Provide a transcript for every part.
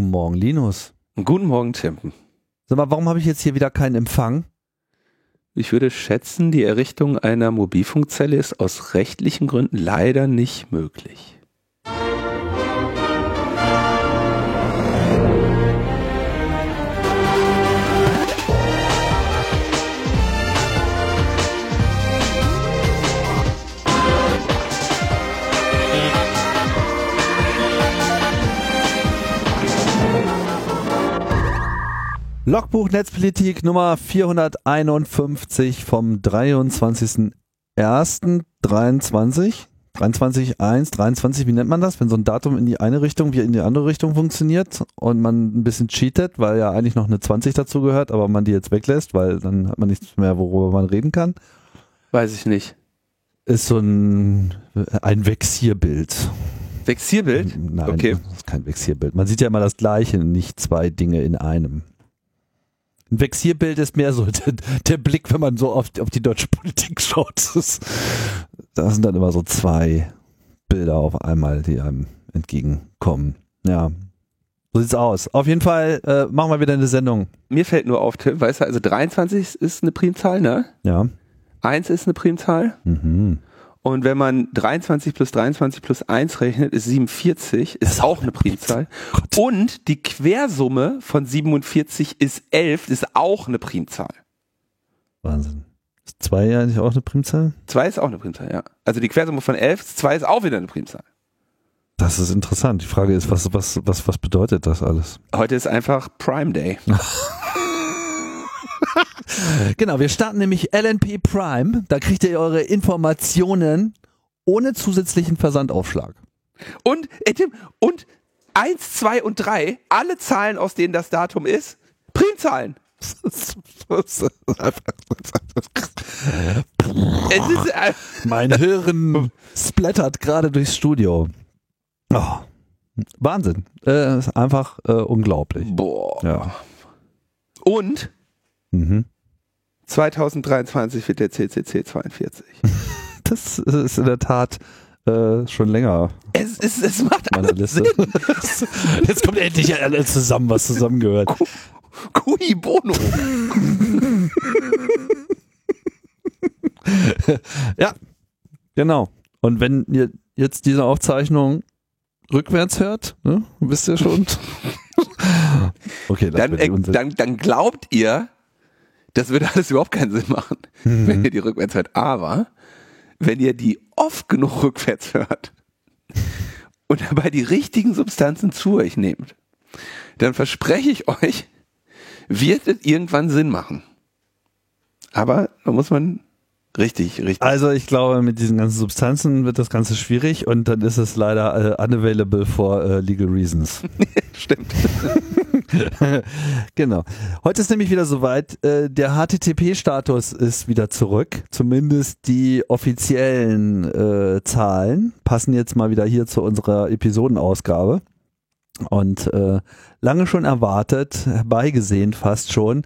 Guten Morgen, Linus. Guten Morgen, Tim. Sag mal, warum habe ich jetzt hier wieder keinen Empfang? Ich würde schätzen, die Errichtung einer Mobilfunkzelle ist aus rechtlichen Gründen leider nicht möglich. Logbuch Netzpolitik Nummer 451 vom 23.01.23. 23.1, 23, wie nennt man das, wenn so ein Datum in die eine Richtung wie in die andere Richtung funktioniert und man ein bisschen cheatet, weil ja eigentlich noch eine 20 dazu gehört, aber man die jetzt weglässt, weil dann hat man nichts mehr, worüber man reden kann. Weiß ich nicht. Ist so ein, ein Vexierbild. Vexierbild? Nein, okay. das ist kein Vexierbild. Man sieht ja immer das Gleiche, nicht zwei Dinge in einem. Ein Vexierbild ist mehr so der, der Blick, wenn man so auf, auf die deutsche Politik schaut. Das, da sind dann immer so zwei Bilder auf einmal, die einem entgegenkommen. Ja, so sieht's aus. Auf jeden Fall äh, machen wir wieder eine Sendung. Mir fällt nur auf, Tim, weißt du, also 23 ist eine Primzahl, ne? Ja. 1 ist eine Primzahl. Mhm. Und wenn man 23 plus 23 plus 1 rechnet, ist 47, ist auch eine Primzahl. Und die Quersumme von 47 ist 11, ist auch eine Primzahl. Wahnsinn. Ist 2 ja nicht auch eine Primzahl? 2 ist auch eine Primzahl, ja. Also die Quersumme von 11, 2 ist auch wieder eine Primzahl. Das ist interessant. Die Frage ist, was, was, was, was bedeutet das alles? Heute ist einfach Prime Day. genau, wir starten nämlich LNP Prime. Da kriegt ihr eure Informationen ohne zusätzlichen Versandaufschlag. Und, äh, Tim, und 1, 2 und 3, alle Zahlen, aus denen das Datum ist, Primzahlen. ist, äh, mein Hirn splattert gerade durchs Studio. Oh, Wahnsinn. Äh, ist einfach äh, unglaublich. Boah. Ja. Und Mhm. 2023 wird der CCC 42. Das ist in der Tat äh, schon länger. Es, es, es macht alles Liste. Sinn. Jetzt kommt endlich alles zusammen, was zusammengehört. Cui bono. ja, genau. Und wenn ihr jetzt diese Aufzeichnung rückwärts hört, ne, wisst ihr schon. okay, Dann, äh, dann, dann glaubt ihr, das würde alles überhaupt keinen Sinn machen, Mhm. wenn ihr die rückwärts hört. Aber wenn ihr die oft genug rückwärts hört und dabei die richtigen Substanzen zu euch nehmt, dann verspreche ich euch, wird es irgendwann Sinn machen. Aber da muss man richtig, richtig. Also ich glaube, mit diesen ganzen Substanzen wird das Ganze schwierig und dann ist es leider äh, unavailable for äh, legal reasons. Stimmt. genau. Heute ist nämlich wieder soweit. Äh, der HTTP-Status ist wieder zurück. Zumindest die offiziellen äh, Zahlen passen jetzt mal wieder hier zu unserer Episodenausgabe. Und äh, lange schon erwartet, herbeigesehen fast schon.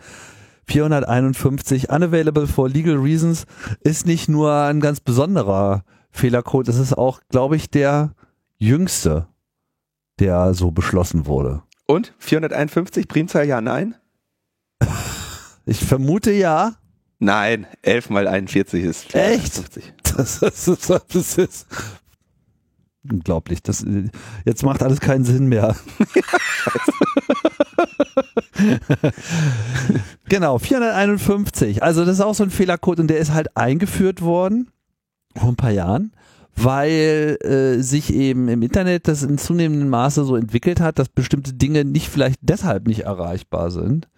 451 unavailable for legal reasons ist nicht nur ein ganz besonderer Fehlercode, es ist auch, glaube ich, der jüngste, der so beschlossen wurde. Und 451 Primzahl ja, nein? Ich vermute ja. Nein, 11 mal 41 ist Echt? 451. Das ist, das ist unglaublich. Das, jetzt macht alles keinen Sinn mehr. genau, 451. Also das ist auch so ein Fehlercode und der ist halt eingeführt worden vor ein paar Jahren, weil äh, sich eben im Internet das in zunehmendem Maße so entwickelt hat, dass bestimmte Dinge nicht vielleicht deshalb nicht erreichbar sind,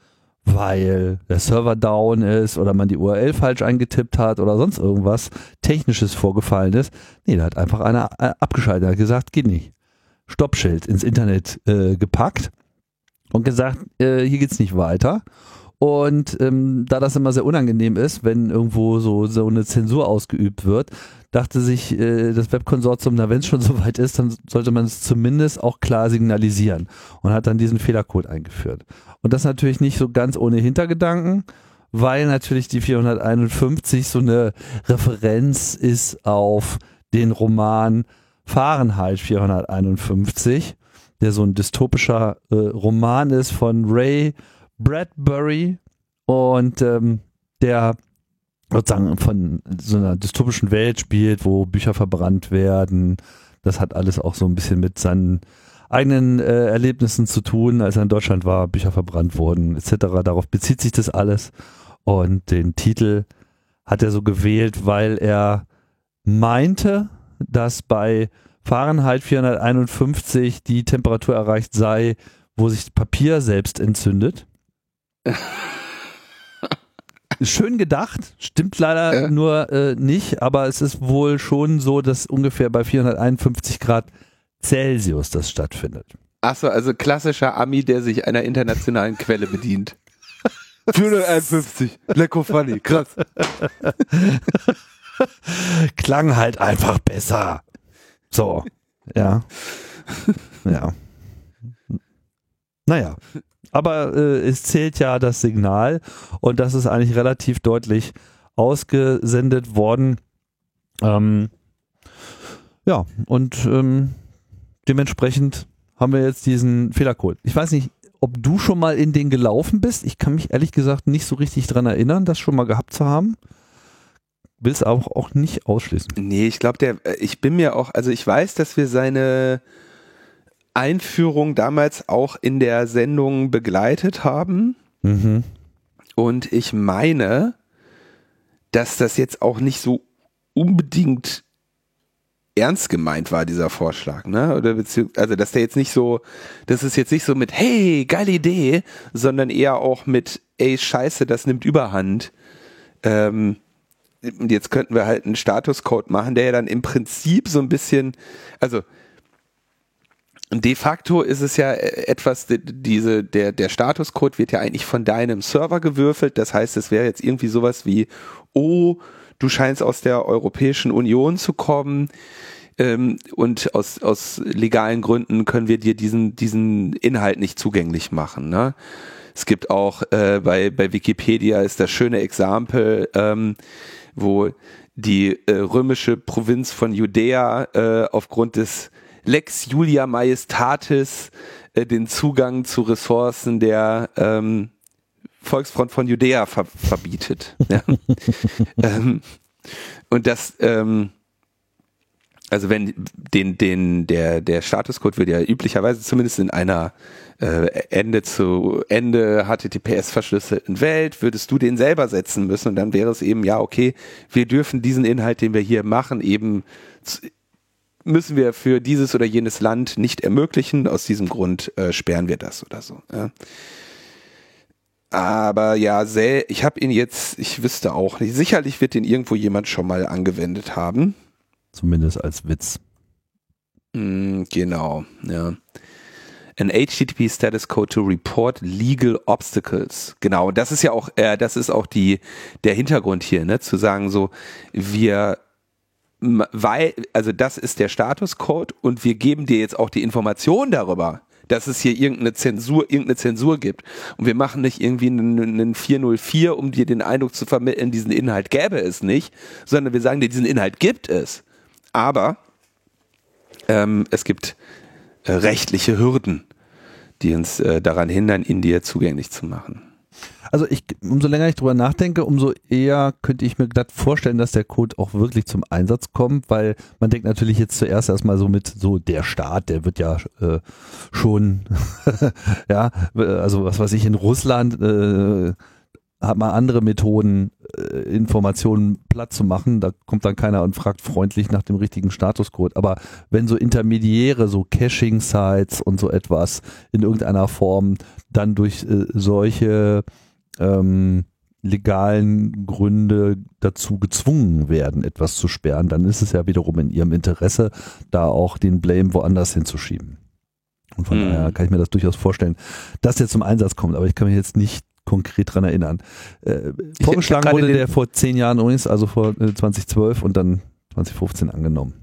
weil der Server down ist oder man die URL falsch eingetippt hat oder sonst irgendwas Technisches vorgefallen ist. Nee, da hat einfach einer äh, abgeschaltet, hat gesagt, geht nicht. Stoppschild ins Internet äh, gepackt und gesagt, äh, hier geht's nicht weiter. Und ähm, da das immer sehr unangenehm ist, wenn irgendwo so, so eine Zensur ausgeübt wird, dachte sich äh, das Webkonsortium, na wenn es schon so weit ist, dann sollte man es zumindest auch klar signalisieren und hat dann diesen Fehlercode eingeführt. Und das natürlich nicht so ganz ohne Hintergedanken, weil natürlich die 451 so eine Referenz ist auf den Roman Fahrenheit 451, der so ein dystopischer äh, Roman ist von Ray Bradbury und ähm, der sozusagen von so einer dystopischen Welt spielt, wo Bücher verbrannt werden. Das hat alles auch so ein bisschen mit seinen eigenen äh, Erlebnissen zu tun, als er in Deutschland war, Bücher verbrannt wurden, etc. Darauf bezieht sich das alles. Und den Titel hat er so gewählt, weil er meinte, dass bei Fahrenheit 451 die Temperatur erreicht sei, wo sich Papier selbst entzündet. Schön gedacht, stimmt leider ja. nur äh, nicht, aber es ist wohl schon so, dass ungefähr bei 451 Grad Celsius das stattfindet. Achso, also klassischer Ami, der sich einer internationalen Quelle bedient. 451, lecko funny, krass. Klang halt einfach besser. So, ja. Ja. Naja, aber äh, es zählt ja das Signal und das ist eigentlich relativ deutlich ausgesendet worden. Ähm, ja, und ähm, dementsprechend haben wir jetzt diesen Fehlercode. Ich weiß nicht, ob du schon mal in den gelaufen bist. Ich kann mich ehrlich gesagt nicht so richtig dran erinnern, das schon mal gehabt zu haben. Will es auch, auch nicht ausschließen. Nee, ich glaube, der, äh, ich bin mir auch, also ich weiß, dass wir seine Einführung damals auch in der Sendung begleitet haben. Mhm. Und ich meine, dass das jetzt auch nicht so unbedingt ernst gemeint war, dieser Vorschlag, ne? Oder also dass der jetzt nicht so, das ist jetzt nicht so mit, hey, geile Idee, sondern eher auch mit, ey, scheiße, das nimmt überhand. Ähm, jetzt könnten wir halt einen Statuscode machen, der ja dann im Prinzip so ein bisschen, also de facto ist es ja äh, etwas, diese, der, der Statuscode wird ja eigentlich von deinem Server gewürfelt. Das heißt, es wäre jetzt irgendwie sowas wie, oh, du scheinst aus der Europäischen Union zu kommen. Ähm, und aus, aus legalen Gründen können wir dir diesen, diesen Inhalt nicht zugänglich machen. Ne? Es gibt auch äh, bei, bei Wikipedia ist das schöne Exempel, ähm, wo die äh, römische Provinz von Judäa äh, aufgrund des Lex Julia Majestatis äh, den Zugang zu Ressourcen der ähm, Volksfront von Judäa ver verbietet. ja. ähm, und das, ähm, also wenn den, den, der, der Statuscode wird ja üblicherweise zumindest in einer äh, Ende zu Ende HTTPS verschlüsselten Welt, würdest du den selber setzen müssen und dann wäre es eben, ja, okay, wir dürfen diesen Inhalt, den wir hier machen, eben müssen wir für dieses oder jenes Land nicht ermöglichen. Aus diesem Grund äh, sperren wir das oder so. Ja. Aber ja, sehr, ich habe ihn jetzt, ich wüsste auch nicht. Sicherlich wird den irgendwo jemand schon mal angewendet haben. Zumindest als Witz. Mm, genau, ja. An HTTP Status Code to report legal obstacles. Genau, das ist ja auch, äh, das ist auch die, der Hintergrund hier, ne, zu sagen so, wir weil, also das ist der Statuscode und wir geben dir jetzt auch die Information darüber, dass es hier irgendeine Zensur, irgendeine Zensur gibt. Und wir machen nicht irgendwie einen, einen 404, um dir den Eindruck zu vermitteln, diesen Inhalt gäbe es nicht, sondern wir sagen dir, diesen Inhalt gibt es. Aber ähm, es gibt äh, rechtliche Hürden, die uns äh, daran hindern, ihn dir zugänglich zu machen. Also ich, umso länger ich drüber nachdenke, umso eher könnte ich mir glatt vorstellen, dass der Code auch wirklich zum Einsatz kommt, weil man denkt natürlich jetzt zuerst erstmal so mit so der Staat, der wird ja äh, schon, ja, also was weiß ich, in Russland äh, hat man andere Methoden, äh, Informationen platt zu machen. Da kommt dann keiner und fragt freundlich nach dem richtigen Statuscode. Aber wenn so Intermediäre, so Caching-Sites und so etwas in irgendeiner Form dann durch äh, solche ähm, legalen Gründe dazu gezwungen werden, etwas zu sperren, dann ist es ja wiederum in ihrem Interesse, da auch den Blame woanders hinzuschieben. Und von mhm. daher kann ich mir das durchaus vorstellen, dass der zum Einsatz kommt. Aber ich kann mich jetzt nicht konkret dran erinnern. Äh, vorgeschlagen wurde der vor zehn Jahren übrigens, also vor äh, 2012 und dann 2015 angenommen.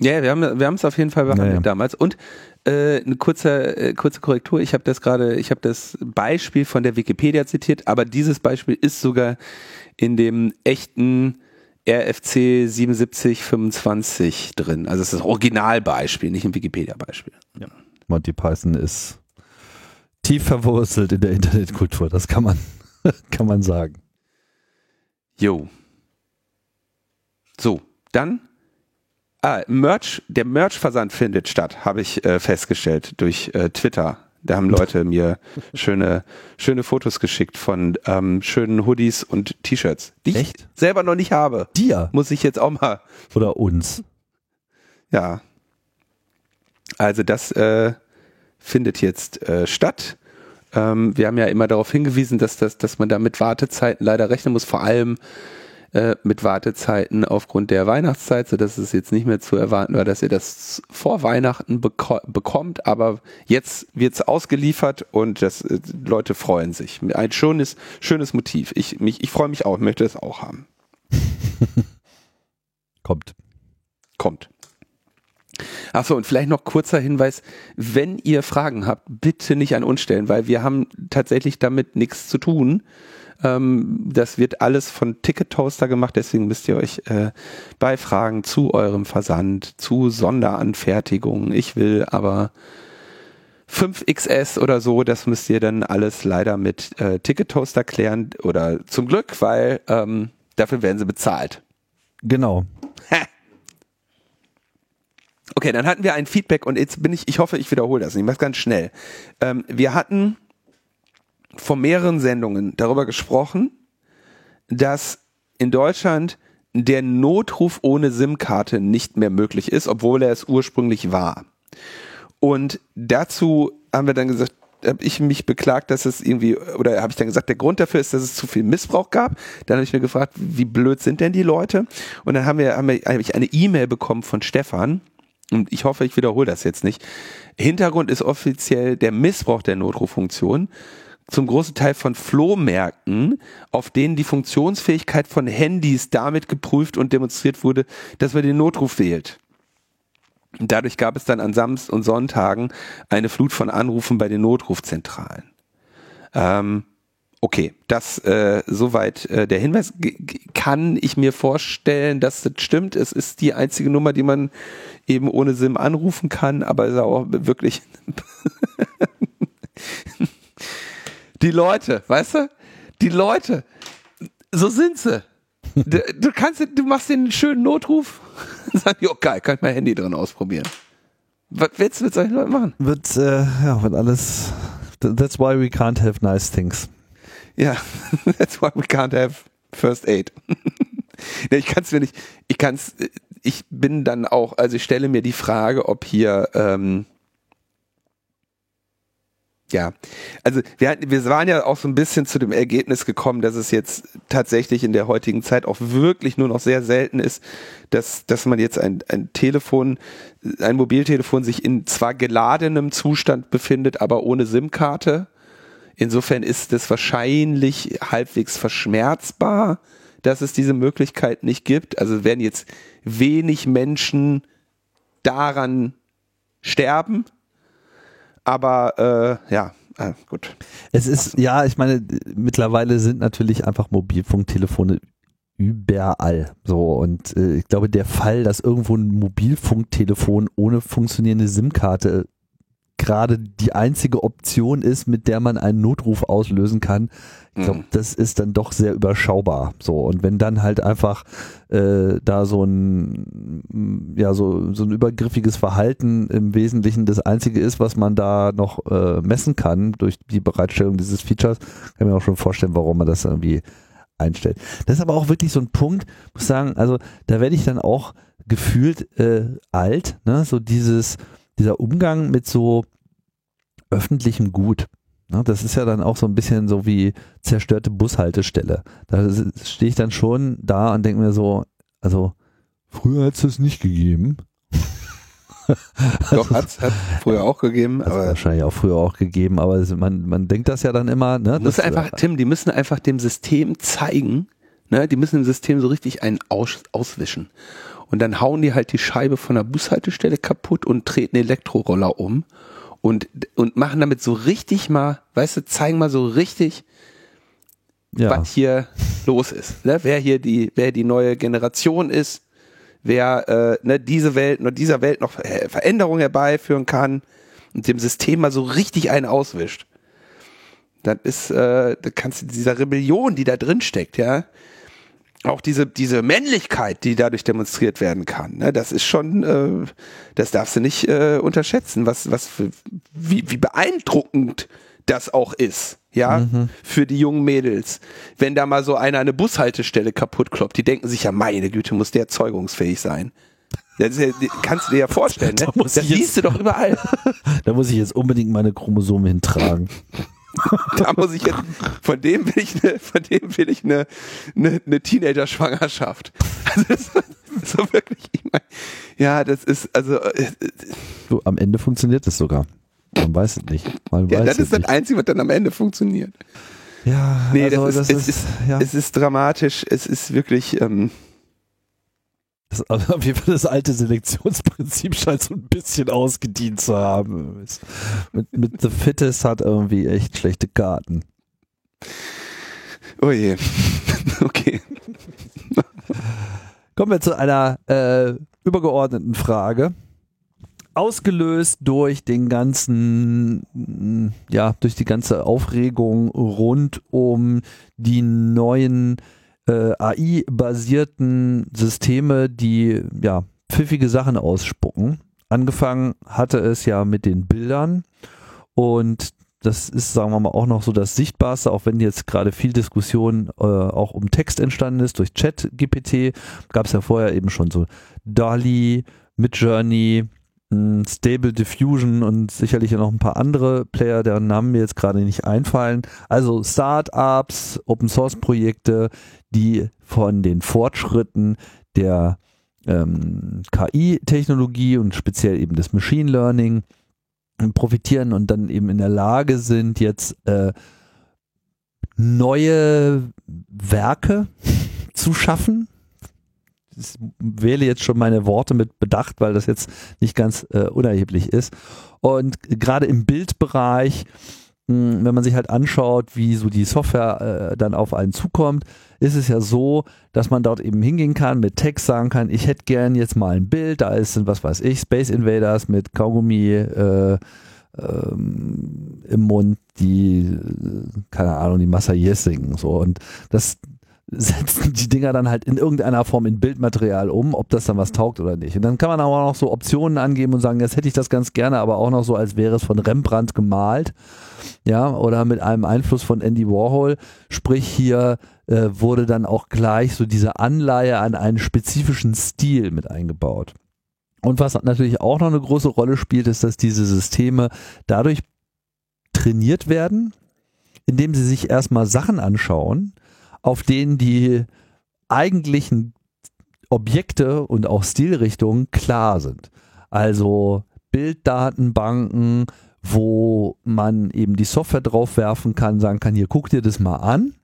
Ja, wir haben wir haben es auf jeden Fall behandelt ja, damals und äh, eine kurze äh, kurze Korrektur. Ich habe das gerade, ich habe das Beispiel von der Wikipedia zitiert, aber dieses Beispiel ist sogar in dem echten RFC 7725 drin. Also es ist das Originalbeispiel, nicht ein Wikipedia-Beispiel. Ja. Monty Python ist tief verwurzelt in der Internetkultur, das kann man, kann man sagen. Jo. So, dann Ah, Merch, der Merch-Versand findet statt, habe ich äh, festgestellt durch äh, Twitter. Da haben Leute mir schöne, schöne Fotos geschickt von ähm, schönen Hoodies und T-Shirts, die Echt? ich selber noch nicht habe. Dir Muss ich jetzt auch mal. oder uns? Ja. Also das äh, findet jetzt äh, statt. Ähm, wir haben ja immer darauf hingewiesen, dass, das, dass man da mit Wartezeiten leider rechnen muss, vor allem äh, mit Wartezeiten aufgrund der Weihnachtszeit, sodass es jetzt nicht mehr zu erwarten war, dass ihr das vor Weihnachten beko bekommt. Aber jetzt wird es ausgeliefert und das, äh, Leute freuen sich. Ein schönes, schönes Motiv. Ich, mich, ich freue mich auch, möchte es auch haben. Kommt. kommt. Achso, und vielleicht noch kurzer Hinweis, wenn ihr Fragen habt, bitte nicht an uns stellen, weil wir haben tatsächlich damit nichts zu tun. Ähm, das wird alles von Ticket Toaster gemacht, deswegen müsst ihr euch äh, bei Fragen zu eurem Versand, zu Sonderanfertigungen, ich will aber 5XS oder so, das müsst ihr dann alles leider mit äh, Ticket Toaster klären oder zum Glück, weil ähm, dafür werden sie bezahlt. Genau. Okay, dann hatten wir ein Feedback und jetzt bin ich, ich hoffe, ich wiederhole das. Ich mache ganz schnell. Ähm, wir hatten vor mehreren Sendungen darüber gesprochen, dass in Deutschland der Notruf ohne SIM-Karte nicht mehr möglich ist, obwohl er es ursprünglich war. Und dazu haben wir dann gesagt, habe ich mich beklagt, dass es irgendwie, oder habe ich dann gesagt, der Grund dafür ist, dass es zu viel Missbrauch gab. Dann habe ich mir gefragt, wie blöd sind denn die Leute? Und dann haben wir, haben wir habe ich eine E-Mail bekommen von Stefan, und ich hoffe, ich wiederhole das jetzt nicht. Hintergrund ist offiziell der Missbrauch der Notruffunktion zum großen Teil von Flohmärkten, auf denen die Funktionsfähigkeit von Handys damit geprüft und demonstriert wurde, dass man den Notruf wählt. Und dadurch gab es dann an Samst und Sonntagen eine Flut von Anrufen bei den Notrufzentralen. Ähm, okay, das äh, soweit äh, der Hinweis. G kann ich mir vorstellen, dass das stimmt. Es ist die einzige Nummer, die man eben ohne SIM anrufen kann, aber ist auch wirklich die Leute, weißt du? Die Leute, so sind sie. Du, du kannst, du machst den schönen Notruf, sag ich, oh geil, kann ich mein Handy drin ausprobieren. Was willst du mit solchen Leuten machen? Wird, äh, ja, wird alles. That's why we can't have nice things. Ja, that's why we can't have first aid. nee, ich kann es mir nicht, ich kann es, ich bin dann auch, also ich stelle mir die Frage, ob hier, ähm, ja, also wir, hatten, wir waren ja auch so ein bisschen zu dem Ergebnis gekommen, dass es jetzt tatsächlich in der heutigen Zeit auch wirklich nur noch sehr selten ist, dass, dass man jetzt ein, ein Telefon, ein Mobiltelefon sich in zwar geladenem Zustand befindet, aber ohne SIM-Karte. Insofern ist es wahrscheinlich halbwegs verschmerzbar, dass es diese Möglichkeit nicht gibt. Also werden jetzt wenig Menschen daran sterben, aber äh, ja, äh, gut. Es ist, ja, ich meine, mittlerweile sind natürlich einfach Mobilfunktelefone überall. So, und äh, ich glaube, der Fall, dass irgendwo ein Mobilfunktelefon ohne funktionierende SIM-Karte gerade die einzige Option ist, mit der man einen Notruf auslösen kann, ich glaube, Mhm. das ist dann doch sehr überschaubar. So und wenn dann halt einfach äh, da so ein mm, ja so so ein übergriffiges Verhalten im Wesentlichen das einzige ist, was man da noch äh, messen kann durch die Bereitstellung dieses Features, kann ich mir auch schon vorstellen, warum man das irgendwie einstellt. Das ist aber auch wirklich so ein Punkt, muss sagen, also da werde ich dann auch gefühlt äh, alt, ne? So dieses dieser Umgang mit so öffentlichem Gut. Ne, das ist ja dann auch so ein bisschen so wie zerstörte Bushaltestelle. Da stehe ich dann schon da und denke mir so, also früher hat es das nicht gegeben. Doch, hat's, hat früher auch gegeben, Also aber wahrscheinlich auch früher auch gegeben, aber es- man, man denkt das ja dann immer, ne? Das- einfach, Tim, die müssen einfach dem System zeigen, ne, die müssen dem System so richtig einen aus, auswischen. Und dann hauen die halt die Scheibe von der Bushaltestelle kaputt und treten Elektroroller um und, und machen damit so richtig mal, weißt du, zeigen mal so richtig, ja. was hier los ist. Ne? Wer hier die, wer die neue Generation ist, wer äh, ne, diese Welt, nur dieser Welt noch äh, Veränderungen herbeiführen kann. und dem System mal so richtig einen auswischt. Das ist, äh, da kannst du dieser Rebellion, die da drin steckt, ja, auch diese, diese Männlichkeit, die dadurch demonstriert werden kann, ne, das ist schon, äh, das darfst du nicht äh, unterschätzen, was, was für, wie, wie beeindruckend das auch ist, ja, mhm. für die jungen Mädels. Wenn da mal so einer eine Bushaltestelle kaputt kloppt, die denken sich ja, meine Güte, muss der zeugungsfähig sein. Das ja, kannst du dir ja vorstellen, ne? Da das siehst du doch überall. da muss ich jetzt unbedingt meine Chromosome hintragen. da muss ich jetzt, von dem will ich eine, von dem will ich eine, eine, eine Teenager-Schwangerschaft. Also das, so wirklich, ich meine, ja, das ist, also. Äh, so, am Ende funktioniert es sogar. Man weiß es nicht. Man ja, das ist das Einzige, was dann am Ende funktioniert. Ja, nee, also, das, ist, das es, ist, ja. es ist dramatisch, es ist wirklich, ähm, das, auf jeden Fall das alte Selektionsprinzip scheint so ein bisschen ausgedient zu haben. Mit, mit The Fittest hat irgendwie echt schlechte Karten. Oh je. Okay. Kommen wir zu einer äh, übergeordneten Frage. Ausgelöst durch den ganzen, ja, durch die ganze Aufregung rund um die neuen äh, AI-basierten Systeme, die ja pfiffige Sachen ausspucken. Angefangen hatte es ja mit den Bildern und das ist, sagen wir mal, auch noch so das Sichtbarste, auch wenn jetzt gerade viel Diskussion äh, auch um Text entstanden ist durch Chat-GPT, gab es ja vorher eben schon so DALI, Midjourney, Stable Diffusion und sicherlich noch ein paar andere Player, deren Namen mir jetzt gerade nicht einfallen. Also Startups, Open Source Projekte, die von den Fortschritten der ähm, KI-Technologie und speziell eben des Machine Learning profitieren und dann eben in der Lage sind, jetzt äh, neue Werke zu schaffen, ich wähle jetzt schon meine Worte mit Bedacht, weil das jetzt nicht ganz äh, unerheblich ist. Und gerade im Bildbereich, mh, hm, wenn man sich halt anschaut, wie so die Software äh, dann auf einen zukommt, ist es ja so, dass man dort eben hingehen kann, mit Text sagen kann, ich hätte gern jetzt mal ein Bild, da ist, was weiß ich, Space Invaders mit Kaugummi äh, ähm, im Mund, die, keine Ahnung, die Massayes singen. So. Und das, setzen die Dinger dann halt in irgendeiner Form in Bildmaterial um, ob das dann was taugt oder nicht. Und dann kann man aber noch so Optionen angeben und sagen, jetzt hätte ich das ganz gerne, aber auch noch so, als wäre es von Rembrandt gemalt. Ja, oder mit einem Einfluss von Andy Warhol. Sprich, hier äh, wurde dann auch gleich so diese Anleihe an einen spezifischen Stil mit eingebaut. Und was natürlich auch noch eine große Rolle spielt, ist, dass diese Systeme dadurch trainiert werden, indem sie sich erstmal Sachen anschauen, auf denen die eigentlichen Objekte und auch Stilrichtungen klar sind. Also Bilddatenbanken, wo man eben die Software draufwerfen kann, sagen kann, hier guck dir das mal an.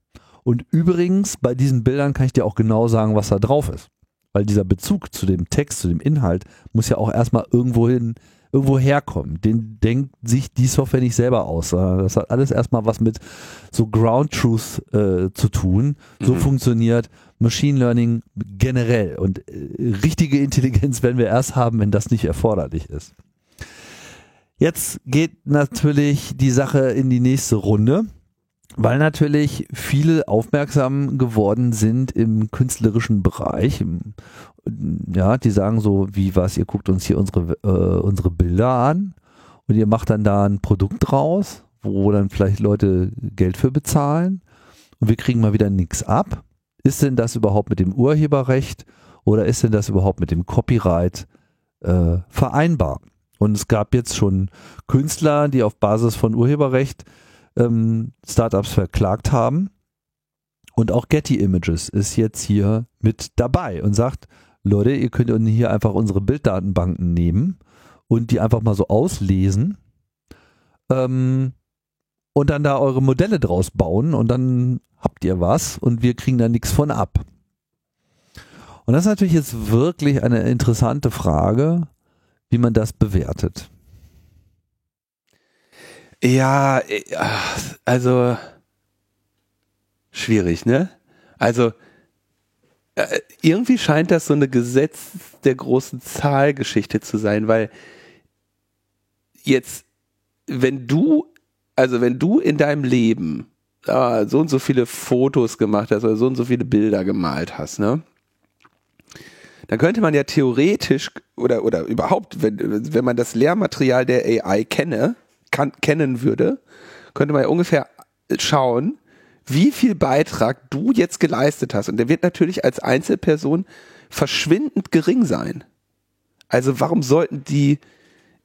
Und übrigens, bei diesen Bildern kann ich dir auch genau sagen, was da drauf ist. Weil dieser Bezug zu dem Text, zu dem Inhalt, muss ja auch erstmal irgendwohin irgendwo herkommen. Den denkt sich die Software nicht selber aus. Das hat alles erstmal was mit so Ground Truth äh, zu tun. So mhm. funktioniert Machine Learning generell. Und äh, richtige Intelligenz werden wir erst haben, wenn das nicht erforderlich ist. Jetzt geht natürlich die Sache in die nächste Runde weil natürlich viele aufmerksam geworden sind im künstlerischen Bereich. Ja, die sagen so, wie was, ihr guckt uns hier unsere, äh, unsere Bilder an und ihr macht dann da ein Produkt draus, wo dann vielleicht Leute Geld für bezahlen und wir kriegen mal wieder nichts ab. Ist denn das überhaupt mit dem Urheberrecht oder ist denn das überhaupt mit dem Copyright äh, vereinbar? Und es gab jetzt schon Künstler, die auf Basis von Urheberrecht ähm, Startups verklagt haben. Und auch Getty Images ist jetzt hier mit dabei und sagt, Leute, ihr könnt hier einfach unsere Bilddatenbanken nehmen und die einfach mal so auslesen ähm, und dann da eure Modelle draus bauen und dann habt ihr was und wir kriegen da nichts von ab. Und das ist natürlich jetzt wirklich eine interessante Frage, wie man das bewertet. Ja, äh, also schwierig, ne? Also äh, irgendwie scheint das so eine Gesetz der großen Zahlgeschichte zu sein, weil jetzt wenn du, also wenn du in deinem Leben äh, so und so viele Fotos gemacht hast oder so und so viele Bilder gemalt hast, ne? Dann könnte man ja theoretisch oder, oder überhaupt, wenn, wenn man das Lehrmaterial der AI kenne, kann, kennen würde, könnte man ja ungefähr schauen, wie viel Beitrag du jetzt geleistet hast. Und der wird natürlich als Einzelperson verschwindend gering sein. Also warum sollten die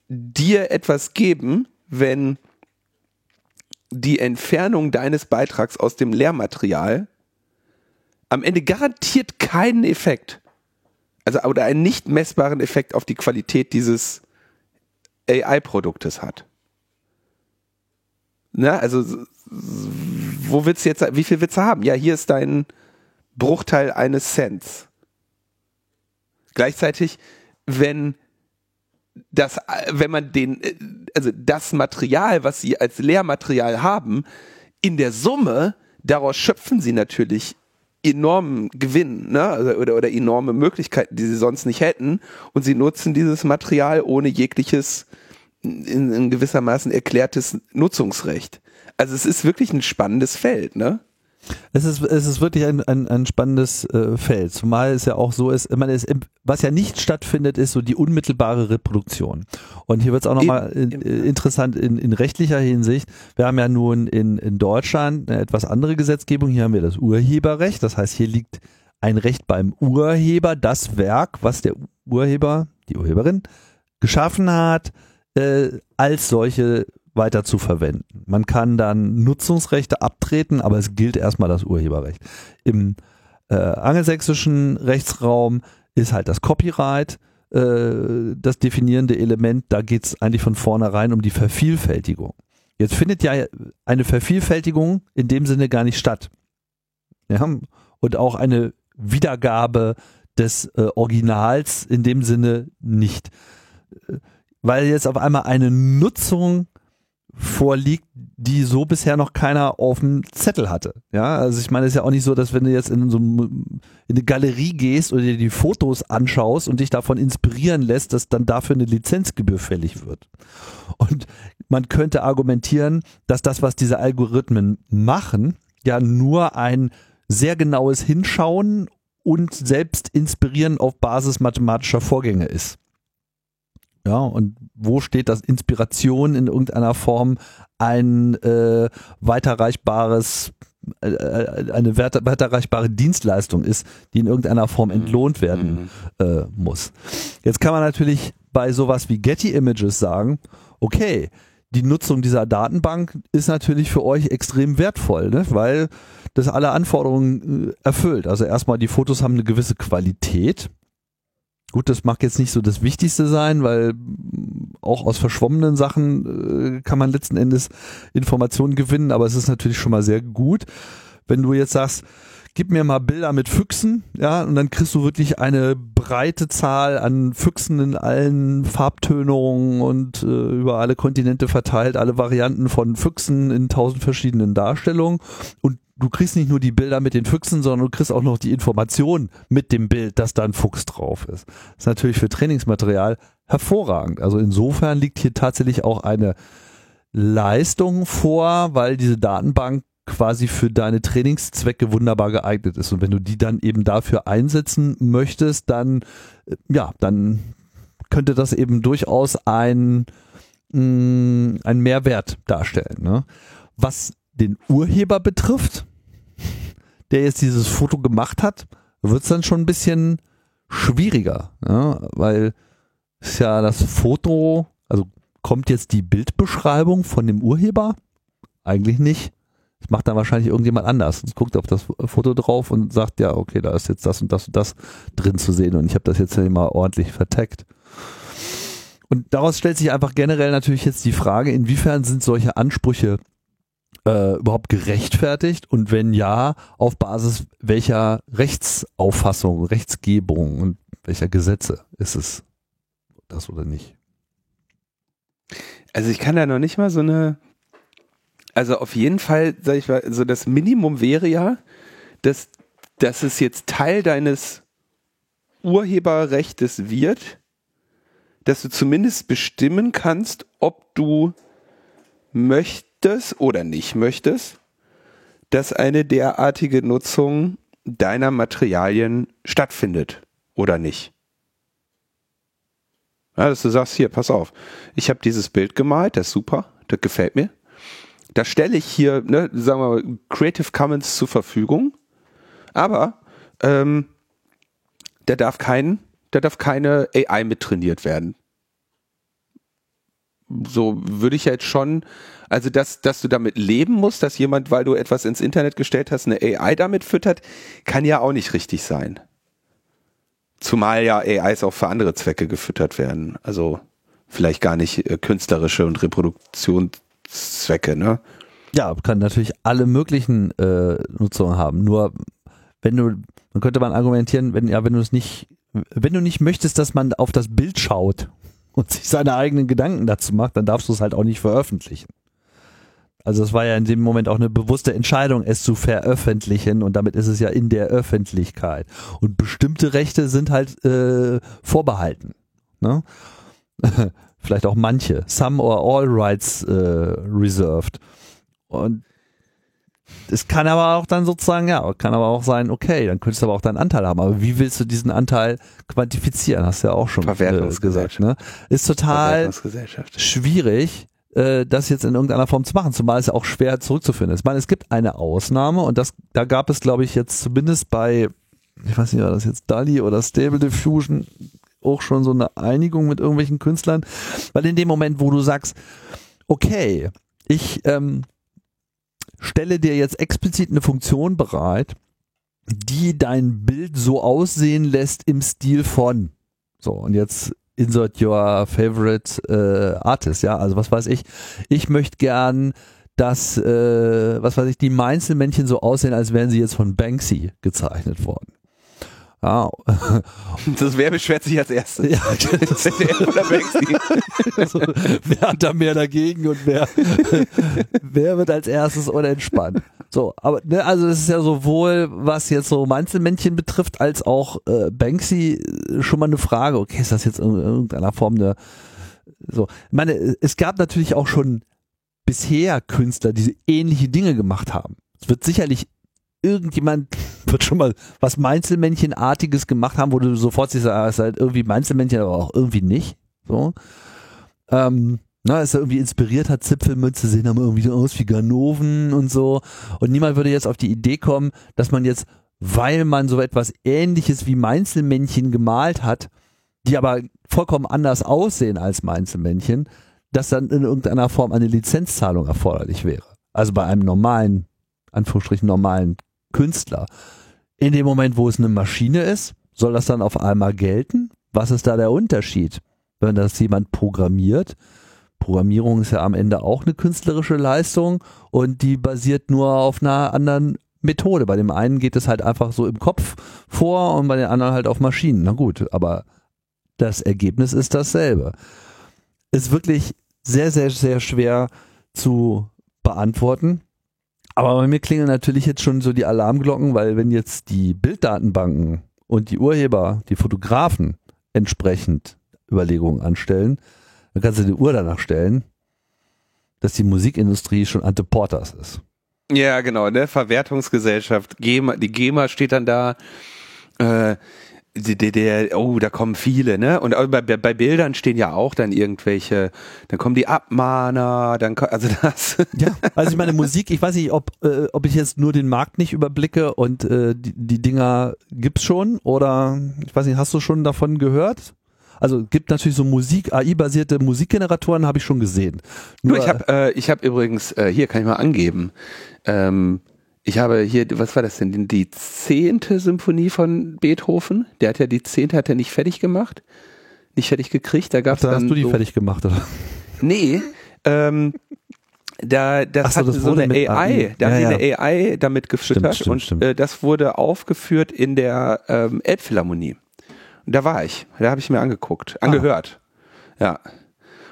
dir etwas geben, wenn die Entfernung deines Beitrags aus dem Lehrmaterial am Ende garantiert keinen Effekt, also oder einen nicht messbaren Effekt auf die Qualität dieses AI-Produktes hat. Na, also wo willst du jetzt, wie viel willst du haben? Ja, hier ist dein Bruchteil eines Cents. Gleichzeitig, wenn das, wenn man den, also das Material, was sie als Lehrmaterial haben, in der Summe, daraus schöpfen sie natürlich enormen Gewinn ne? Also, oder, oder enorme Möglichkeiten, die sie sonst nicht hätten. Und sie nutzen dieses Material ohne jegliches, in, in gewissermaßen erklärtes Nutzungsrecht. Also es ist wirklich ein spannendes Feld, ne? Es ist, es ist wirklich ein, ein, ein spannendes äh, Feld, zumal es ja auch so ist, man ist, was ja nicht stattfindet, ist so die unmittelbare Reproduktion. Und hier wird es auch nochmal in, äh, interessant in, in rechtlicher Hinsicht. Wir haben ja nun in, in Deutschland eine etwas andere Gesetzgebung. Hier haben wir das Urheberrecht. Das heißt, hier liegt ein Recht beim Urheber, das Werk, was der Urheber, die Urheberin geschaffen hat, äh, als solche weiter zu verwenden. Man kann dann Nutzungsrechte abtreten, aber es gilt erstmal das Urheberrecht. Im äh, angelsächsischen Rechtsraum ist halt das Copyright äh, das definierende Element. Da geht es eigentlich von vornherein um die Vervielfältigung. Jetzt findet ja eine Vervielfältigung in dem Sinne gar nicht statt. Ja? Und auch eine Wiedergabe des äh, Originals in dem Sinne nicht. Weil jetzt auf einmal eine Nutzung vorliegt, die so bisher noch keiner auf dem Zettel hatte. Ja, also ich meine, es ist ja auch nicht so, dass wenn du jetzt in so in eine Galerie gehst oder dir die Fotos anschaust und dich davon inspirieren lässt, dass dann dafür eine Lizenzgebühr fällig wird. Und man könnte argumentieren, dass das, was diese Algorithmen machen, ja nur ein sehr genaues Hinschauen und selbst inspirieren auf Basis mathematischer Vorgänge ist. Ja, und wo steht, dass Inspiration in irgendeiner Form ein äh, weiterreichbares äh, äh eine weiterreichbare Dienstleistung ist, die in irgendeiner Form entlohnt werden mhm. äh, muss. Jetzt kann man natürlich bei sowas wie Getty Images sagen, okay, die Nutzung dieser Datenbank ist natürlich für euch extrem wertvoll, ne? weil das alle Anforderungen äh, erfüllt. Also erstmal die Fotos haben eine gewisse Qualität, Gut, das mag jetzt nicht so das Wichtigste sein, weil auch aus verschwommenen Sachen äh, kann man letzten Endes Informationen gewinnen, aber es ist natürlich schon mal sehr gut. Wenn du jetzt sagst, gib mir mal Bilder mit Füchsen, ja, und dann kriegst du wirklich eine breite Zahl an Füchsen in allen Farbtönungen und äh, über alle Kontinente verteilt, alle Varianten von Füchsen in tausend verschiedenen Darstellungen und du kriegst nicht nur die Bilder mit den Füchsen, sondern du kriegst auch noch die Information mit dem Bild, dass da ein Fuchs drauf ist. Das ist natürlich für Trainingsmaterial hervorragend. Also insofern liegt hier tatsächlich auch eine Leistung vor, weil diese Datenbank quasi für deine Trainingszwecke wunderbar geeignet ist. Und wenn du die dann eben dafür einsetzen möchtest, dann, äh, ja, dann könnte das eben durchaus ein, mm, ein Mehrwert darstellen. Ne? Was den Urheber betrifft, der jetzt dieses Foto gemacht hat, wird es dann schon ein bisschen schwieriger, ja, weil ist ja das Foto, also kommt jetzt die Bildbeschreibung von dem Urheber? Eigentlich nicht. Das macht dann wahrscheinlich irgendjemand anders. Es guckt auf das Foto drauf und sagt, ja, okay, da ist jetzt das und das und das drin zu sehen und ich habe das jetzt ja mal ordentlich verteckt. Und daraus stellt sich einfach generell natürlich jetzt die Frage, inwiefern sind solche Ansprüche äh, überhaupt gerechtfertigt und wenn ja, auf Basis welcher Rechtsauffassung, Rechtsgebung und welcher Gesetze ist es das oder nicht? Also ich kann da noch nicht mal so eine, also auf jeden Fall, sag ich mal, so das Minimum wäre ja, dass, dass es jetzt Teil deines Urheberrechtes wird, dass du zumindest bestimmen kannst, ob du möchtest oder nicht möchtest, dass eine derartige Nutzung deiner Materialien stattfindet oder nicht. Ja, dass du sagst, hier, pass auf, ich habe dieses Bild gemalt, das ist super, das gefällt mir. Da stelle ich hier, ne, sagen wir mal, Creative Commons zur Verfügung, aber ähm, da darf kein, da darf keine AI mit trainiert werden. So würde ich jetzt schon, also dass, dass du damit leben musst, dass jemand, weil du etwas ins Internet gestellt hast, eine AI damit füttert, kann ja auch nicht richtig sein. Zumal ja AIs auch für andere Zwecke gefüttert werden. Also vielleicht gar nicht äh, künstlerische und Reproduktionszwecke, ne? Ja, kann natürlich alle möglichen äh, Nutzungen haben. Nur wenn du, man könnte man argumentieren, wenn ja, wenn du es nicht, wenn du nicht möchtest, dass man auf das Bild schaut und sich seine eigenen Gedanken dazu macht, dann darfst du es halt auch nicht veröffentlichen. Also es war ja in dem Moment auch eine bewusste Entscheidung, es zu veröffentlichen und damit ist es ja in der Öffentlichkeit. Und bestimmte Rechte sind halt äh, vorbehalten. Ne? Vielleicht auch manche. Some or all rights äh, reserved. Und es kann aber auch dann sozusagen, ja, kann aber auch sein, okay, dann könntest du aber auch deinen Anteil haben. Aber wie willst du diesen Anteil quantifizieren? Hast du ja auch schon äh, gesagt. Ne? Ist total schwierig, äh, das jetzt in irgendeiner Form zu machen, zumal es auch schwer zurückzuführen ist. Ich meine, es gibt eine Ausnahme und das, da gab es, glaube ich, jetzt zumindest bei, ich weiß nicht, war das jetzt DALI oder Stable Diffusion auch schon so eine Einigung mit irgendwelchen Künstlern, weil in dem Moment, wo du sagst, okay, ich ähm, stelle dir jetzt explizit eine Funktion bereit, die dein Bild so aussehen lässt im Stil von. So, und jetzt insert your favorite äh, artist, ja, also was weiß ich. Ich möchte gern, dass, äh, was weiß ich, die Mainzelmännchen so aussehen, als wären sie jetzt von Banksy gezeichnet worden. Ja. Das wer beschwert sich als erstes? Ja, also, wer hat da mehr dagegen und wer, wer wird als erstes unentspannt? So, aber ne, also das ist ja sowohl, was jetzt so Manzelmännchen betrifft, als auch äh, Banksy äh, schon mal eine Frage, okay, ist das jetzt in irgendeiner Form eine so, ich meine, es gab natürlich auch schon bisher Künstler, die ähnliche Dinge gemacht haben. Es wird sicherlich irgendjemand wird schon mal was Meinzelmännchenartiges gemacht haben, wo du sofort siehst, ah, ist halt irgendwie Meinzelmännchen, aber auch irgendwie nicht. So. Ähm, na, ist irgendwie inspiriert hat, Zipfelmütze sehen aber irgendwie aus wie Ganoven und so. Und niemand würde jetzt auf die Idee kommen, dass man jetzt, weil man so etwas ähnliches wie Meinzelmännchen gemalt hat, die aber vollkommen anders aussehen als Meinzelmännchen, dass dann in irgendeiner Form eine Lizenzzahlung erforderlich wäre. Also bei einem normalen, Anführungsstrichen normalen Künstler. In dem Moment, wo es eine Maschine ist, soll das dann auf einmal gelten? Was ist da der Unterschied, wenn das jemand programmiert? Programmierung ist ja am Ende auch eine künstlerische Leistung und die basiert nur auf einer anderen Methode. Bei dem einen geht es halt einfach so im Kopf vor und bei den anderen halt auf Maschinen. Na gut, aber das Ergebnis ist dasselbe. Ist wirklich sehr, sehr, sehr schwer zu beantworten. Aber bei mir klingeln natürlich jetzt schon so die Alarmglocken, weil wenn jetzt die Bilddatenbanken und die Urheber, die Fotografen entsprechend Überlegungen anstellen, dann kannst du die Uhr danach stellen, dass die Musikindustrie schon Ante Portas ist. Ja, genau, ne? Verwertungsgesellschaft, GEMA, die GEMA steht dann da, äh, der, der, oh, da kommen viele, ne? Und bei, bei Bildern stehen ja auch dann irgendwelche, dann kommen die Abmahner, dann also das. Ja, also ich meine Musik, ich weiß nicht, ob, äh, ob ich jetzt nur den Markt nicht überblicke und äh, die, die Dinger gibt's schon oder ich weiß nicht, hast du schon davon gehört? Also gibt natürlich so Musik, AI-basierte Musikgeneratoren, habe ich schon gesehen. Nur, Nur ich habe äh, ich hab übrigens, äh, hier kann ich mal angeben, ähm, ich habe hier, was war das denn? Die zehnte Symphonie von Beethoven. Der hat ja die zehnte hat er nicht fertig gemacht, nicht fertig gekriegt. Da gab's da dann hast du die so, fertig gemacht oder? Nee, ähm, da das so, hat das so eine AI, AI, da ja, haben die eine AI damit gefüttert stimmt, und stimmt. Äh, das wurde aufgeführt in der ähm, Elbphilharmonie. Da war ich, da habe ich mir angeguckt, ah. angehört. Ah. Ja.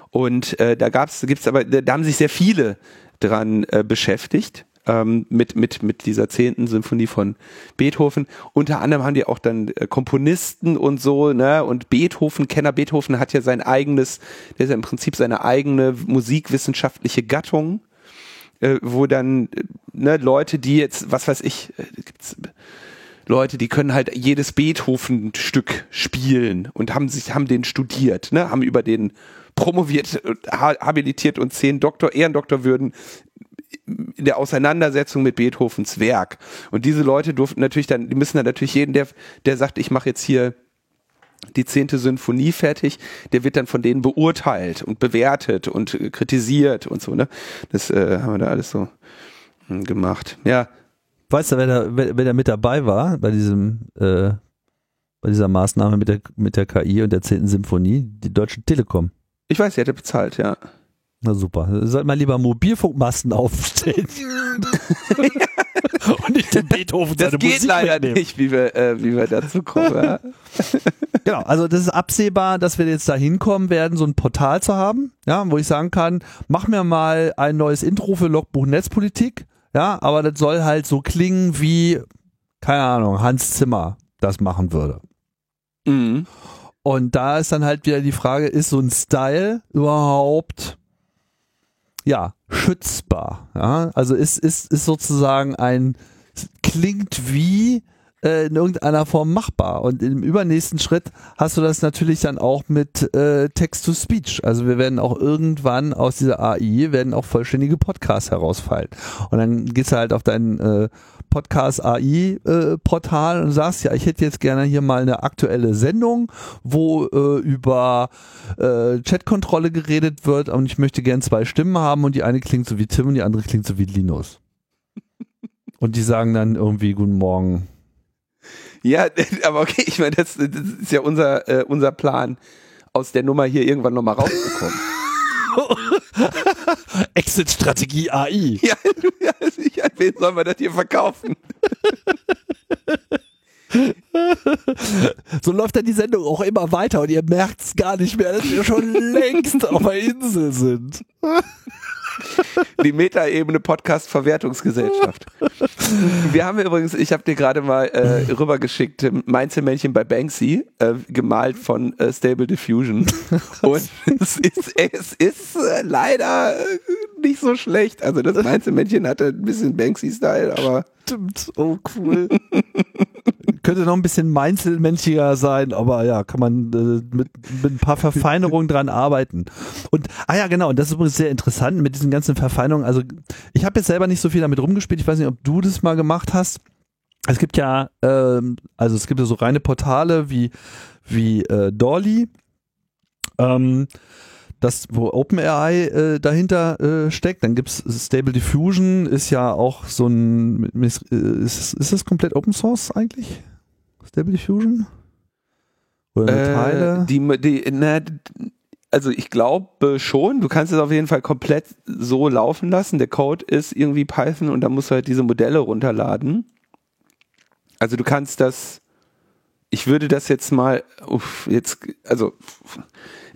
Und äh, da gab's, gibt's aber, da haben sich sehr viele dran äh, beschäftigt ähm, mit, mit, mit dieser zehnten Symphonie von Beethoven. Unter anderem haben die auch dann äh, Komponisten und so, ne? Und Beethoven, Kenner Beethoven hat ja sein eigenes, der ist ja im Prinzip seine eigene musikwissenschaftliche Gattung, äh, wo dann äh, ne, Leute, die jetzt, was weiß ich, äh, gibt's Leute, die können halt jedes Beethoven-Stück spielen und haben sich, haben den studiert, ne, haben über den promoviert, habilitiert und zehn Doktor, Ehrendoktorwürden in der Auseinandersetzung mit Beethovens Werk. Und diese Leute durften natürlich dann, die müssen dann natürlich jeden, der, der sagt, ich mache jetzt hier die zehnte Sinfonie fertig, der wird dann von denen beurteilt und bewertet und kritisiert und so, ne? Das äh, haben wir da alles so hm, gemacht. Ja. Weißt du, wer da, wer, wer da mit dabei war bei diesem, äh, bei dieser Maßnahme mit der, mit der KI und der zehnten Symphonie? Die Deutsche Telekom. Ich weiß, sie hätte bezahlt, ja. Na super. Sollte man lieber Mobilfunkmasten aufstellen. Und nicht den Beethoven Das geht Musik leider mitnehmen. nicht, wie wir, äh, wie wir dazu kommen. Ja. Genau, also das ist absehbar, dass wir jetzt da hinkommen werden, so ein Portal zu haben, ja, wo ich sagen kann, mach mir mal ein neues Intro für Logbuch Netzpolitik, ja, aber das soll halt so klingen wie, keine Ahnung, Hans Zimmer das machen würde. Mhm. Und da ist dann halt wieder die Frage, ist so ein Style überhaupt ja schützbar? Ja? Also ist, ist, ist sozusagen ein klingt wie äh, in irgendeiner Form machbar. Und im übernächsten Schritt hast du das natürlich dann auch mit äh, Text-to-Speech. Also wir werden auch irgendwann aus dieser AI werden auch vollständige Podcasts herausfallen. Und dann gehst du halt auf deinen äh, Podcast AI äh, Portal und sagst, ja, ich hätte jetzt gerne hier mal eine aktuelle Sendung, wo äh, über äh, Chatkontrolle geredet wird und ich möchte gern zwei Stimmen haben und die eine klingt so wie Tim und die andere klingt so wie Linus. Und die sagen dann irgendwie Guten Morgen. Ja, aber okay, ich meine, das, das ist ja unser, äh, unser Plan, aus der Nummer hier irgendwann nochmal rauszukommen. Exit-Strategie AI. ja, ja, ich, wen soll man das hier verkaufen? So läuft dann die Sendung auch immer weiter und ihr merkt es gar nicht mehr, dass wir schon längst auf der Insel sind. Die Metaebene Podcast Verwertungsgesellschaft. Wir haben übrigens, ich habe dir gerade mal äh, rübergeschickt, Mainzelmännchen bei Banksy, äh, gemalt von äh, Stable Diffusion. Und es ist, es ist äh, leider äh, nicht so schlecht. Also das Mainzelmännchen hatte ein bisschen Banksy-Style, aber Stimmt. Oh, cool. Könnte noch ein bisschen meinzelmenschiger sein, aber ja, kann man äh, mit, mit ein paar Verfeinerungen dran arbeiten. Und, ah ja, genau, und das ist übrigens sehr interessant mit diesen ganzen Verfeinerungen. Also, ich habe jetzt selber nicht so viel damit rumgespielt. Ich weiß nicht, ob du das mal gemacht hast. Es gibt ja, ähm, also es gibt ja so reine Portale wie, wie äh, Dolly. Ähm, das, wo OpenAI äh, dahinter äh, steckt. Dann gibt's Stable Diffusion, ist ja auch so ein, ist, ist, ist das komplett Open Source eigentlich? Stable Diffusion? Oder nur Teile? äh, die, die, na, also ich glaube schon, du kannst es auf jeden Fall komplett so laufen lassen. Der Code ist irgendwie Python und da musst du halt diese Modelle runterladen. Also du kannst das, ich würde das jetzt mal, uff, jetzt, also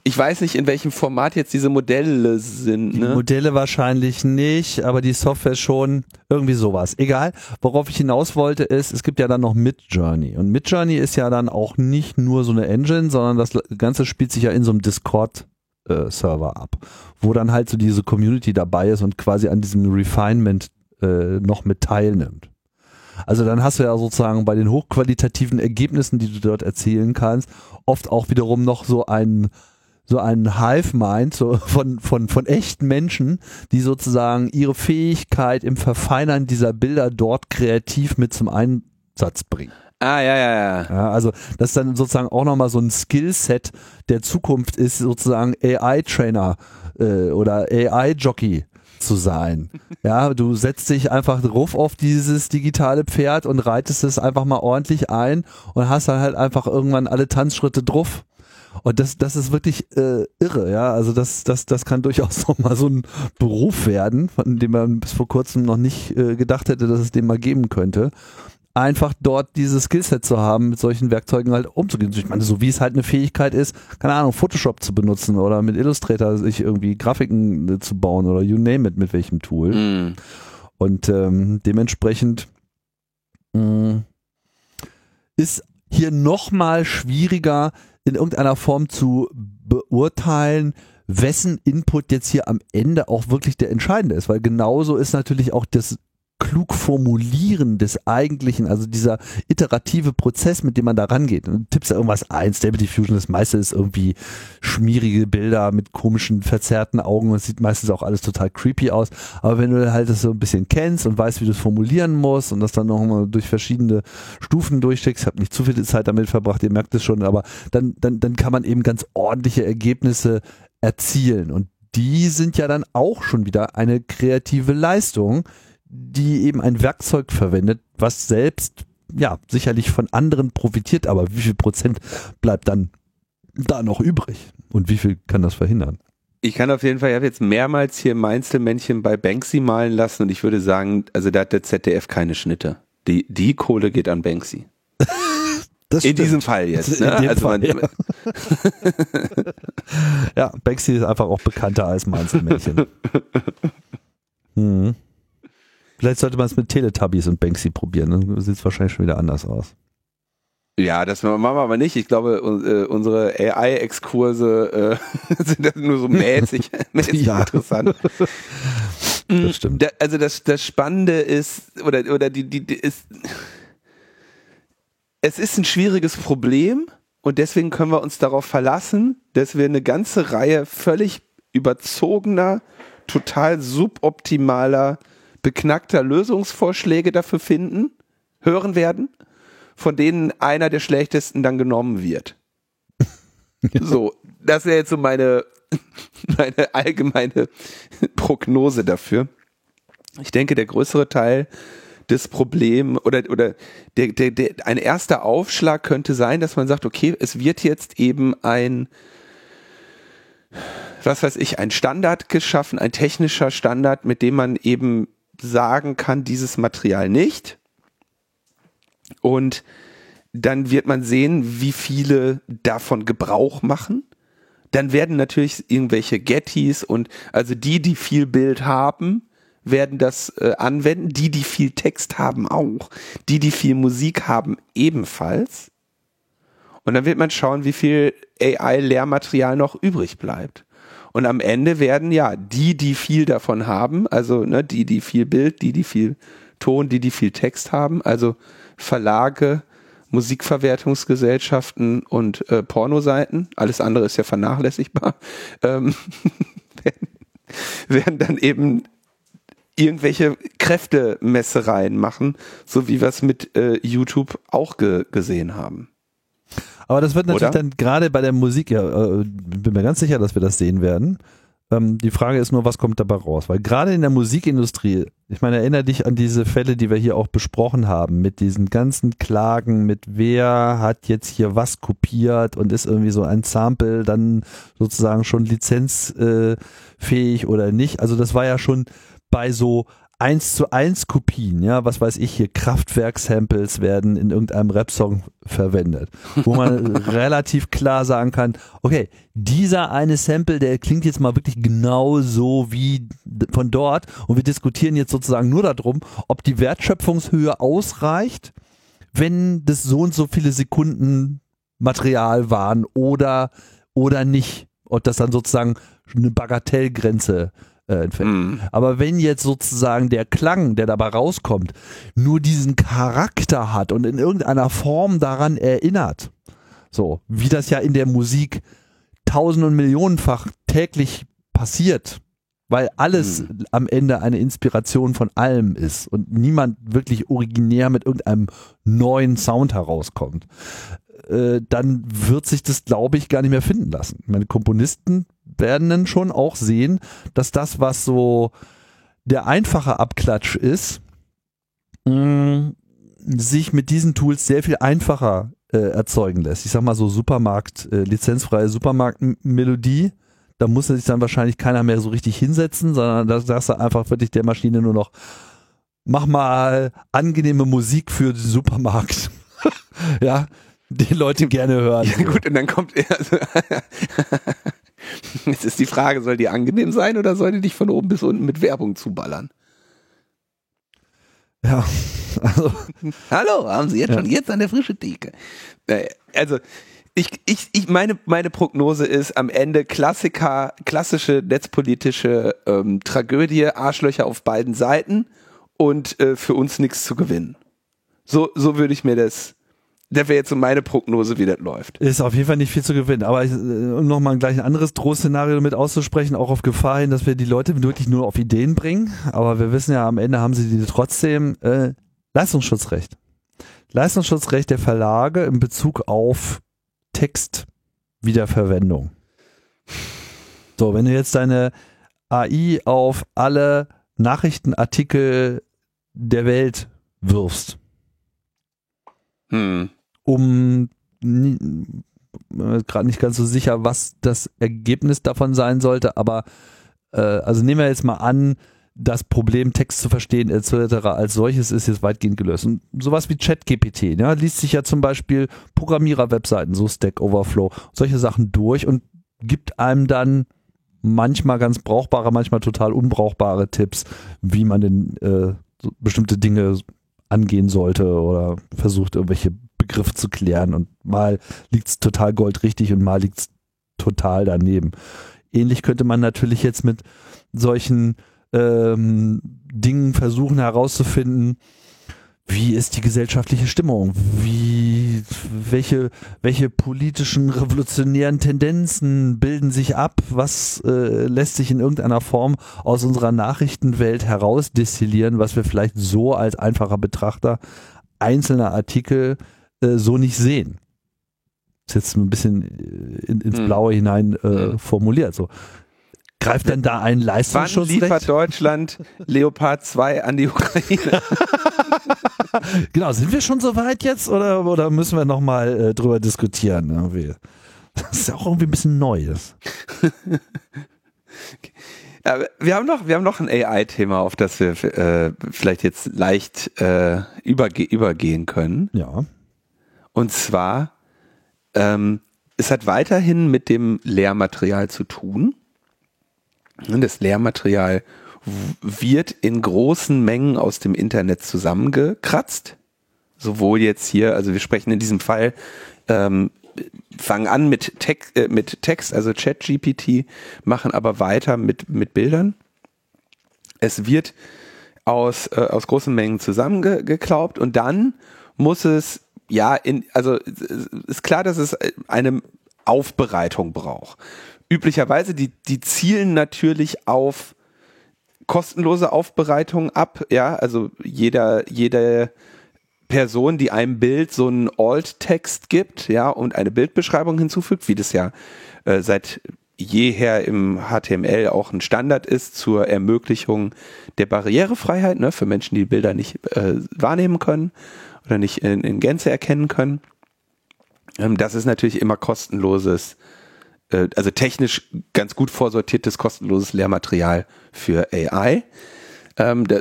ich weiß nicht, in welchem Format jetzt diese Modelle sind. Die Ne? Modelle wahrscheinlich nicht, aber die Software schon. Irgendwie sowas. Egal. Worauf ich hinaus wollte ist, es gibt ja dann noch Midjourney. Und Midjourney ist ja dann auch nicht nur so eine Engine, sondern das Ganze spielt sich ja in so einem Discord-Server ab, wo dann halt so diese Community dabei ist und quasi an diesem Refinement äh, noch mit teilnimmt. Also dann hast du ja sozusagen bei den hochqualitativen Ergebnissen, die du dort erzielen kannst, oft auch wiederum noch so einen so einen Hive-Mind so von, von, von echten Menschen, die sozusagen ihre Fähigkeit im Verfeinern dieser Bilder dort kreativ mit zum Einsatz bringen. Ah, ja, ja, ja. Ja, also das ist dann sozusagen auch nochmal so ein Skillset der Zukunft ist, sozusagen AI-Trainer äh, oder AI-Jockey zu sein. Ja, du setzt dich einfach drauf auf dieses digitale Pferd und reitest es einfach mal ordentlich ein und hast dann halt einfach irgendwann alle Tanzschritte drauf. Und das, das ist wirklich äh, irre, ja. Also das, das, das kann durchaus noch mal so ein Beruf werden, von dem man bis vor kurzem noch nicht äh, gedacht hätte, dass es den mal geben könnte. Einfach dort dieses Skillset zu haben, mit solchen Werkzeugen halt umzugehen. Ich meine, so wie es halt eine Fähigkeit ist, keine Ahnung, Photoshop zu benutzen oder mit Illustrator sich irgendwie Grafiken äh, zu bauen oder you name it, mit welchem Tool. Mhm. Und ähm, dementsprechend mh, mm, ist hier nochmal schwieriger in irgendeiner Form zu beurteilen, wessen Input jetzt hier am Ende auch wirklich der entscheidende ist, weil genauso ist natürlich auch das klug formulieren des eigentlichen, also dieser iterative Prozess, mit dem man da rangeht. Und tippst da irgendwas ein, Stable Diffusion, das meiste ist irgendwie schmierige Bilder mit komischen, verzerrten Augen und sieht meistens auch alles total creepy aus. Aber wenn du halt das so ein bisschen kennst und weißt, wie du es formulieren musst und das dann nochmal durch verschiedene Stufen durchsteckst, ich habe nicht zu viel Zeit damit verbracht, ihr merkt es schon, aber dann, dann, dann kann man eben ganz ordentliche Ergebnisse erzielen. Und die sind ja dann auch schon wieder eine kreative Leistung, die eben ein Werkzeug verwendet, was selbst ja sicherlich von anderen profitiert, aber wie viel Prozent bleibt dann da noch übrig und wie viel kann das verhindern? Ich kann auf jeden Fall, ich habe jetzt mehrmals hier Mainzelmännchen bei Banksy malen lassen und ich würde sagen, also da hat der ZDF keine Schnitte. Die, die Kohle geht an Banksy. Das in diesem Fall jetzt. Ne? Also Fall, ja. ja, Banksy ist einfach auch bekannter als Mainzelmännchen. Hm. Vielleicht sollte man es mit Teletubbies und Banksy probieren, dann sieht es wahrscheinlich schon wieder anders aus. Ja, das machen wir aber nicht. Ich glaube, äh, unsere AI-Exkurse äh, sind nur so mäßig, mäßig ja. interessant. Das stimmt. also das, das Spannende ist, oder, oder die, die, die ist, es ist ein schwieriges Problem und deswegen können wir uns darauf verlassen, dass wir eine ganze Reihe völlig überzogener, total suboptimaler beknackter Lösungsvorschläge dafür finden, hören werden, von denen einer der schlechtesten dann genommen wird. so, das wäre jetzt so meine, meine allgemeine Prognose dafür. Ich denke, der größere Teil des Problems oder, oder der, der, der, ein erster Aufschlag könnte sein, dass man sagt, okay, es wird jetzt eben ein, was weiß ich, ein Standard geschaffen, ein technischer Standard, mit dem man eben sagen kann dieses Material nicht. Und dann wird man sehen, wie viele davon Gebrauch machen. Dann werden natürlich irgendwelche Gettys und also die, die viel Bild haben, werden das äh, anwenden. Die, die viel Text haben, auch. Die, die viel Musik haben, ebenfalls. Und dann wird man schauen, wie viel AI-Lehrmaterial noch übrig bleibt. Und am Ende werden ja die, die viel davon haben, also ne, die, die viel Bild, die, die viel Ton, die, die viel Text haben, also Verlage, Musikverwertungsgesellschaften und äh, Pornoseiten, alles andere ist ja vernachlässigbar, ähm, werden, dann eben irgendwelche Kräftemessereien machen, so wie wir es mit äh, YouTube auch ge gesehen haben. Aber das wird natürlich Oder? dann gerade bei der Musik, ja, äh, bin mir ganz sicher, dass wir das sehen werden. Ähm, die Frage ist nur, was kommt dabei raus? Weil gerade in der Musikindustrie, ich meine, erinnere dich an diese Fälle, die wir hier auch besprochen haben, mit diesen ganzen Klagen, mit wer hat jetzt hier was kopiert und ist irgendwie so ein Sample dann sozusagen schon lizenzfähig oder nicht. Also das war ja schon bei so eins zu eins Kopien, ja, was weiß ich hier, Kraftwerk-Samples werden in irgendeinem Rap-Song verwendet, wo man relativ klar sagen kann, okay, dieser eine Sample, der klingt jetzt mal wirklich genau so wie von dort und wir diskutieren jetzt sozusagen nur darum, ob die Wertschöpfungshöhe ausreicht, wenn das so und so viele Sekunden Material waren oder oder nicht. Und das dann sozusagen eine Bagatellgrenze äh, entfällt. Mm. Aber wenn jetzt sozusagen der Klang, der dabei rauskommt, nur diesen Charakter hat und in irgendeiner Form daran erinnert, so wie das ja in der Musik tausend und millionenfach täglich passiert, weil alles mhm. am Ende eine Inspiration von allem ist und niemand wirklich originär mit irgendeinem neuen Sound herauskommt, äh, dann wird sich das, glaube ich, gar nicht mehr finden lassen. Meine Komponisten werden dann schon auch sehen, dass das, was so der einfache Abklatsch ist, mm, sich mit diesen Tools sehr viel einfacher äh, erzeugen lässt. Ich sag mal so Supermarkt, äh, lizenzfreie Supermarktmelodie. Da muss sich dann wahrscheinlich keiner mehr so richtig hinsetzen, sondern da sagst du einfach wirklich der Maschine nur noch, mach mal angenehme Musik für den Supermarkt. ja, die Leute gerne hören. Ja gut, und dann kommt also, Jetzt ist die Frage, soll die angenehm sein oder soll die dich von oben bis unten mit Werbung zuballern? Ja, also. Hallo, haben Sie jetzt Ja. schon jetzt an der frische Theke? Äh, Also, ich, ich, ich meine, meine Prognose ist am Ende Klassiker, klassische netzpolitische ähm, Tragödie, Arschlöcher auf beiden Seiten und äh, für uns nichts zu gewinnen. So, so würde ich mir das, das wäre jetzt so meine Prognose, wie das läuft. Ist auf jeden Fall nicht viel zu gewinnen. Aber ich, äh, um nochmal gleich ein anderes Drohszenario mit auszusprechen, auch auf Gefahr hin, dass wir die Leute wirklich nur auf Ideen bringen. Aber wir wissen ja, am Ende haben sie die trotzdem äh, Leistungsschutzrecht. Leistungsschutzrecht der Verlage in Bezug auf Textwiederverwendung. So, wenn du jetzt deine AI auf alle Nachrichtenartikel der Welt wirfst, Hm. Um äh, gerade nicht ganz so sicher, was das Ergebnis davon sein sollte, aber äh, also nehmen wir jetzt mal an, das Problem Text zu verstehen etc. als solches ist jetzt weitgehend gelöst. Und sowas wie ChatGPT, ja, liest sich ja zum Beispiel Programmierer-Webseiten, so Stack Overflow, solche Sachen durch und gibt einem dann manchmal ganz brauchbare, manchmal total unbrauchbare Tipps, wie man denn äh, bestimmte Dinge angehen sollte oder versucht irgendwelche Begriffe zu klären und mal liegt's total goldrichtig und mal liegt's total daneben. Ähnlich könnte man natürlich jetzt mit solchen ähm, Dingen versuchen herauszufinden, wie ist die gesellschaftliche Stimmung? Wie, welche, welche politischen revolutionären Tendenzen bilden sich ab? Was äh, lässt sich in irgendeiner Form aus unserer Nachrichtenwelt herausdestillieren, was wir vielleicht so als einfacher Betrachter einzelner Artikel äh, so nicht sehen? Ist jetzt ein bisschen äh, in, ins Hm. Blaue hinein äh, Hm. formuliert. So. Greift denn da ein Wann Leistungsschutzrecht? liefert Deutschland Leopard 2 an die Ukraine? Genau, sind wir schon so weit jetzt oder, oder müssen wir nochmal äh, drüber diskutieren? Irgendwie? Das ist ja auch irgendwie ein bisschen neu. Das. Ja, wir haben noch, wir haben noch ein AI-Thema, auf das wir äh, vielleicht jetzt leicht äh, überge übergehen können. Ja. Und zwar, ähm, es hat weiterhin mit dem Lehrmaterial zu tun. Das Lehrmaterial wird in großen Mengen aus dem Internet zusammengekratzt. Sowohl jetzt hier, also wir sprechen in diesem Fall, ähm, fangen an mit, Text, äh, mit Text, also ChatGPT, machen aber weiter mit, mit Bildern. Es wird aus, äh, aus großen Mengen zusammengeklaubt und dann muss es, ja, in, also ist klar, dass es eine Aufbereitung braucht. Üblicherweise, die, die zielen natürlich auf kostenlose Aufbereitung ab, ja, also jeder, jede Person, die einem Bild so einen Alt-Text gibt, ja, und eine Bildbeschreibung hinzufügt, wie das ja äh, seit jeher im HTML auch ein Standard ist zur Ermöglichung der Barrierefreiheit, ne, für Menschen, die Bilder nicht äh, wahrnehmen können oder nicht in, in Gänze erkennen können. Ähm, das ist natürlich immer kostenloses, äh, also technisch ganz gut vorsortiertes, kostenloses Lehrmaterial für AI. Ähm, da,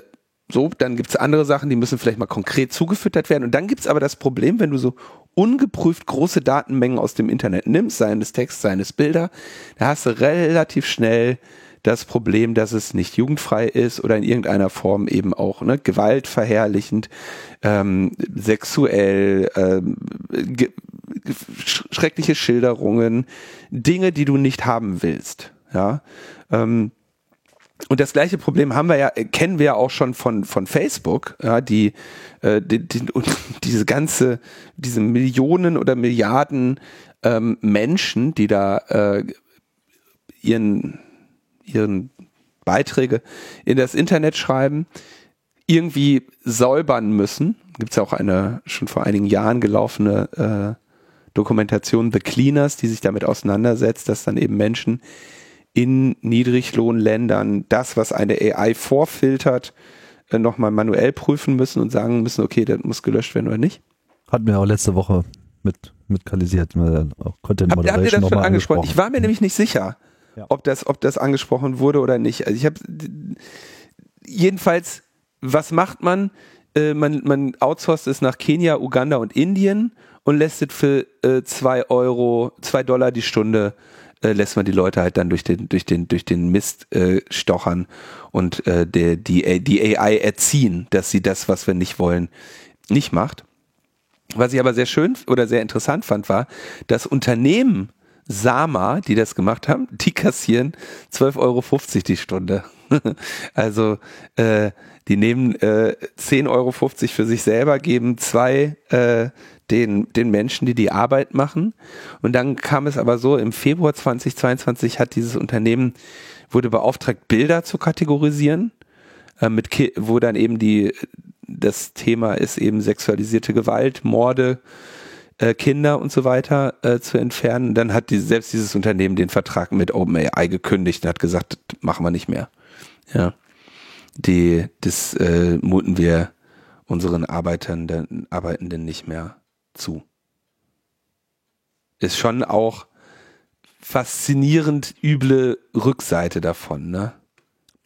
so, dann gibt's andere Sachen, die müssen vielleicht mal konkret zugefüttert werden. Und dann gibt's aber das Problem, wenn du so ungeprüft große Datenmengen aus dem Internet nimmst, seien es Text, seien es Bilder, da hast du relativ schnell das Problem, dass es nicht jugendfrei ist oder in irgendeiner Form eben auch ne, gewaltverherrlichend, ähm, sexuell, ähm, ge sch schreckliche Schilderungen, Dinge, die du nicht haben willst. Ja, ähm, und das gleiche Problem haben wir ja, äh, kennen wir ja auch schon von, von Facebook, ja, die, äh, die, die diese ganze, diese Millionen oder Milliarden ähm, Menschen, die da äh, ihren, ihren Beiträge in das Internet schreiben, irgendwie säubern müssen. Gibt es ja auch eine schon vor einigen Jahren gelaufene äh, Dokumentation The Cleaners, die sich damit auseinandersetzt, dass dann eben Menschen in Niedriglohnländern das, was eine AI vorfiltert, äh, nochmal manuell prüfen müssen und sagen müssen, okay, das muss gelöscht werden oder nicht. Hatten wir auch letzte Woche mit, mit wir dann auch Content Habt, habt ihr Moderation das schon angesprochen? angesprochen. Ich war mir nämlich nicht sicher, Ja. ob, das, ob das angesprochen wurde oder nicht. Also ich habe jedenfalls, was macht man? Äh, man? Man outsourced es nach Kenia, Uganda und Indien und lässt es für äh, zwei Euro, zwei Dollar die Stunde äh, lässt man die Leute halt dann durch den, durch den, durch den Mist äh, stochern und äh, der, die, die AI erziehen, dass sie das, was wir nicht wollen, nicht macht. Was ich aber sehr schön oder sehr interessant fand, war, dass Unternehmen Sama, die das gemacht haben, die kassieren 12,50 Euro die Stunde. also äh, die nehmen äh, 10,50 Euro für sich selber, geben zwei äh, den, den Menschen, die die Arbeit machen. Und dann kam es aber so, im Februar 2022 hat dieses Unternehmen, wurde beauftragt, Bilder zu kategorisieren, äh, mit, wo dann eben die, das Thema ist eben sexualisierte Gewalt, Morde, äh, Kinder und so weiter äh, zu entfernen. Dann hat die, selbst dieses Unternehmen den Vertrag mit OpenAI gekündigt und hat gesagt, machen wir nicht mehr. Ja. Die, das äh, muten wir unseren Arbeitenden, Arbeitenden nicht mehr zu. Ist schon auch faszinierend üble Rückseite davon, ne?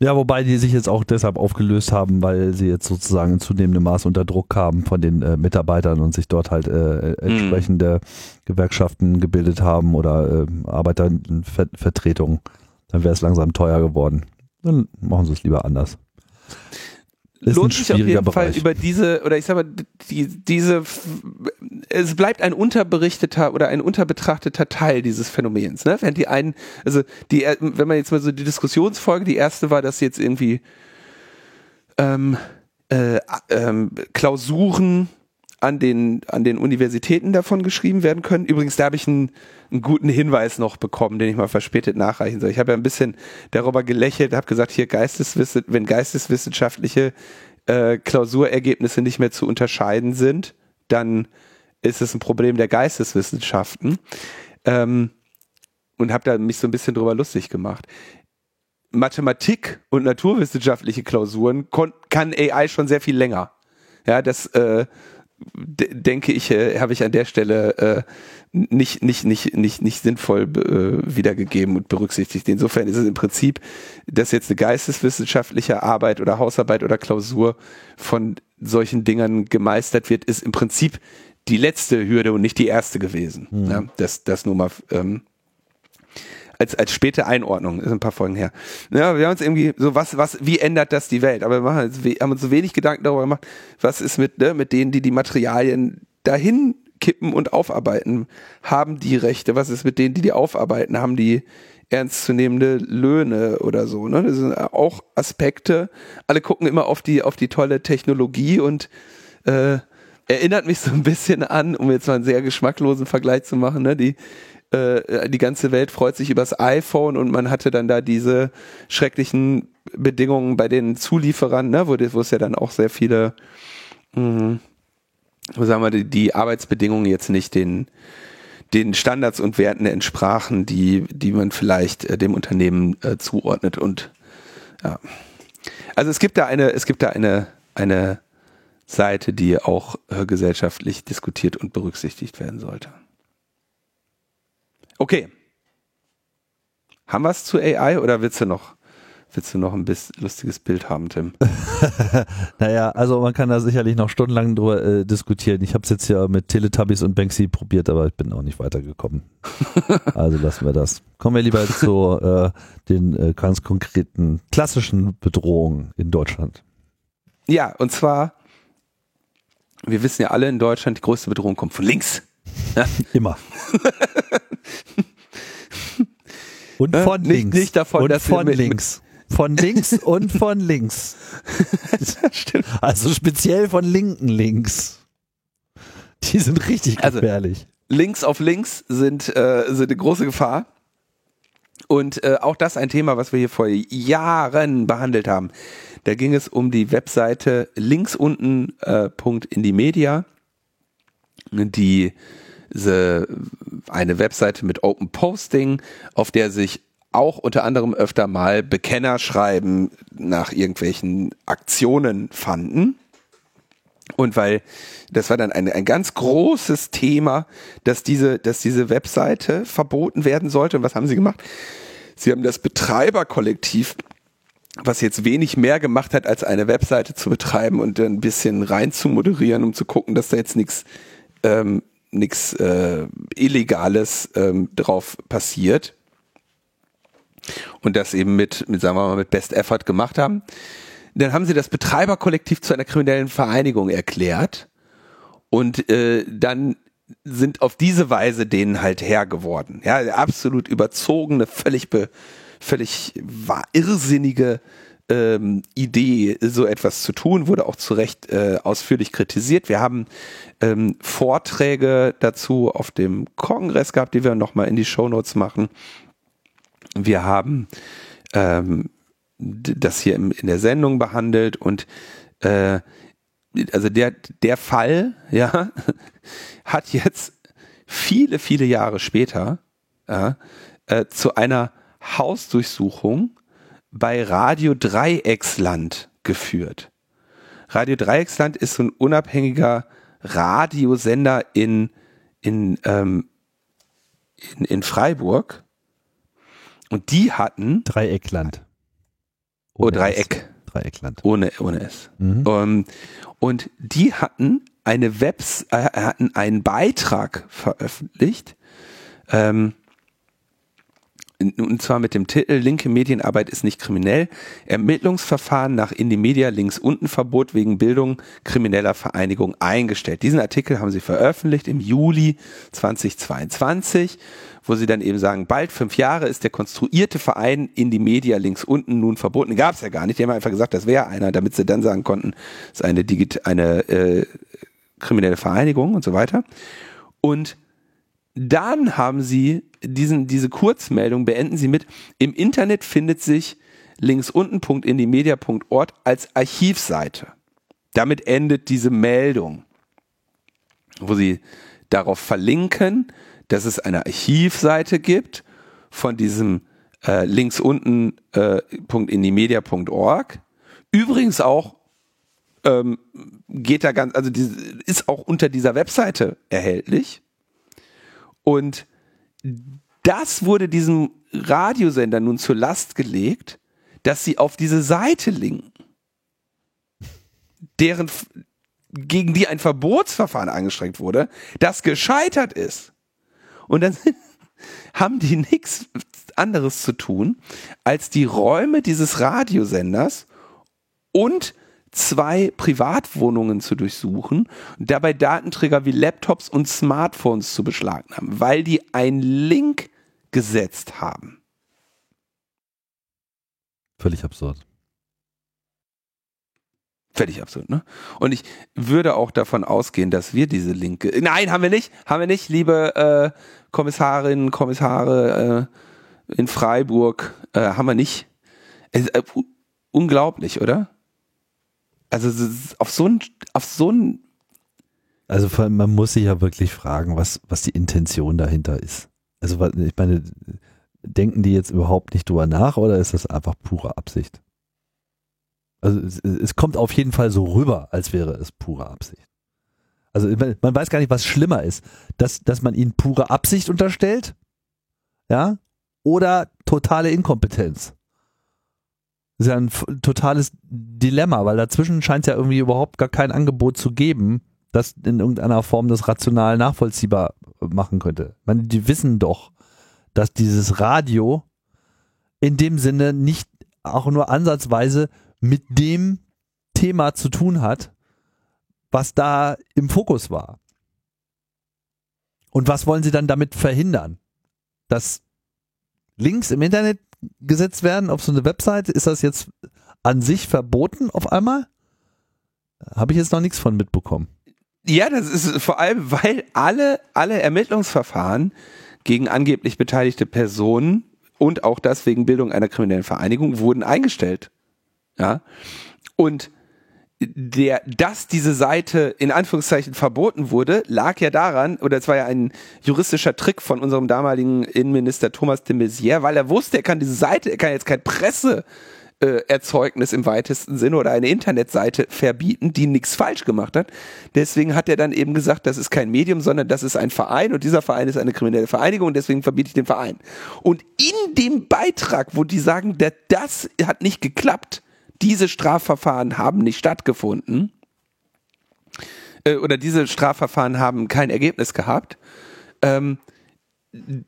Ja, wobei die sich jetzt auch deshalb aufgelöst haben, weil sie jetzt sozusagen in zunehmendem Maß unter Druck haben von den äh, Mitarbeitern und sich dort halt äh, mhm. entsprechende mhm. Gewerkschaften gebildet haben oder äh, Arbeitervertretungen. Dann wäre es langsam teuer geworden. Dann machen sie es lieber anders lohnt sich auf jeden Bereich. Fall über diese, oder ich sag mal, die, diese, es bleibt ein unterberichteter oder ein unterbetrachteter Teil dieses Phänomens, ne? Wenn die einen, also die, wenn man jetzt mal so die Diskussionsfolge, die erste war, dass jetzt irgendwie ähm, äh, ähm, Klausuren an den, an den Universitäten davon geschrieben werden können. Übrigens, da habe ich einen, einen guten Hinweis noch bekommen, den ich mal verspätet nachreichen soll. Ich habe ja ein bisschen darüber gelächelt, habe gesagt, hier Geisteswissen, wenn geisteswissenschaftliche äh, Klausurergebnisse nicht mehr zu unterscheiden sind, dann ist es ein Problem der Geisteswissenschaften. Ähm, und habe da mich so ein bisschen drüber lustig gemacht. Mathematik und naturwissenschaftliche Klausuren kann AI schon sehr viel länger. Ja, das äh, denke ich, äh, habe ich an der Stelle äh, nicht, nicht, nicht, nicht, nicht sinnvoll äh, wiedergegeben und berücksichtigt. Insofern ist es im Prinzip, dass jetzt eine geisteswissenschaftliche Arbeit oder Hausarbeit oder Klausur von solchen Dingern gemeistert wird, ist im Prinzip die letzte Hürde und nicht die erste gewesen. Mhm. Ja, das, das nur mal ähm, als, als späte Einordnung, ist ein paar Folgen her. Ja, wir haben uns irgendwie so, was, was, wie ändert das die Welt? Aber wir machen, haben uns so wenig Gedanken darüber gemacht, was ist mit, ne, mit denen, die die Materialien dahin kippen und aufarbeiten, haben die Rechte? Was ist mit denen, die die aufarbeiten? Haben die ernstzunehmende Löhne oder so? Ne? Das sind auch Aspekte. Alle gucken immer auf die, auf die tolle Technologie und äh, erinnert mich so ein bisschen an, um jetzt mal einen sehr geschmacklosen Vergleich zu machen, ne? die äh, die ganze Welt freut sich übers iPhone und man hatte dann da diese schrecklichen Bedingungen bei den Zulieferern, ne, wo, wo es ja dann auch sehr viele, mh, sagen wir, die, die Arbeitsbedingungen jetzt nicht den, den Standards und Werten entsprachen, die, die man vielleicht äh, dem Unternehmen äh, zuordnet und ja. Also es gibt da eine, es gibt da eine, eine Seite, die auch äh, gesellschaftlich diskutiert und berücksichtigt werden sollte. Okay. Haben wir es zu AI oder willst du noch, willst du noch ein bisschen lustiges Bild haben, Tim? naja, also man kann da sicherlich noch stundenlang drüber äh, diskutieren. Ich habe es jetzt ja mit Teletubbies und Banksy probiert, aber ich bin auch nicht weitergekommen. also lassen wir das. Kommen wir lieber zu äh, den äh, ganz konkreten klassischen Bedrohungen in Deutschland. Ja, und zwar, wir wissen ja alle in Deutschland, die größte Bedrohung kommt von links. Immer. Und von nicht, links. Nicht davon, und dass von links. Von links und von links. Stimmt. Also speziell von linken links. Die sind richtig also, gefährlich. Also, links auf links sind, äh, sind eine große Gefahr. Und äh, auch das ein Thema, was wir hier vor Jahren behandelt haben. Da ging es um die Webseite links unten äh, die Media, die diese, eine Webseite mit Open Posting, auf der sich auch unter anderem öfter mal Bekennerschreiben nach irgendwelchen Aktionen fanden. Und weil das war dann ein, ein ganz großes Thema, dass diese, dass diese Webseite verboten werden sollte. Und was haben sie gemacht? Sie haben das Betreiberkollektiv, was jetzt wenig mehr gemacht hat, als eine Webseite zu betreiben und ein bisschen rein zu moderieren, um zu gucken, dass da jetzt nichts ähm, nichts äh, Illegales ähm, drauf passiert. und das eben mit, mit, sagen wir mal, mit Best Effort gemacht haben. Dann haben sie das Betreiberkollektiv zu einer kriminellen Vereinigung erklärt und äh, dann sind auf diese Weise denen halt Herr geworden. Ja, absolut überzogene, völlig, be, völlig irrsinnige ähm, Idee, so etwas zu tun, wurde auch zu Recht äh, ausführlich kritisiert. Wir haben ähm, Vorträge dazu auf dem Kongress gehabt, die wir nochmal in die Shownotes machen. Wir haben ähm, das hier im, in der Sendung behandelt und äh, also der, der Fall, ja, hat jetzt viele, viele Jahre später äh, zu einer Hausdurchsuchung bei Radio Dreiecksland geführt. Radio Dreiecksland ist so ein unabhängiger Radiosender in, in, ähm, in, in Freiburg. Und die hatten. Dreieckland. Oh, Dreieck. S. Dreieckland. Ohne, ohne S. Mhm. Um, ähm, und die hatten eine Webs, äh, hatten einen Beitrag veröffentlicht, ähm, und zwar mit dem Titel Linke Medienarbeit ist nicht kriminell. Ermittlungsverfahren nach Indie Media links unten Verbot wegen Bildung krimineller Vereinigung eingestellt. Diesen Artikel haben sie veröffentlicht im Juli 2022, wo sie dann eben sagen, bald fünf Jahre ist der konstruierte Verein Indie Media links unten nun verboten. Gab es ja gar nicht. Die haben einfach gesagt, das wäre einer, damit sie dann sagen konnten, es ist eine, Digit eine äh, kriminelle Vereinigung und so weiter. Und dann haben sie diesen, diese Kurzmeldung, beenden sie mit, im Internet findet sich links unten.indimedia.org als Archivseite. Damit endet diese Meldung, wo sie darauf verlinken, dass es eine Archivseite gibt von diesem äh, links unten äh, .indimedia.org. Übrigens auch ähm, geht da ganz, also die, ist auch unter dieser Webseite erhältlich. Und das wurde diesem Radiosender nun zur Last gelegt, dass sie auf diese Seite linken, deren gegen die ein Verbotsverfahren angestrengt wurde, das gescheitert ist. Und dann haben die nichts anderes zu tun, als die Räume dieses Radiosenders und zwei Privatwohnungen zu durchsuchen und dabei Datenträger wie Laptops und Smartphones zu beschlagnahmen, weil die einen Link gesetzt haben. Völlig absurd. Völlig absurd, ne? Und ich würde auch davon ausgehen, dass wir diese Linke. Nein, haben wir nicht, haben wir nicht, liebe äh, Kommissarinnen, Kommissare äh, in Freiburg, äh, haben wir nicht. Äh, unglaublich, oder? Also auf so ein, auf so ein also man muss sich ja wirklich fragen, was, was die Intention dahinter ist. Also ich meine, denken die jetzt überhaupt nicht drüber nach oder ist das einfach pure Absicht? Also es, es kommt auf jeden Fall so rüber, als wäre es pure Absicht. Also man weiß gar nicht, was schlimmer ist, dass, dass man ihnen pure Absicht unterstellt, ja, oder totale Inkompetenz. Ist ja ein totales Dilemma, weil dazwischen scheint es ja irgendwie überhaupt gar kein Angebot zu geben, das in irgendeiner Form das rational nachvollziehbar machen könnte. Ich meine, die wissen doch, dass dieses Radio in dem Sinne nicht auch nur ansatzweise mit dem Thema zu tun hat, was da im Fokus war. Und was wollen sie dann damit verhindern? Dass Links im Internet gesetzt werden auf so eine Website? Ist das jetzt an sich verboten auf einmal? Habe ich jetzt noch nichts von mitbekommen. Ja, das ist vor allem, weil alle, alle Ermittlungsverfahren gegen angeblich beteiligte Personen und auch das wegen Bildung einer kriminellen Vereinigung wurden eingestellt. Ja. Und der, dass diese Seite in Anführungszeichen verboten wurde, lag ja daran, oder es war ja ein juristischer Trick von unserem damaligen Innenminister Thomas de Maizière, weil er wusste, er kann diese Seite, er kann jetzt kein Presse äh, im weitesten Sinne oder eine Internetseite verbieten, die nichts falsch gemacht hat. Deswegen hat er dann eben gesagt, das ist kein Medium, sondern das ist ein Verein und dieser Verein ist eine kriminelle Vereinigung und deswegen verbiete ich den Verein. Und in dem Beitrag, wo die sagen, das hat nicht geklappt, diese Strafverfahren haben nicht stattgefunden äh, oder diese Strafverfahren haben kein Ergebnis gehabt, ähm,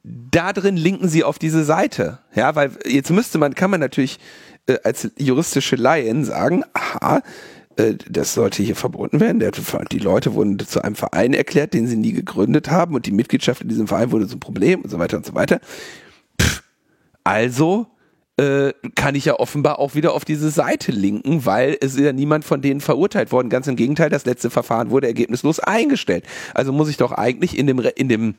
da drin linken sie auf diese Seite. Ja, weil jetzt müsste man, kann man natürlich äh, als juristische Laien sagen, aha, äh, das sollte hier verboten werden. Der, die Leute wurden zu einem Verein erklärt, den sie nie gegründet haben und die Mitgliedschaft in diesem Verein wurde zum Problem und so weiter und so weiter. Pff, also äh, kann ich ja offenbar auch wieder auf diese Seite linken, weil es ist ja niemand von denen verurteilt worden. Ganz im Gegenteil, das letzte Verfahren wurde ergebnislos eingestellt. Also muss ich doch eigentlich in dem, in dem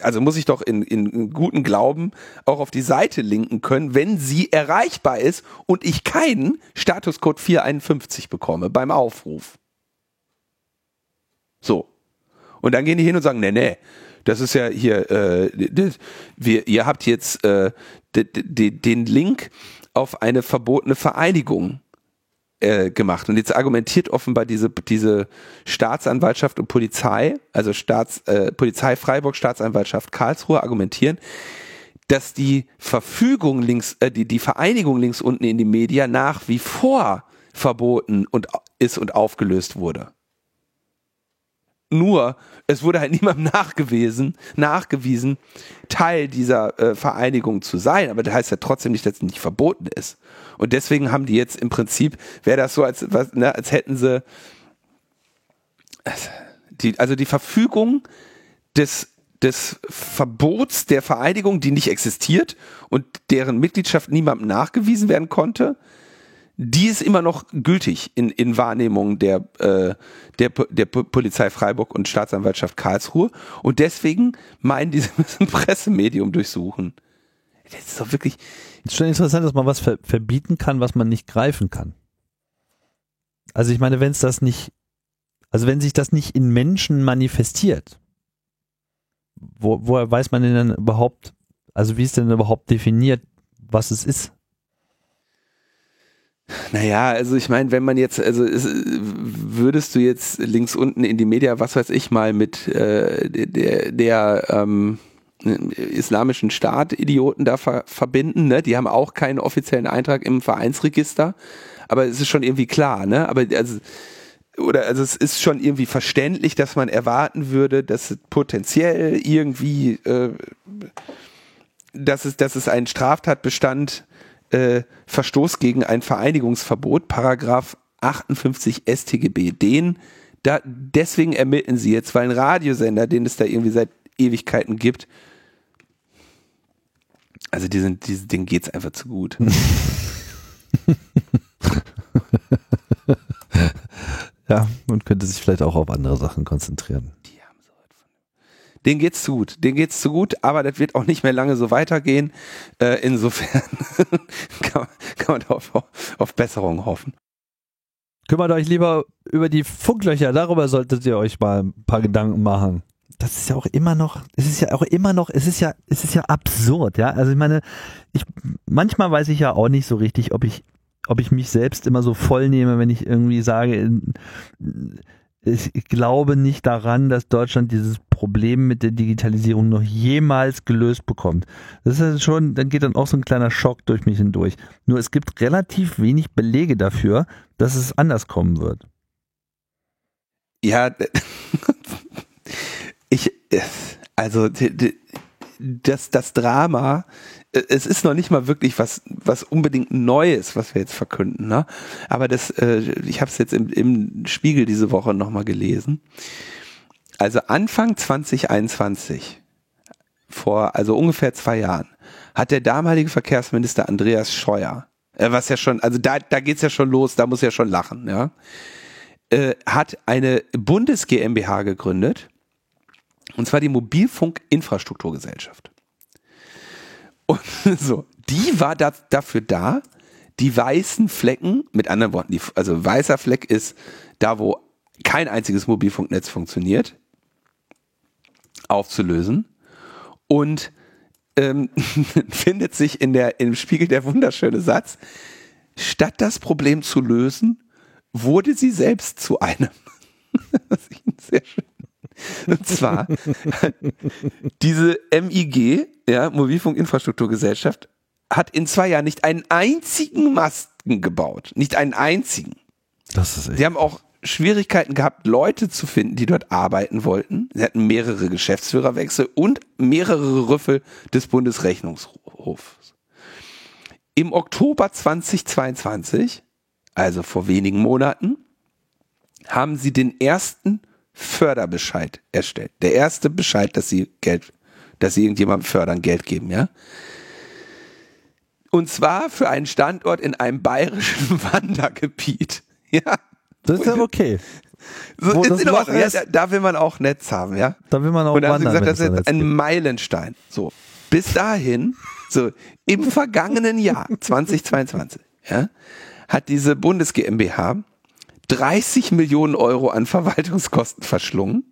also muss ich doch in, in guten Glauben auch auf die Seite linken können, wenn sie erreichbar ist und ich keinen Statuscode 451 bekomme beim Aufruf. So. Und dann gehen die hin und sagen, nee, nee, das ist ja hier, äh, das, wir, ihr habt jetzt äh, den Link auf eine verbotene Vereinigung äh, gemacht. Und jetzt argumentiert offenbar diese, diese Staatsanwaltschaft und Polizei, also Staats, äh, Polizei Freiburg, Staatsanwaltschaft Karlsruhe argumentieren, dass die Verfügung links, äh, die, die Vereinigung links unten in die Media nach wie vor verboten und ist und aufgelöst wurde. Nur, es wurde halt niemandem nachgewiesen, nachgewiesen, Teil dieser äh, Vereinigung zu sein. Aber das heißt ja trotzdem nicht, dass es nicht verboten ist. Und deswegen haben die jetzt im Prinzip, wäre das so, als, was, ne, als hätten sie, die, also die Verfügung des, des Verbots der Vereinigung, die nicht existiert und deren Mitgliedschaft niemandem nachgewiesen werden konnte, die ist immer noch gültig in, in Wahrnehmung der, äh, der, der Polizei Freiburg und Staatsanwaltschaft Karlsruhe. Und deswegen meinen die, sie müssen Pressemedium durchsuchen. Das ist doch wirklich. Es ist schon interessant, dass man was ver verbieten kann, was man nicht greifen kann. Also ich meine, wenn es das nicht, also wenn sich das nicht in Menschen manifestiert, wo, woher weiß man denn überhaupt, also wie ist denn überhaupt definiert, was es ist? Naja, also ich meine, wenn man jetzt, also ist, würdest du jetzt links unten in die Media, was weiß ich mal, mit äh, der, der ähm, islamischen Staat Idioten da ver verbinden, ne? Die haben auch keinen offiziellen Eintrag im Vereinsregister, aber es ist schon irgendwie klar, ne? Aber also oder also es ist schon irgendwie verständlich, dass man erwarten würde, dass potenziell irgendwie äh, dass es dass es einen Straftatbestand äh, Verstoß gegen ein Vereinigungsverbot, Paragraph 58 StGB, den da, deswegen ermitteln sie jetzt, weil ein Radiosender, den es da irgendwie seit Ewigkeiten gibt, also die sind, die, denen geht's einfach zu gut. ja, und könnte sich vielleicht auch auf andere Sachen konzentrieren. Den geht's zu gut. Den geht's zu gut, aber das wird auch nicht mehr lange so weitergehen. Äh, insofern kann, man, kann man auf, auf Besserung hoffen. Kümmert euch lieber über die Funklöcher, darüber solltet ihr euch mal ein paar Gedanken machen. Das ist ja auch immer noch, es ist ja auch immer noch, es ist ja, es ist ja absurd, ja. Also ich meine, ich, manchmal weiß ich ja auch nicht so richtig, ob ich, ob ich mich selbst immer so voll nehme, wenn ich irgendwie sage, ich glaube nicht daran, dass Deutschland dieses Problem mit der Digitalisierung noch jemals gelöst bekommt. Das ist schon, dann geht dann auch so ein kleiner Schock durch mich hindurch. Nur es gibt relativ wenig Belege dafür, dass es anders kommen wird. Ja, ich, also das, das Drama es ist noch nicht mal wirklich was, was unbedingt Neues, was wir jetzt verkünden. Ne? Aber das, äh, ich habe es jetzt im, im Spiegel diese Woche nochmal gelesen. Also Anfang 2021, vor also ungefähr zwei Jahren, hat der damalige Verkehrsminister Andreas Scheuer, äh, was ja schon, also da, da geht's ja schon los, da muss er schon lachen, ja, äh, hat eine Bundes GmbH gegründet, und zwar die Mobilfunkinfrastrukturgesellschaft. Und so, die war da, dafür da, die weißen Flecken, mit anderen Worten, die, also weißer Fleck ist da, wo kein einziges Mobilfunknetz funktioniert, aufzulösen. Und ähm, findet sich in der, im Spiegel der wunderschöne Satz, statt das Problem zu lösen, wurde sie selbst zu einem. das ist sehr schön. Und zwar diese MIG, ja, Mobilfunkinfrastrukturgesellschaft, hat in zwei Jahren nicht einen einzigen Masten gebaut. Nicht einen einzigen. Das ist echt. Sie haben auch Schwierigkeiten gehabt, Leute zu finden, die dort arbeiten wollten. Sie hatten mehrere Geschäftsführerwechsel und mehrere Rüffel des Bundesrechnungshofs. Im Oktober 2022, also vor wenigen Monaten, haben sie den ersten Förderbescheid erstellt. Der erste Bescheid, dass sie Geld, dass sie irgendjemandem fördern, Geld geben, ja. Und zwar für einen Standort in einem bayerischen Wandergebiet. Ja. Das ist ja okay. So, ist in Ordnung. Ja, da, da will man auch Netz haben, ja. Da will man auch Und da haben sie wandern. gesagt, das ist jetzt ein gibt. Meilenstein. So, bis dahin, so im vergangenen Jahr 2022, ja, hat diese Bundes GmbH 30 Millionen Euro an Verwaltungskosten verschlungen.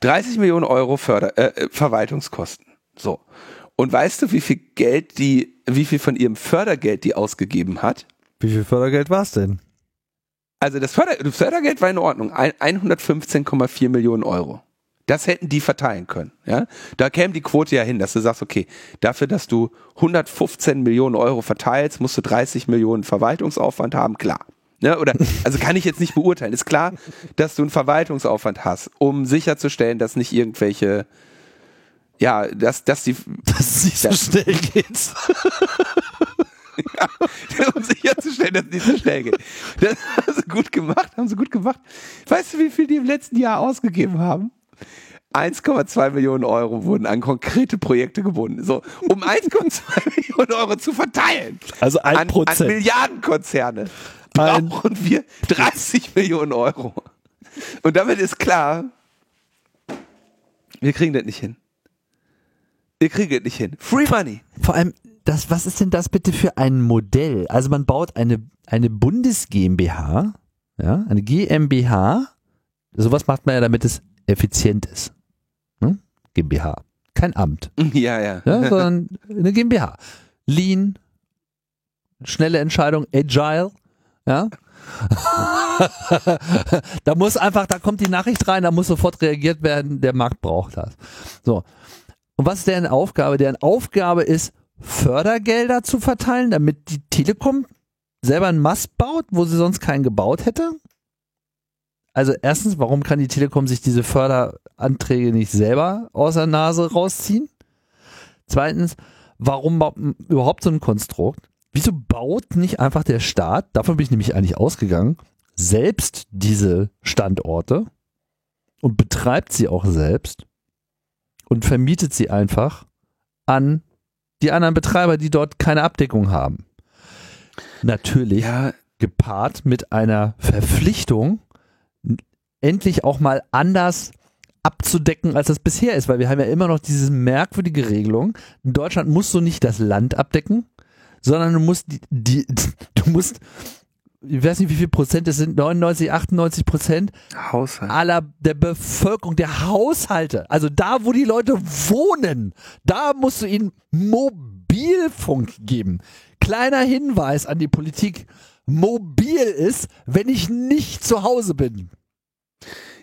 30 Millionen Euro Förder, äh, äh, Verwaltungskosten. So. Und weißt du, wie viel Geld die, wie viel von ihrem Fördergeld die ausgegeben hat? Wie viel Fördergeld war es denn? Also das, Förder das Fördergeld war in Ordnung, ein- 115,4 Millionen Euro. Das hätten die verteilen können. Ja? Da käme die Quote ja hin, dass du sagst, okay, dafür, dass du 115 Millionen Euro verteilst, musst du 30 Millionen Verwaltungsaufwand haben, klar. Ne? Oder, also kann ich jetzt nicht beurteilen. Ist klar, dass du einen Verwaltungsaufwand hast, um sicherzustellen, dass nicht irgendwelche, ja, dass, dass die, Dass es nicht so schnell geht. um sicherzustellen, dass es nicht so schnell geht. Das haben sie gut gemacht, haben sie gut gemacht. Weißt du, wie viel die im letzten Jahr ausgegeben haben? 1,2 Millionen Euro wurden an konkrete Projekte gebunden. So, um 1,2 Millionen Euro zu verteilen. Also ein an, an. Milliardenkonzerne Ein- brauchen wir 30 Millionen Euro. Und damit ist klar, wir kriegen das nicht hin. Wir kriegen das nicht hin. Free Money. Vor allem, das, was ist denn das bitte für ein Modell? Also man baut eine, eine Bundes GmbH, ja, eine GmbH, sowas macht man ja, damit es effizient ist. Ne? GmbH. Kein Amt, Ja, ja. ja, sondern eine GmbH. Lean, schnelle Entscheidung, agile, ja. da muss einfach, da kommt die Nachricht rein, da muss sofort reagiert werden, der Markt braucht das. So. Und was ist deren Aufgabe? Deren Aufgabe ist, Fördergelder zu verteilen, damit die Telekom selber einen Mast baut, wo sie sonst keinen gebaut hätte? Also erstens, warum kann die Telekom sich diese Förderanträge nicht selber aus der Nase rausziehen? Zweitens, warum überhaupt so ein Konstrukt? Wieso baut nicht einfach der Staat, davon bin ich nämlich eigentlich ausgegangen, selbst diese Standorte und betreibt sie auch selbst und vermietet sie einfach an die anderen Betreiber, die dort keine Abdeckung haben. Natürlich Ja, gepaart mit einer Verpflichtung, endlich auch mal anders abzudecken, als das bisher ist, weil wir haben ja immer noch diese merkwürdige Regelung. In Deutschland musst du nicht das Land abdecken, sondern du musst die, die du musst, ich weiß nicht, wie viel Prozent es sind, 99, 98 Prozent Haushalt. aller der Bevölkerung, der Haushalte, also da, wo die Leute wohnen, da musst du ihnen Mobilfunk geben. Kleiner Hinweis an die Politik. Mobil ist, wenn ich nicht zu Hause bin.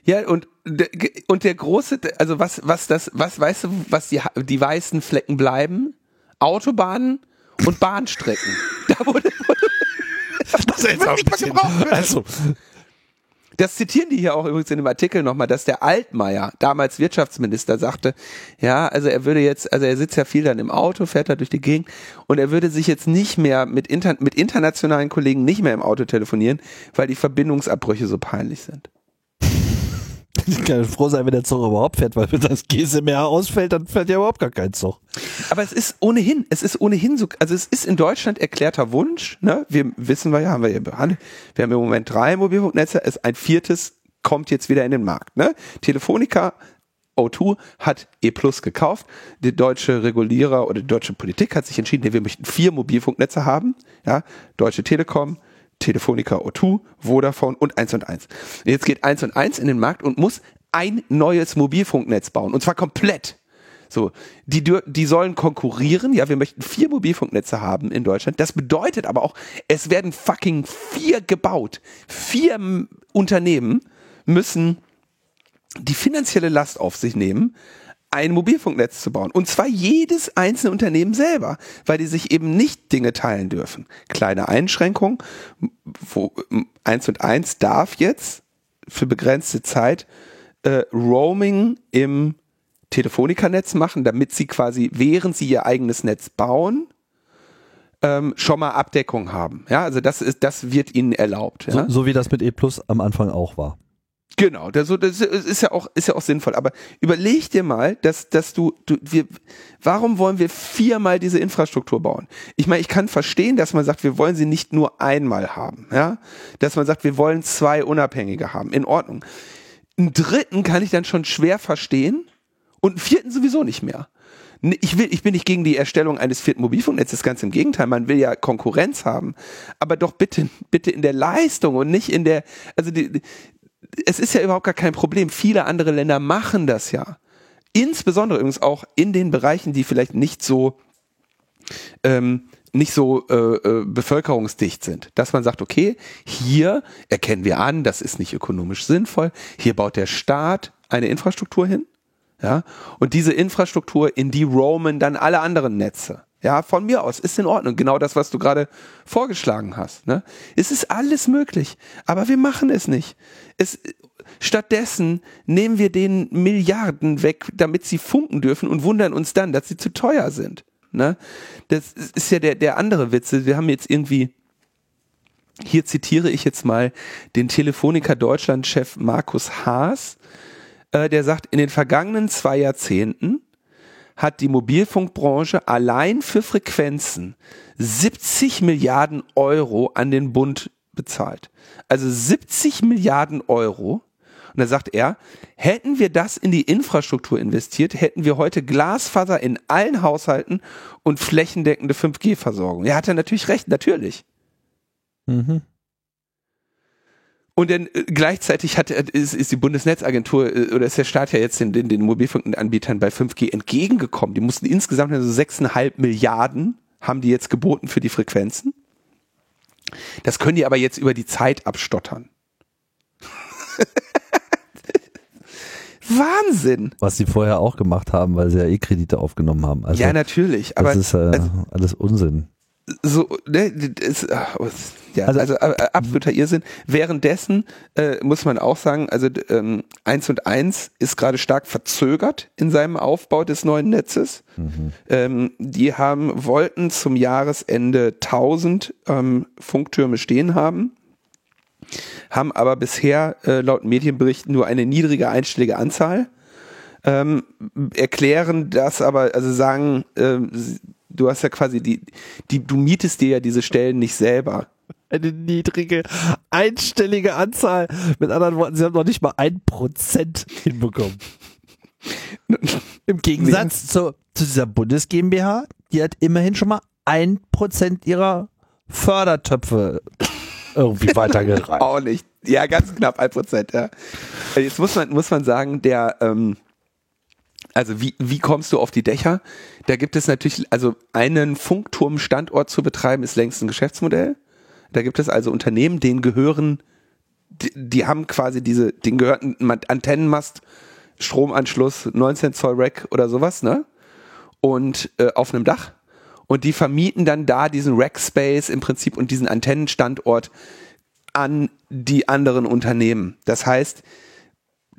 Ja, und, der- und der große, also was, was das, was weißt du, was die, die weißen Flecken bleiben? Autobahnen und Bahnstrecken. Da wurde, Das ist auch ein bisschen- also, das zitieren die hier auch übrigens in dem Artikel nochmal, dass der Altmaier, damals Wirtschaftsminister, sagte, ja, also er würde jetzt, also er sitzt ja viel dann im Auto, fährt da durch die Gegend und er würde sich jetzt nicht mehr mit, inter, mit internationalen Kollegen nicht mehr im Auto telefonieren, weil die Verbindungsabbrüche so peinlich sind. ich kann froh sein, wenn der Zug überhaupt fährt, weil wenn das GSMR ausfällt, dann fährt ja überhaupt gar kein Zug. Aber es ist ohnehin, es ist ohnehin so, also es ist in Deutschland erklärter Wunsch, ne? Wir wissen wir ja, haben wir ja behandelt. Wir haben im Moment drei Mobilfunknetze, es ein viertes kommt jetzt wieder in den Markt, ne? Telefonica O2 hat E Plus gekauft. Der deutsche Regulierer oder die deutsche Politik hat sich entschieden, wir möchten vier Mobilfunknetze haben, ja? Deutsche Telekom, Telefonica O2, Vodafone und 1 und 1. Jetzt geht 1 und 1 in den Markt und muss ein neues Mobilfunknetz bauen und zwar komplett. So, die, die sollen konkurrieren. Ja, wir möchten vier Mobilfunknetze haben in Deutschland. Das bedeutet aber auch, es werden fucking vier gebaut. Vier Unternehmen müssen die finanzielle Last auf sich nehmen, ein Mobilfunknetz zu bauen. Und zwar jedes einzelne Unternehmen selber, weil die sich eben nicht Dinge teilen dürfen. Kleine Einschränkung, wo eins und eins darf jetzt für begrenzte Zeit äh, Roaming im Telefonikernetz machen, damit sie quasi, während sie ihr eigenes Netz bauen, ähm, schon mal Abdeckung haben. Ja, also das ist, das wird ihnen erlaubt. Ja? So, so wie das mit E Plus am Anfang auch war. Genau, das, das ist ja auch ist ja auch sinnvoll. Aber überleg dir mal, dass dass du, du wir, warum wollen wir viermal diese Infrastruktur bauen? Ich meine, ich kann verstehen, dass man sagt, wir wollen sie nicht nur einmal haben, ja, dass man sagt, wir wollen zwei unabhängige haben. In Ordnung. Einen dritten kann ich dann schon schwer verstehen und einen vierten sowieso nicht mehr. Ich will, ich bin nicht gegen die Erstellung eines vierten Mobilfunknetzes, ganz im Gegenteil. Man will ja Konkurrenz haben, aber doch bitte, bitte in der Leistung und nicht in der, also die, es ist ja überhaupt gar kein Problem. Viele andere Länder machen das ja. Insbesondere übrigens auch in den Bereichen, die vielleicht nicht so ähm, nicht so äh, äh, bevölkerungsdicht sind. Dass man sagt, okay, hier erkennen wir an, das ist nicht ökonomisch sinnvoll. Hier baut der Staat eine Infrastruktur hin. Ja, und diese Infrastruktur, in die roamen dann alle anderen Netze. Ja, von mir aus ist in Ordnung. Genau das, was du gerade vorgeschlagen hast. Ne? Es ist alles möglich, aber wir machen es nicht. Es, stattdessen nehmen wir den Milliarden weg, damit sie funken dürfen und wundern uns dann, dass sie zu teuer sind. Ne? Das ist ja der, der andere Witz. Wir haben jetzt irgendwie, hier zitiere ich jetzt mal den Telefoniker Deutschland-Chef Markus Haas, äh, der sagt, in den vergangenen zwei Jahrzehnten hat die Mobilfunkbranche allein für Frequenzen 70 Milliarden Euro an den Bund bezahlt. Also 70 Milliarden Euro. Und da sagt er, hätten wir das in die Infrastruktur investiert, hätten wir heute Glasfaser in allen Haushalten und flächendeckende 5G-Versorgung. Er hat ja natürlich recht, natürlich. Mhm. Und dann äh, gleichzeitig hat, äh, ist, ist die Bundesnetzagentur äh, oder ist der Staat ja jetzt den, den, den Mobilfunkanbietern bei 5G entgegengekommen. Die mussten insgesamt also 6,5 Milliarden haben die jetzt geboten für die Frequenzen. Das können die aber jetzt über die Zeit abstottern. Wahnsinn. Was sie vorher auch gemacht haben, weil sie ja eh Kredite aufgenommen haben. Also, ja, natürlich. Aber das ist äh, also, alles Unsinn so, ne, ist, ja, also, also äh, absoluter Irrsinn. Währenddessen äh, muss man auch sagen, also ähm, 1 und 1 ist gerade stark verzögert in seinem Aufbau des neuen Netzes. Mhm. Ähm, die haben, wollten zum Jahresende 1000 ähm, Funktürme stehen haben, haben aber bisher äh, laut Medienberichten nur eine niedrige einstellige Anzahl. Ähm, erklären das aber, also sagen, äh, du hast ja quasi die, die, du mietest dir ja diese Stellen nicht selber. Eine niedrige, einstellige Anzahl. Mit anderen Worten, sie haben noch nicht mal ein Prozent hinbekommen. Im Gegensatz zu, zu dieser Bundes GmbH, die hat immerhin schon mal ein Prozent ihrer Fördertöpfe irgendwie weitergereicht. Auch nicht. Ja, ganz knapp ein Prozent, ja. Jetzt muss man, muss man sagen, der, ähm, also wie, wie kommst du auf die Dächer? Da gibt es natürlich, also einen Funkturmstandort zu betreiben, ist längst ein Geschäftsmodell. Da gibt es also Unternehmen, denen gehören, die, die haben quasi diese, denen gehört ein Antennenmast, Stromanschluss, 19 Zoll Rack oder sowas, ne? Und äh, auf einem Dach. Und die vermieten dann da diesen Rack Space im Prinzip und diesen Antennenstandort an die anderen Unternehmen. Das heißt,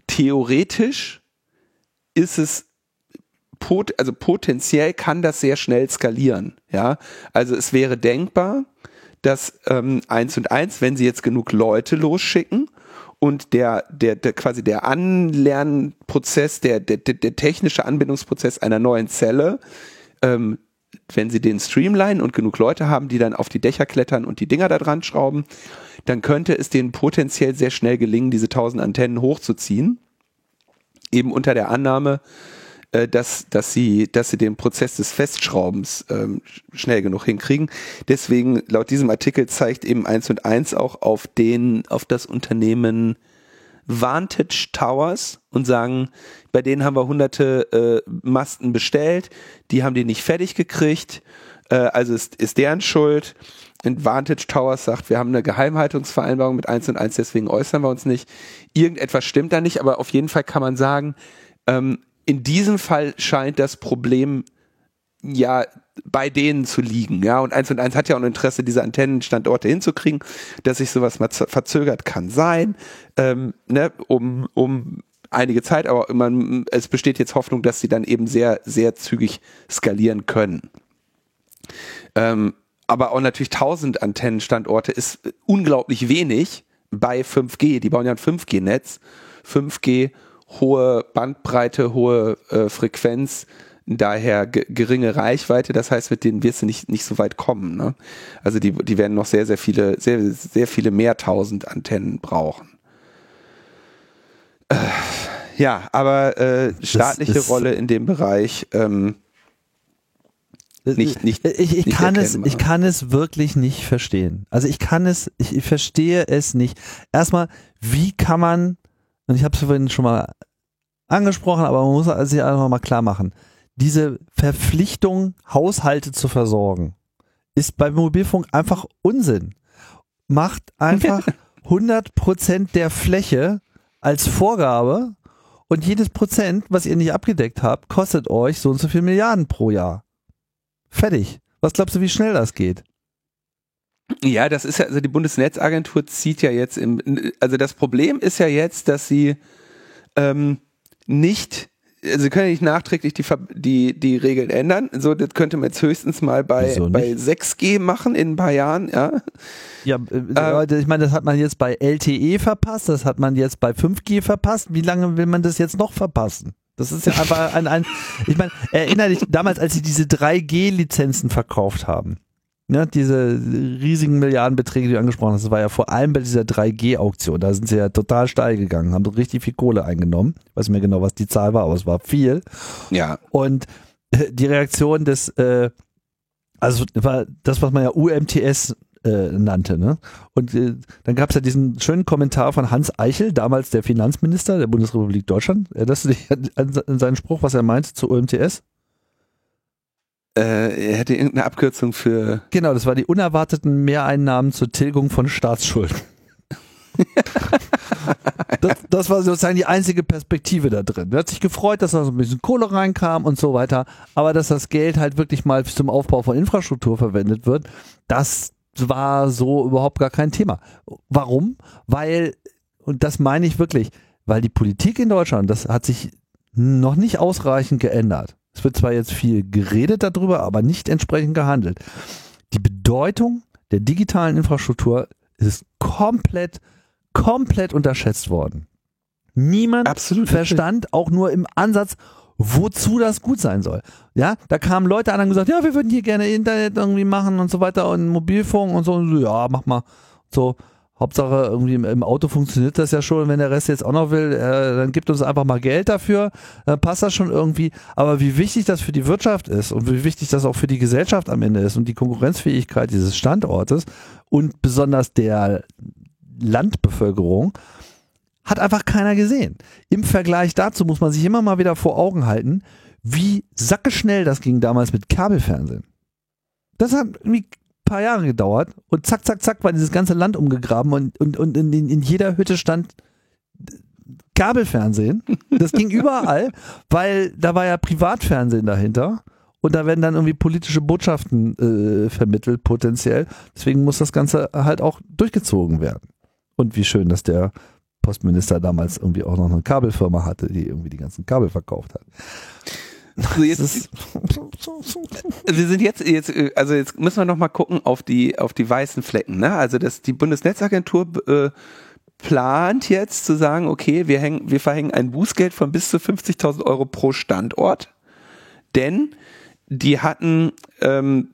theoretisch ist es pot also potenziell kann das sehr schnell skalieren. Ja, also es wäre denkbar, dass ähm, eins und eins, wenn sie jetzt genug Leute losschicken und der, der, der quasi der Anlernprozess, der, der, der technische Anbindungsprozess einer neuen Zelle, ähm, wenn sie den streamline und genug Leute haben, die dann auf die Dächer klettern und die Dinger da dran schrauben, dann könnte es denen potenziell sehr schnell gelingen, diese tausend Antennen hochzuziehen. Eben unter der Annahme, äh, dass, dass, sie, dass sie den Prozess des Festschraubens ähm, schnell genug hinkriegen. Deswegen, laut diesem Artikel zeigt eben eins und eins auch auf den, auf das Unternehmen Vantage Towers und sagen, bei denen haben wir hunderte äh, Masten bestellt, die haben die nicht fertig gekriegt, äh, also ist, ist deren Schuld. Und Vantage Towers sagt, wir haben eine Geheimhaltungsvereinbarung mit 1 und 1, deswegen äußern wir uns nicht. Irgendetwas stimmt da nicht, aber auf jeden Fall kann man sagen, ähm, in diesem Fall scheint das Problem ja bei denen zu liegen, ja. Und eins und eins hat ja auch ein Interesse, diese Antennenstandorte hinzukriegen, dass sich sowas mal verzögert kann sein, ähm, ne, um, um einige Zeit, aber man, es besteht jetzt Hoffnung, dass sie dann eben sehr, sehr zügig skalieren können. Ähm, aber auch natürlich 1000 Antennenstandorte ist unglaublich wenig bei 5G. Die bauen ja ein 5G-Netz. 5G, hohe Bandbreite, hohe äh, Frequenz, daher geringe Reichweite. Das heißt, mit denen wirst du nicht, nicht so weit kommen. Ne? Also die, die werden noch sehr, sehr viele, sehr, sehr viele mehr tausend Antennen brauchen. Äh, ja, aber äh, staatliche das, das, Rolle in dem Bereich ähm, nicht, nicht, ich, ich nicht kann es, ich kann es wirklich nicht verstehen. Also ich kann es, ich verstehe es nicht. Erstmal, wie kann man, und ich habe es vorhin schon mal angesprochen, aber man muss sich einfach mal klar machen, diese Verpflichtung, Haushalte zu versorgen, ist beim Mobilfunk einfach Unsinn. Macht einfach 100 Prozent der Fläche als Vorgabe und jedes Prozent, was ihr nicht abgedeckt habt, kostet euch so und so viel Milliarden pro Jahr. Fertig. Was glaubst du, wie schnell das geht? Ja, das ist ja, also die Bundesnetzagentur zieht ja jetzt im, also das Problem ist ja jetzt, dass sie ähm, nicht also sie können ja nicht nachträglich die, die, die Regeln ändern. So, das könnte man jetzt höchstens mal bei, bei 6G machen in ein paar Jahren, ja. Ja, äh, äh, ich meine, das hat man jetzt bei LTE verpasst, das hat man jetzt bei 5G verpasst. Wie lange will man das jetzt noch verpassen? Das ist ja einfach ein, ein ich meine, erinnere dich damals, als sie diese 3G-Lizenzen verkauft haben. Ja, diese riesigen Milliardenbeträge, die du angesprochen hast, das war ja vor allem bei dieser 3G-Auktion. Da sind sie ja total steil gegangen, haben richtig viel Kohle eingenommen. Ich weiß nicht mehr genau, was die Zahl war, aber es war viel. Ja. Und äh, die Reaktion des, äh, also war das, was man ja UMTS äh, nannte. Ne? Und äh, dann gab es ja diesen schönen Kommentar von Hans Eichel, damals der Finanzminister der Bundesrepublik Deutschland. Erinnerst du dich an, an seinen Spruch, was er meinte zu UMTS? Äh, er hätte irgendeine Abkürzung für. Genau, das war die unerwarteten Mehreinnahmen zur Tilgung von Staatsschulden. das, das, war sozusagen die einzige Perspektive da drin. Er hat sich gefreut, dass da so ein bisschen Kohle reinkam und so weiter, aber dass das Geld halt wirklich mal zum Aufbau von Infrastruktur verwendet wird, das war so überhaupt gar kein Thema. Warum? Weil, und das meine ich wirklich, weil die Politik in Deutschland, das hat sich noch nicht ausreichend geändert. Es wird zwar jetzt viel geredet darüber, aber nicht entsprechend gehandelt. Die Bedeutung der digitalen Infrastruktur ist komplett, komplett unterschätzt worden. Niemand Absolut. verstand auch nur im Ansatz, wozu das gut sein soll. Ja, da kamen Leute an und gesagt, ja, wir würden hier gerne Internet irgendwie machen und so weiter und Mobilfunk und so. Und so ja, mach mal. So, Hauptsache irgendwie im, Auto funktioniert das ja schon. Wenn der Rest jetzt auch noch will, äh, dann gibt uns einfach mal Geld dafür. Dann passt das schon irgendwie. Aber wie wichtig das für die Wirtschaft ist und wie wichtig das auch für die Gesellschaft am Ende ist und die Konkurrenzfähigkeit dieses Standortes und besonders der Landbevölkerung, hat einfach keiner gesehen. Im Vergleich dazu muss man sich immer mal wieder vor Augen halten, wie sackeschnell das ging damals mit Kabelfernsehen. Das hat irgendwie paar Jahre gedauert und zack, zack, zack war dieses ganze Land umgegraben und, und, und in, in jeder Hütte stand Kabelfernsehen. Das ging überall, weil da war ja Privatfernsehen dahinter. Und da werden dann irgendwie politische Botschaften äh, vermittelt, potenziell. Deswegen muss das Ganze halt auch durchgezogen werden. Und wie schön, dass der Postminister damals irgendwie auch noch eine Kabelfirma hatte, die irgendwie die ganzen Kabel verkauft hat. Also jetzt, wir sind jetzt, jetzt, also jetzt müssen wir noch mal gucken auf die, auf die weißen Flecken. Ne? Also das, die Bundesnetzagentur äh, plant jetzt zu sagen, okay, wir, hängen, wir verhängen ein Bußgeld von bis zu 50.000 Euro pro Standort, denn die hatten ähm,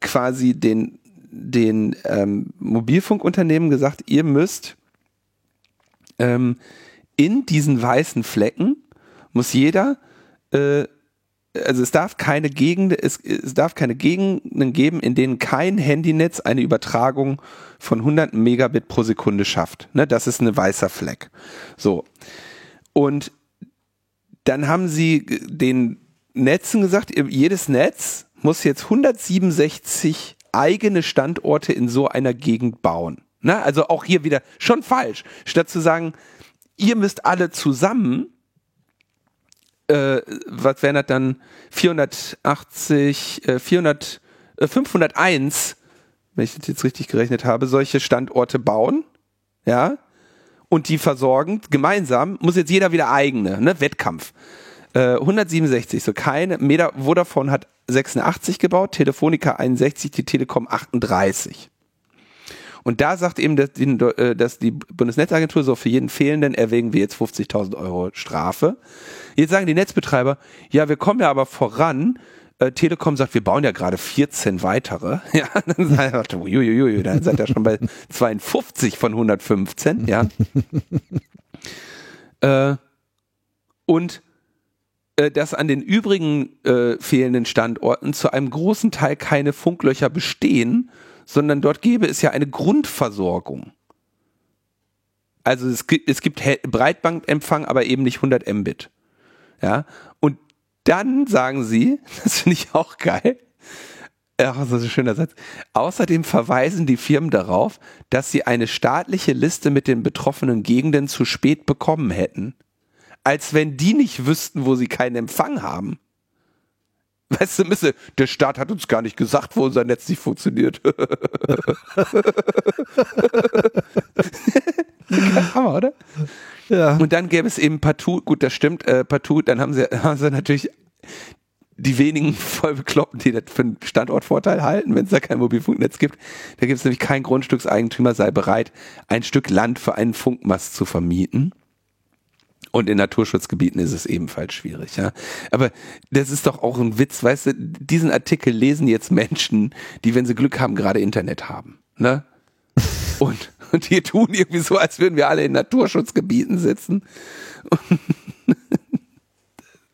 quasi den, den ähm, Mobilfunkunternehmen gesagt, ihr müsst ähm, in diesen weißen Flecken muss jeder äh, also es darf keine Gegend, es, es darf keine Gegenden geben, in denen kein Handynetz eine Übertragung von 100 Megabit pro Sekunde schafft. Ne, das ist ein weißer Fleck. So. Und dann haben sie den Netzen gesagt, jedes Netz muss jetzt 167 eigene Standorte in so einer Gegend bauen. Ne, also auch hier wieder schon falsch. Statt zu sagen, ihr müsst alle zusammen äh, was wären das dann 480, äh, 400, äh, 501, wenn ich das jetzt richtig gerechnet habe, solche Standorte bauen, ja, und die versorgen gemeinsam, muss jetzt jeder wieder eigene, ne, Wettkampf. Äh, 167, so keine, Meda, Vodafone hat 86 gebaut, Telefonica 61, die Telekom 38. Und da sagt eben, dass die, äh, dass die Bundesnetzagentur so für jeden Fehlenden erwägen wir jetzt 50.000 Euro Strafe. Jetzt sagen die Netzbetreiber, ja, wir kommen ja aber voran. Äh, Telekom sagt, wir bauen ja gerade 14 weitere. Ja, dann sagt er, uiuiui, dann seid ihr schon bei 52 von 115. Ja. äh, und dass an den übrigen äh, fehlenden Standorten zu einem großen Teil keine Funklöcher bestehen, sondern dort gäbe es ja eine Grundversorgung. Also es gibt, es gibt Breitbandempfang, aber eben nicht 100 Mbit. Ja, und dann sagen sie, das finde ich auch geil, Ach, das ist ein schöner Satz. Außerdem verweisen die Firmen darauf, dass sie eine staatliche Liste mit den betroffenen Gegenden zu spät bekommen hätten. Als wenn die nicht wüssten, wo sie keinen Empfang haben. Weißt du, Misse, der Staat hat uns gar nicht gesagt, wo unser Netz nicht funktioniert. Hammer, oder? Ja. Und dann gäbe es eben partout, gut, das stimmt, äh, partout, dann haben sie, haben sie natürlich die wenigen Vollbekloppten, die das für einen Standortvorteil halten, wenn es da kein Mobilfunknetz gibt. Da gibt es nämlich kein Grundstückseigentümer sei bereit, ein Stück Land für einen Funkmast zu vermieten. Und in Naturschutzgebieten ist es ebenfalls schwierig, ja. Aber das ist doch auch ein Witz, weißt du, diesen Artikel lesen jetzt Menschen, die, wenn sie Glück haben, gerade Internet haben, ne? Und, und die tun irgendwie so, als würden wir alle in Naturschutzgebieten sitzen.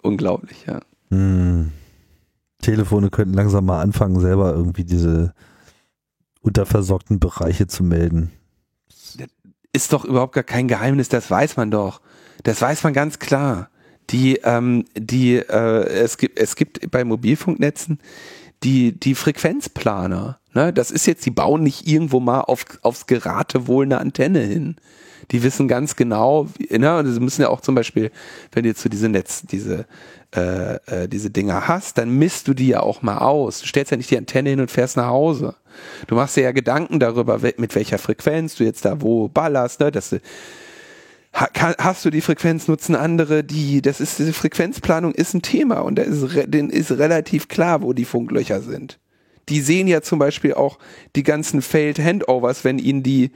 Unglaublich, ja. Hm. Telefone könnten langsam mal anfangen, selber irgendwie diese unterversorgten Bereiche zu melden. Das ist doch überhaupt gar kein Geheimnis, das weiß man doch. Das weiß man ganz klar. Die, ähm, die, äh, es gibt, es gibt bei Mobilfunknetzen die, die Frequenzplaner. Ne? Das ist jetzt, die bauen nicht irgendwo mal auf, aufs Geratewohl eine Antenne hin. Die wissen ganz genau, ne? und sie müssen ja auch zum Beispiel, wenn du jetzt so diese Netz, diese, äh, äh, diese Dinger hast, dann misst du die ja auch mal aus. Du stellst ja nicht die Antenne hin und fährst nach Hause. Du machst dir ja Gedanken darüber, mit welcher Frequenz du jetzt da wo ballerst, ne? dass du hast du die Frequenz, nutzen andere die. Das ist, diese Frequenzplanung ist ein Thema und da ist, denen ist relativ klar, wo die Funklöcher sind. Die sehen ja zum Beispiel auch die ganzen Failed Handovers, wenn ihnen die,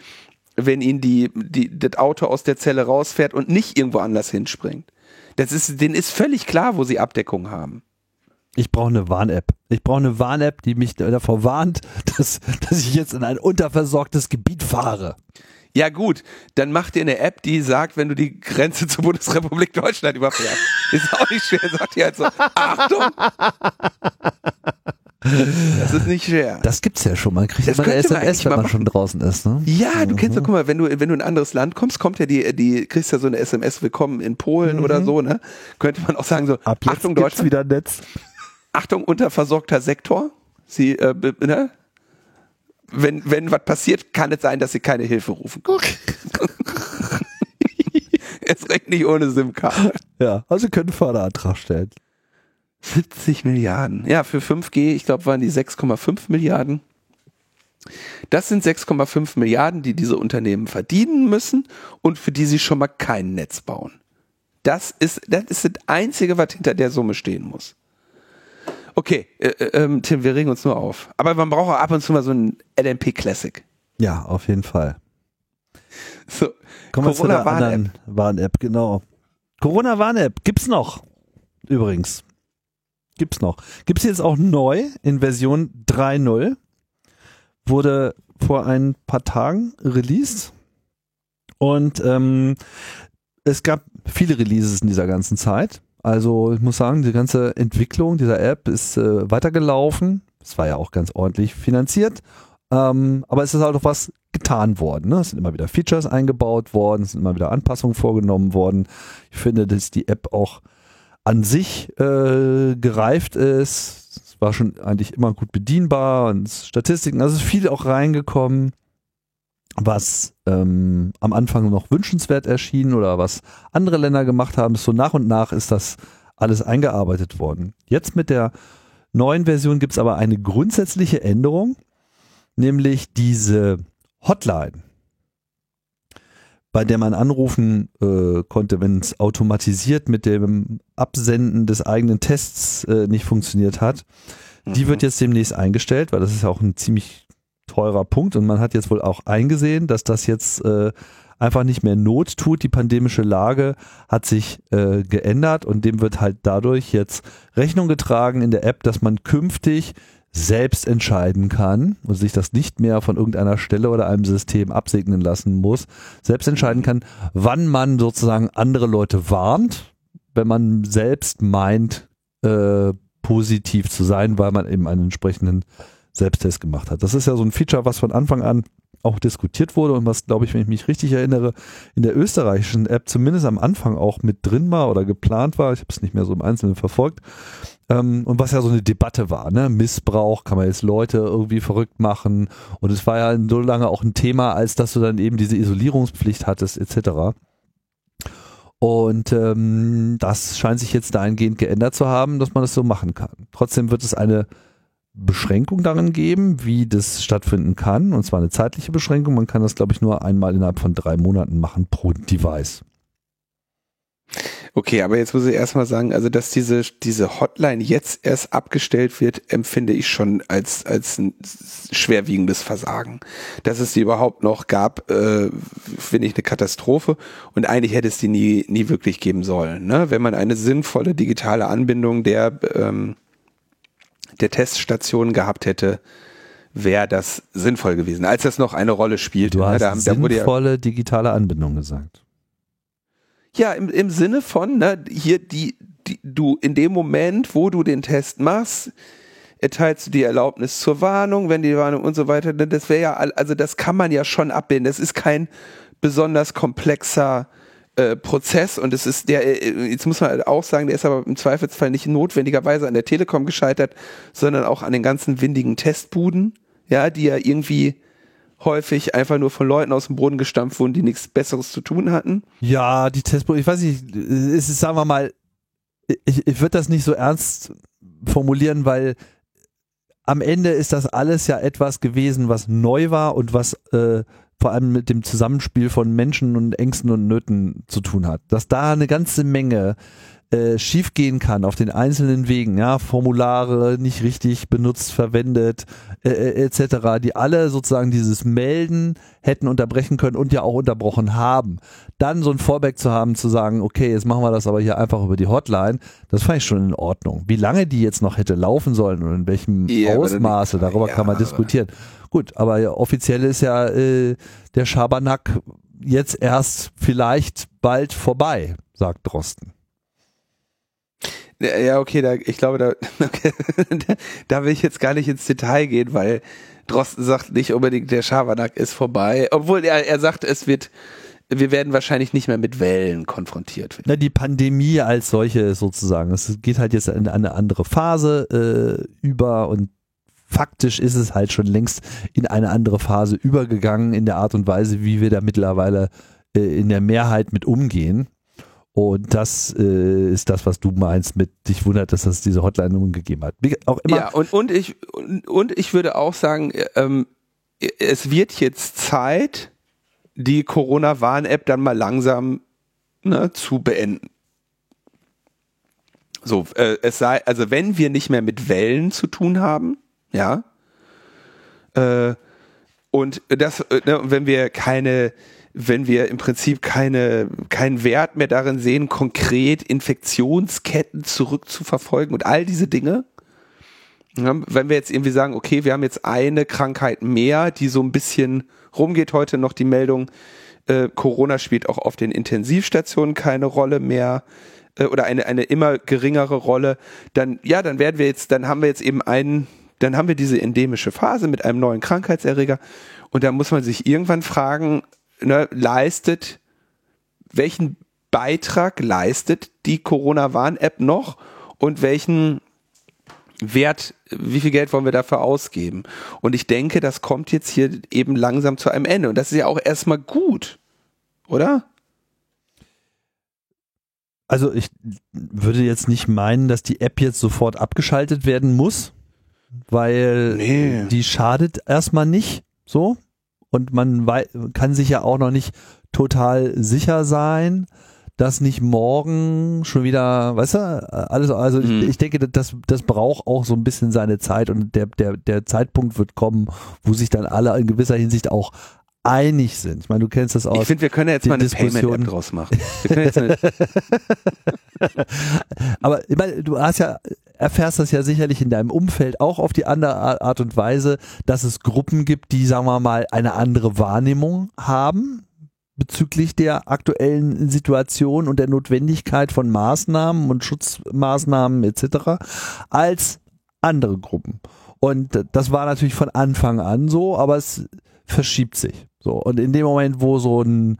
wenn ihnen die, die, das Auto aus der Zelle rausfährt und nicht irgendwo anders hinspringt. Das ist, denen ist völlig klar, wo sie Abdeckung haben. Ich brauche eine Warn-App. Ich brauche eine Warn-App, die mich davor warnt, dass, dass ich jetzt in ein unterversorgtes Gebiet fahre. Ja gut, dann mach dir eine App, die sagt, wenn du die Grenze zur Bundesrepublik Deutschland überfährst. Ist auch nicht schwer, sagt die halt so, Achtung! Das ist nicht schwer. Das gibt's ja schon. Man kriegt das immer eine SMS, wenn man schon draußen ist. Ne? Ja, du mhm. kennst doch, guck mal, wenn du, wenn du in ein anderes Land kommst, kommt ja die, die, kriegst ja so eine SMS, willkommen in Polen mhm. oder so, ne? Könnte man auch sagen so, Ab Achtung Deutschland. wieder Netz. Achtung, unterversorgter Sektor. Sie, äh, ne? Wenn, wenn was passiert, kann es sein, dass sie keine Hilfe rufen. es recht nicht ohne SIM-Karte. Ja, also sie können Förderantrag stellen. 70 Milliarden. Ja, für 5G, ich glaube, waren die 6,5 Milliarden. Das sind 6,5 Milliarden, die diese Unternehmen verdienen müssen und für die sie schon mal kein Netz bauen. Das ist, das ist das Einzige, was hinter der Summe stehen muss. Okay, äh, äh, ähm, Tim, wir regen uns nur auf. Aber man braucht auch ab und zu mal so ein LMP Classic. Ja, auf jeden Fall. So, Kommen Corona Warn-App. Warn-App, genau. Corona Warn-App gibt's noch. Übrigens. Gibt's noch. Gibt's jetzt auch neu in Version 3.0. Wurde vor ein paar Tagen released. Und ähm, es gab viele Releases in dieser ganzen Zeit. Also ich muss sagen, die ganze Entwicklung dieser App ist äh, weitergelaufen. Es war ja auch ganz ordentlich finanziert. Ähm, aber es ist halt auch was getan worden. Ne? Es sind immer wieder Features eingebaut worden, es sind immer wieder Anpassungen vorgenommen worden. Ich finde, dass die App auch an sich äh, gereift ist. Es war schon eigentlich immer gut bedienbar und Statistiken, also ist viel auch reingekommen was ähm, am Anfang noch wünschenswert erschien oder was andere Länder gemacht haben. So nach und nach ist das alles eingearbeitet worden. Jetzt mit der neuen Version gibt es aber eine grundsätzliche Änderung, nämlich diese Hotline, bei der man anrufen äh, konnte, wenn es automatisiert mit dem Absenden des eigenen Tests äh, nicht funktioniert hat. Mhm. Die wird jetzt demnächst eingestellt, weil das ist ja auch ein ziemlich teurer Punkt und man hat jetzt wohl auch eingesehen, dass das jetzt äh, einfach nicht mehr Not tut. Die pandemische Lage hat sich äh, geändert und dem wird halt dadurch jetzt Rechnung getragen in der App, dass man künftig selbst entscheiden kann und sich das nicht mehr von irgendeiner Stelle oder einem System absegnen lassen muss, selbst entscheiden kann, wann man sozusagen andere Leute warnt, wenn man selbst meint, äh, positiv zu sein, weil man eben einen entsprechenden Selbsttest gemacht hat. Das ist ja so ein Feature, was von Anfang an auch diskutiert wurde und was, glaube ich, wenn ich mich richtig erinnere, in der österreichischen App zumindest am Anfang auch mit drin war oder geplant war. Ich habe es nicht mehr so im Einzelnen verfolgt. Ähm, und was ja so eine Debatte war, ne? Missbrauch, kann man jetzt Leute irgendwie verrückt machen. Und es war ja so lange auch ein Thema, als dass du dann eben diese Isolierungspflicht hattest, etc. Und ähm, das scheint sich jetzt dahingehend geändert zu haben, dass man das so machen kann. Trotzdem wird es eine Beschränkung darin geben, wie das stattfinden kann. Und zwar eine zeitliche Beschränkung. Man kann das, glaube ich, nur einmal innerhalb von drei Monaten machen pro Device. Okay, aber jetzt muss ich erstmal sagen, also dass diese, diese Hotline jetzt erst abgestellt wird, empfinde ich schon als, als ein schwerwiegendes Versagen. Dass es die überhaupt noch gab, äh, finde ich eine Katastrophe. Und eigentlich hätte es die nie, nie wirklich geben sollen. Ne? Wenn man eine sinnvolle digitale Anbindung der, ähm, der Teststation gehabt hätte, wäre das sinnvoll gewesen, als das noch eine Rolle spielt. Du hast ne? da, sinnvolle ja, digitale Anbindung gesagt. Ja, im, im Sinne von, ne, hier die, die, du in dem Moment, wo du den Test machst, erteilst du die Erlaubnis zur Warnung, wenn die Warnung und so weiter, das wäre ja, also das kann man ja schon abbilden. Das ist kein besonders komplexer äh, Prozess und es ist der, äh, jetzt muss man halt auch sagen, der ist aber im Zweifelsfall nicht notwendigerweise an der Telekom gescheitert, sondern auch an den ganzen windigen Testbuden, ja, die ja irgendwie häufig einfach nur von Leuten aus dem Boden gestampft wurden, die nichts Besseres zu tun hatten. Ja, die Testbuden, ich weiß nicht, es ist, sagen wir mal, ich, ich würde das nicht so ernst formulieren, weil am Ende ist das alles ja etwas gewesen, was neu war und was äh, vor allem mit dem Zusammenspiel von Menschen und Ängsten und Nöten zu tun hat. Dass da eine ganze Menge äh, schiefgehen kann auf den einzelnen Wegen, ja, Formulare nicht richtig benutzt, verwendet, äh, äh etc., die alle sozusagen dieses Melden hätten unterbrechen können und ja auch unterbrochen haben. Dann so ein Fallback zu haben, zu sagen, okay, jetzt machen wir das aber hier einfach über die Hotline, das fand ich schon in Ordnung. Wie lange die jetzt noch hätte laufen sollen und in welchem ja, Ausmaße, darüber ja, kann man diskutieren. Gut, aber ja, offiziell ist ja äh, der Schabernack jetzt erst vielleicht bald vorbei, sagt Drosten. Ja, okay, da, ich glaube, da, okay, da will ich jetzt gar nicht ins Detail gehen, weil Drosten sagt nicht unbedingt, der Schabernack ist vorbei. Obwohl er, er sagt, es wird, wir werden wahrscheinlich nicht mehr mit Wellen konfrontiert. Na, die Pandemie als solche sozusagen. Es geht halt jetzt in eine andere Phase äh, über und faktisch ist es halt schon längst in eine andere Phase übergegangen in der Art und Weise, wie wir da mittlerweile äh, in der Mehrheit mit umgehen. Und das äh, ist das, was du meinst mit dich wundert, dass es diese Hotline nun gegeben hat. Auch immer. Ja, und, und, ich, und, und ich würde auch sagen, ähm, es wird jetzt Zeit, die Corona-Warn-App dann mal langsam ne, zu beenden. So, äh, es sei, also wenn wir nicht mehr mit Wellen zu tun haben, ja, äh, und das, äh, ne, wenn wir keine wenn wir im Prinzip keine, keinen Wert mehr darin sehen, konkret Infektionsketten zurückzuverfolgen und all diese Dinge. Wenn wir jetzt irgendwie sagen, okay, wir haben jetzt eine Krankheit mehr, die so ein bisschen rumgeht, heute noch die Meldung, äh, Corona spielt auch auf den Intensivstationen keine Rolle mehr äh, oder eine, eine immer geringere Rolle, dann, ja, dann werden wir jetzt, dann haben wir jetzt eben einen, dann haben wir diese endemische Phase mit einem neuen Krankheitserreger und da muss man sich irgendwann fragen, ne, leistet, welchen Beitrag leistet die Corona-Warn-App noch und welchen Wert, wie viel Geld wollen wir dafür ausgeben? Und ich denke, das kommt jetzt hier eben langsam zu einem Ende. Und das ist ja auch erstmal gut, oder? Also ich würde jetzt nicht meinen, dass die App jetzt sofort abgeschaltet werden muss, weil Nee. die schadet erstmal nicht so und man kann sich ja auch noch nicht total sicher sein, dass nicht morgen schon wieder, weißt du, alles, also Mhm. ich, ich denke, das, das braucht auch so ein bisschen seine Zeit und der, der, der Zeitpunkt wird kommen, wo sich dann alle in gewisser Hinsicht auch einig sind. Ich meine, du kennst das Ich aus. finde, wir können ja jetzt mal eine Diskussion- Payment-App draus machen. Wir können jetzt eine, Aber ich meine, du hast ja, erfährst das ja sicherlich in deinem Umfeld auch auf die andere Ar- Art und Weise, dass es Gruppen gibt, die, sagen wir mal, eine andere Wahrnehmung haben bezüglich der aktuellen Situation und der Notwendigkeit von Maßnahmen und Schutzmaßnahmen etc. als andere Gruppen. Und das war natürlich von Anfang an so, aber es verschiebt sich. So. Und in dem Moment, wo so ein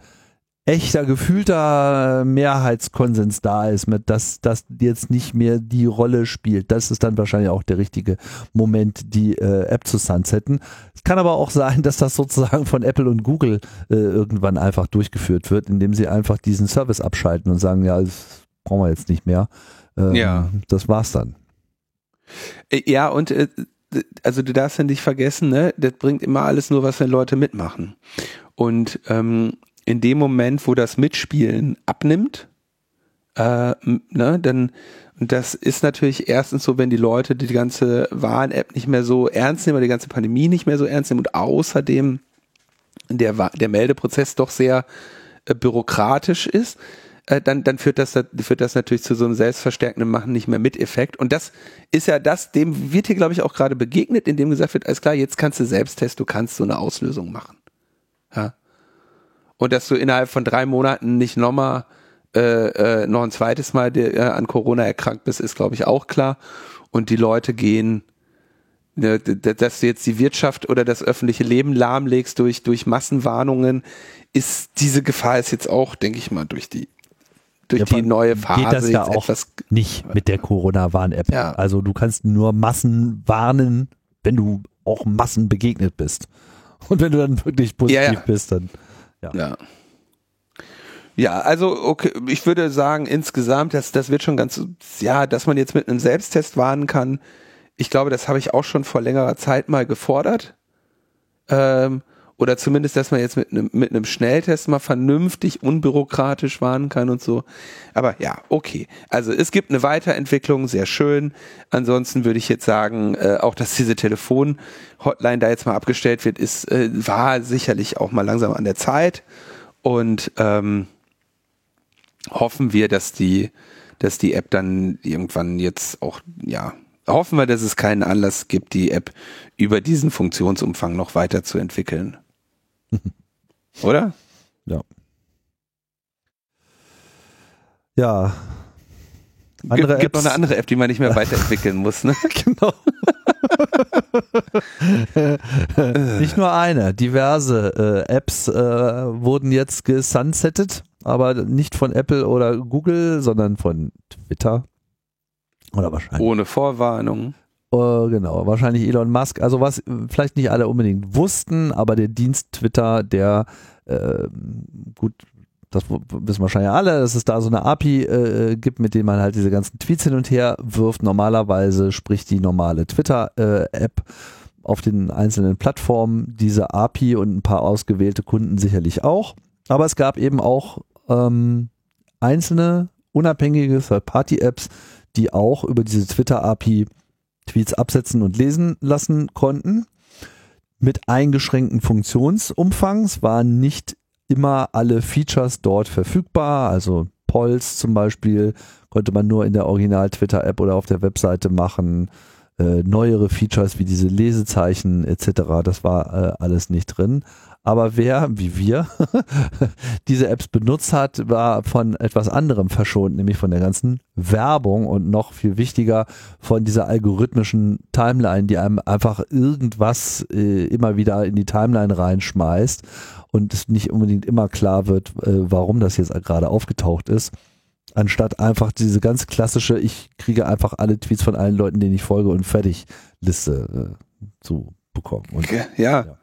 echter, gefühlter Mehrheitskonsens da ist, mit dass das jetzt nicht mehr die Rolle spielt. Das ist dann wahrscheinlich auch der richtige Moment, die äh, App zu sunsetten. Es kann aber auch sein, dass das sozusagen von Apple und Google äh, irgendwann einfach durchgeführt wird, indem sie einfach diesen Service abschalten und sagen, ja, das brauchen wir jetzt nicht mehr. Ähm, Ja. Das war's dann. Äh, Ja, und äh, also du darfst ja nicht vergessen, ne, das bringt immer alles nur was, wenn Leute mitmachen. Und ähm, in dem Moment, wo das Mitspielen abnimmt, äh, ne, dann das ist natürlich erstens so, wenn die Leute die ganze Warn-App nicht mehr so ernst nehmen, oder die ganze Pandemie nicht mehr so ernst nehmen und außerdem der, der Meldeprozess doch sehr äh, bürokratisch ist, äh, dann, dann führt das, führt das natürlich zu so einem selbstverstärkenden Machen nicht mehr mit Effekt. Und das ist ja das, dem wird hier, glaube ich, auch gerade begegnet, indem gesagt wird, alles klar, jetzt kannst du Selbsttest, du kannst so eine Auslösung machen. Ja. Und dass du innerhalb von drei Monaten nicht nochmal äh, äh, noch ein zweites Mal der, äh, an Corona erkrankt bist, ist, glaube ich, auch klar. Und die Leute gehen, ne, dass du jetzt die Wirtschaft oder das öffentliche Leben lahmlegst durch, durch Massenwarnungen, ist diese Gefahr ist jetzt auch, denke ich mal, durch die durch Ja, die neue Phase geht das ja auch etwas nicht mit der Corona-Warn-App. Ja. Also du kannst nur Massen warnen, wenn du auch Massen begegnet bist. Und wenn du dann wirklich positiv ja. bist, dann Ja. Ja, also okay, ich würde sagen, insgesamt, das, das wird schon ganz, ja, dass man jetzt mit einem Selbsttest warnen kann. Ich glaube, das habe ich auch schon vor längerer Zeit mal gefordert. Ähm, oder zumindest, dass man jetzt mit einem, mit einem Schnelltest mal vernünftig, unbürokratisch warnen kann und so. Aber ja, okay. Also es gibt eine Weiterentwicklung, sehr schön. Ansonsten würde ich jetzt sagen, äh, auch dass diese Telefon-Hotline da jetzt mal abgestellt wird, ist, äh, war sicherlich auch mal langsam an der Zeit. Und ähm, hoffen wir, dass die, dass die App dann irgendwann jetzt auch, ja, hoffen wir, dass es keinen Anlass gibt, die App über diesen Funktionsumfang noch weiterzuentwickeln. Oder? ja. Ja. Gibt, Andere gibt noch Apps- eine andere App, die man nicht mehr weiterentwickeln muss, ne? genau. Nicht nur eine, diverse äh, Apps äh, wurden jetzt gesunsettet, aber nicht von Apple oder Google, sondern von Twitter. Oder wahrscheinlich. Ohne Vorwarnung. Äh, genau, wahrscheinlich Elon Musk. Also was äh, vielleicht nicht alle unbedingt wussten, aber der Dienst Twitter, der äh, gut, das wissen wahrscheinlich alle, dass es da so eine API äh, gibt, mit dem man halt diese ganzen Tweets hin und her wirft. Normalerweise spricht die normale Twitter-App auf den einzelnen Plattformen diese API und ein paar ausgewählte Kunden sicherlich auch. Aber es gab eben auch ähm, einzelne unabhängige Third-Party-Apps, die auch über diese Twitter-API Tweets absetzen und lesen lassen konnten. Mit eingeschränkten Funktionsumfangs waren nicht immer alle Features dort verfügbar. Also Polls zum Beispiel konnte man nur in der Original-Twitter-App oder auf der Webseite machen. Äh, neuere Features wie diese Lesezeichen etc., das war äh, alles nicht drin. Aber wer, wie wir, diese Apps benutzt hat, war von etwas anderem verschont, nämlich von der ganzen Werbung und noch viel wichtiger von dieser algorithmischen Timeline, die einem einfach irgendwas äh, immer wieder in die Timeline reinschmeißt und es nicht unbedingt immer klar wird, äh, warum das jetzt gerade aufgetaucht ist. Anstatt einfach diese ganz klassische, ich kriege einfach alle Tweets von allen Leuten, denen ich folge und fertig Liste äh, zu bekommen. Und Ja, Ja.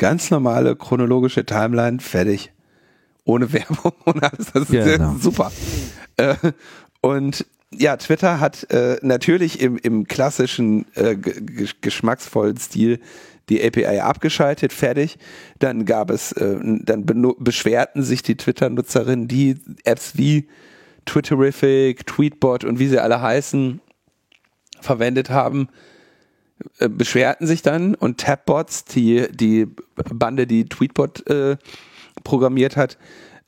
Ganz normale chronologische Timeline, fertig. Ohne Werbung und alles. Das ist Genau. super. Äh, und ja, Twitter hat äh, natürlich im, im klassischen äh, geschmacksvollen Stil die API abgeschaltet, fertig. Dann gab es, äh, dann beschwerten sich die Twitter-Nutzerinnen, die Apps wie Twitterific, Tweetbot und wie sie alle heißen, verwendet haben, äh, beschwerten sich dann und Tabbots, die, die Bande, die Tweetbot äh, programmiert hat,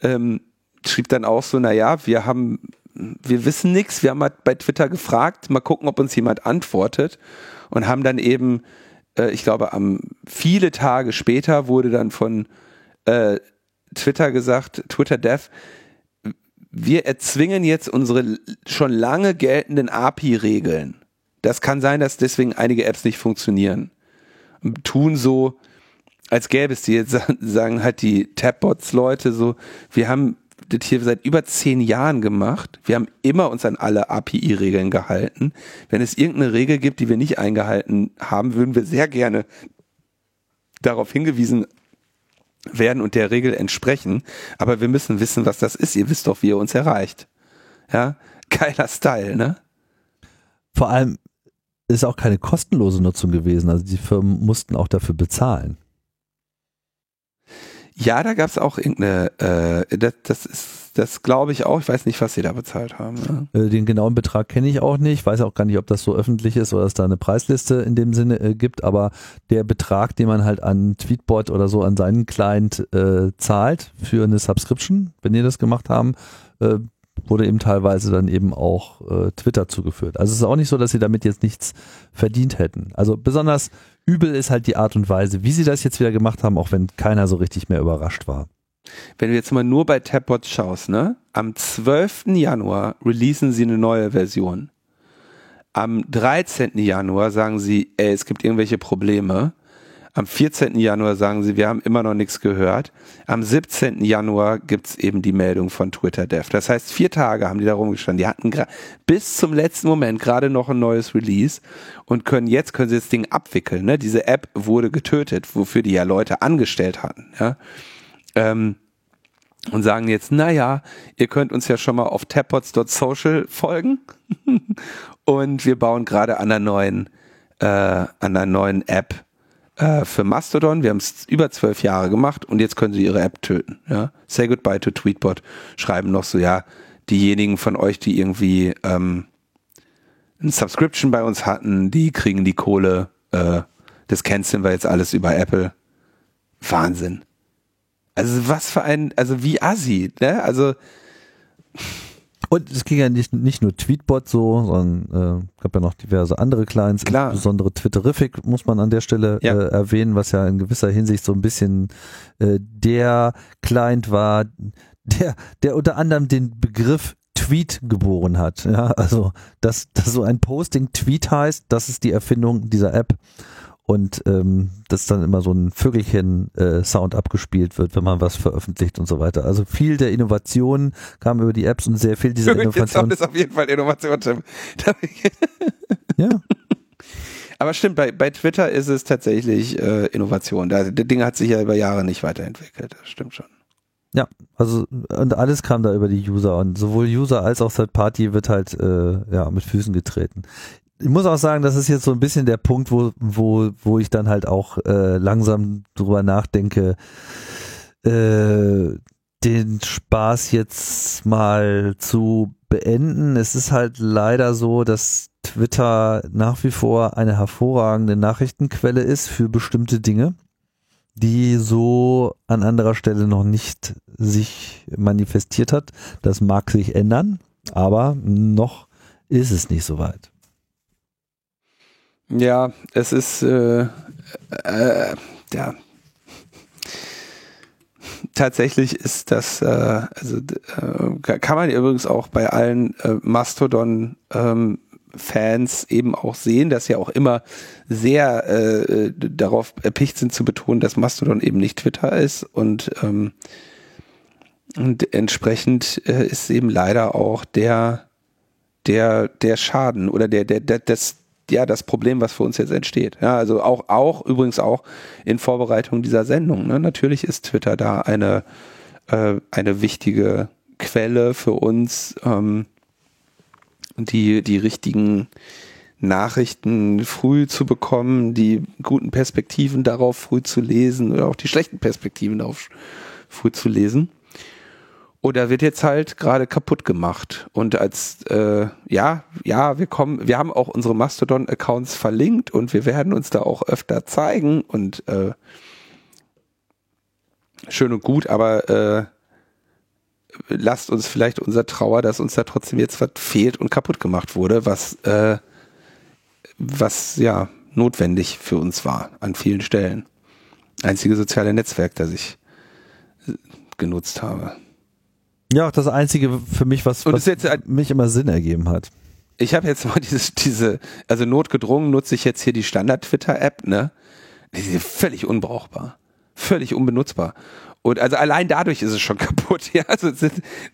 ähm, schrieb dann auch so, naja, wir haben, wir wissen nichts, wir haben halt bei Twitter gefragt, mal gucken, ob uns jemand antwortet und haben dann eben, äh, ich glaube, am viele Tage später wurde dann von äh, Twitter gesagt, Twitter Dev, wir erzwingen jetzt unsere schon lange geltenden API-Regeln. Das kann sein, dass deswegen einige Apps nicht funktionieren. Tun so, als gäbe es die. Jetzt sagen halt die Tabbots-Leute so, wir haben das hier seit über zehn Jahren gemacht. Wir haben immer uns an alle API-Regeln gehalten. Wenn es irgendeine Regel gibt, die wir nicht eingehalten haben, würden wir sehr gerne darauf hingewiesen werden und der Regel entsprechen. Aber wir müssen wissen, was das ist. Ihr wisst doch, wie ihr uns erreicht. Ja, geiler Style, ne? Vor allem ist auch keine kostenlose Nutzung gewesen. Also die Firmen mussten auch dafür bezahlen. Ja, da gab es auch irgendeine, äh, das, das ist, das glaube ich auch. Ich weiß nicht, was sie da bezahlt haben. Äh, den genauen Betrag kenne ich auch nicht. Weiß auch gar nicht, ob das so öffentlich ist oder es da eine Preisliste in dem Sinne äh, gibt. Aber der Betrag, den man halt an Tweetbot oder so an seinen Client äh, zahlt für eine Subscription, wenn die das gemacht haben, äh, wurde eben teilweise dann eben auch äh, Twitter zugeführt. Also es ist auch nicht so, dass sie damit jetzt nichts verdient hätten. Also besonders übel ist halt die Art und Weise, wie sie das jetzt wieder gemacht haben, auch wenn keiner so richtig mehr überrascht war. Wenn du jetzt mal nur bei Tapbot schaust, ne? Am 12. Januar releasen sie eine neue Version. Am 13. Januar sagen sie, ey, es gibt irgendwelche Probleme. Am 14. Januar sagen sie, wir haben immer noch nichts gehört. Am 17. Januar gibt's eben die Meldung von Twitter Dev. Das heißt, vier Tage haben die da rumgestanden. Die hatten bis zum letzten Moment gerade noch ein neues Release und können jetzt können sie das Ding abwickeln. Ne? Diese App wurde getötet, wofür die ja Leute angestellt hatten. Ja? Ähm, und sagen jetzt, naja, ihr könnt uns ja schon mal auf tappots.social folgen und wir bauen gerade an einer neuen, äh, an einer neuen App äh, für Mastodon. Wir haben es über zwölf Jahre gemacht und jetzt können sie ihre App töten. Ja? Say goodbye to Tweetbot. Schreiben noch so, ja, diejenigen von euch, die irgendwie ähm, ein Subscription bei uns hatten, die kriegen die Kohle. Äh, das canceln wir jetzt alles über Apple. Wahnsinn. Also was für ein, also wie assi, ne? Also und es ging ja nicht, nicht nur Tweetbot so, sondern äh, gab ja noch diverse andere Clients, Klar. insbesondere Twitterific muss man an der Stelle ja. äh, erwähnen, was ja in gewisser Hinsicht so ein bisschen äh, der Client war, der, der unter anderem den Begriff Tweet geboren hat. Ja, also dass, dass so ein Posting Tweet heißt, das ist die Erfindung dieser App und ähm, dass dann immer so ein Vögelchen-Sound äh, abgespielt wird, wenn man was veröffentlicht und so weiter. Also viel der Innovation kam über die Apps und sehr viel dieser Innovation. Sound ist auf jeden Fall Innovation, Tim. ja. Aber stimmt, bei, bei Twitter ist es tatsächlich äh, Innovation. Da, das Ding hat sich ja über Jahre nicht weiterentwickelt. Das stimmt schon. Ja, also und alles kam da über die User und sowohl User als auch Third Party wird halt äh, ja mit Füßen getreten ich muss auch sagen, das ist jetzt so ein bisschen der Punkt, wo, wo, wo ich dann halt auch äh, langsam drüber nachdenke, äh, den Spaß jetzt mal zu beenden. Es ist halt leider so, dass Twitter nach wie vor eine hervorragende Nachrichtenquelle ist für bestimmte Dinge, die so an anderer Stelle noch nicht sich manifestiert hat. Das mag sich ändern, aber noch ist es nicht so weit. Ja, es ist äh, äh, ja. Tatsächlich ist das äh, also äh, kann man übrigens auch bei allen äh, Mastodon ähm, Fans eben auch sehen, dass ja auch immer sehr äh, darauf erpicht sind zu betonen, dass Mastodon eben nicht Twitter ist und ähm, und entsprechend äh, ist eben leider auch der der der Schaden oder der der, der das ja das Problem, was für uns jetzt entsteht. Ja, also auch, auch übrigens auch in Vorbereitung dieser Sendung. Ne? Natürlich ist Twitter da eine, äh, eine wichtige Quelle für uns, ähm, die, die richtigen Nachrichten früh zu bekommen, die guten Perspektiven darauf früh zu lesen oder auch die schlechten Perspektiven darauf früh zu lesen. Oder wird jetzt halt gerade kaputt gemacht. Und als äh, ja, ja, wir kommen, wir haben auch unsere Mastodon-Accounts verlinkt und wir werden uns da auch öfter zeigen und äh, schön und gut, aber äh, lasst uns vielleicht unser Trauer, dass uns da trotzdem jetzt was fehlt und kaputt gemacht wurde, was äh, was ja notwendig für uns war an vielen Stellen. Einzige soziale Netzwerk, das ich äh, genutzt habe. Ja, auch das einzige für mich, was, was jetzt, mich immer Sinn ergeben hat. Ich habe jetzt mal dieses, diese, also notgedrungen nutze ich jetzt hier die Standard-Twitter-App, ne? Die ist völlig unbrauchbar. Völlig unbenutzbar. Und also allein dadurch ist es schon kaputt. Ja, also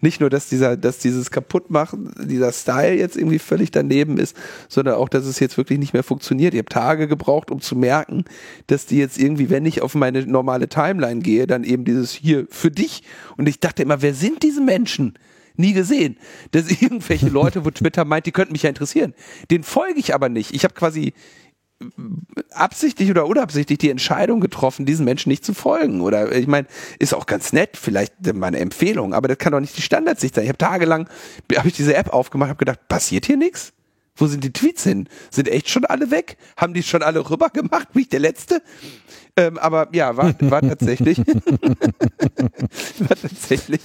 nicht nur, dass dieser, dass dieses kaputtmachen, dieser Style jetzt irgendwie völlig daneben ist, sondern auch, dass es jetzt wirklich nicht mehr funktioniert. Ich habe Tage gebraucht, um zu merken, dass die jetzt irgendwie, wenn ich auf meine normale Timeline gehe, dann eben dieses hier für dich. Und ich dachte immer, wer sind diese Menschen? nie gesehen, dass irgendwelche Leute, wo Twitter meint, die könnten mich ja interessieren. Den folge ich aber nicht. Ich habe quasi absichtlich oder unabsichtlich die Entscheidung getroffen, diesen Menschen nicht zu folgen. Oder ich meine, ist auch ganz nett, vielleicht meine Empfehlung, aber das kann doch nicht die Standardsicht sein. Ich habe tagelang, habe ich diese App aufgemacht, habe gedacht, passiert hier nichts? Wo sind die Tweets hin? Sind echt schon alle weg? Haben die schon alle rüber gemacht? Bin ich der Letzte? Ähm, aber ja, war, war tatsächlich, war tatsächlich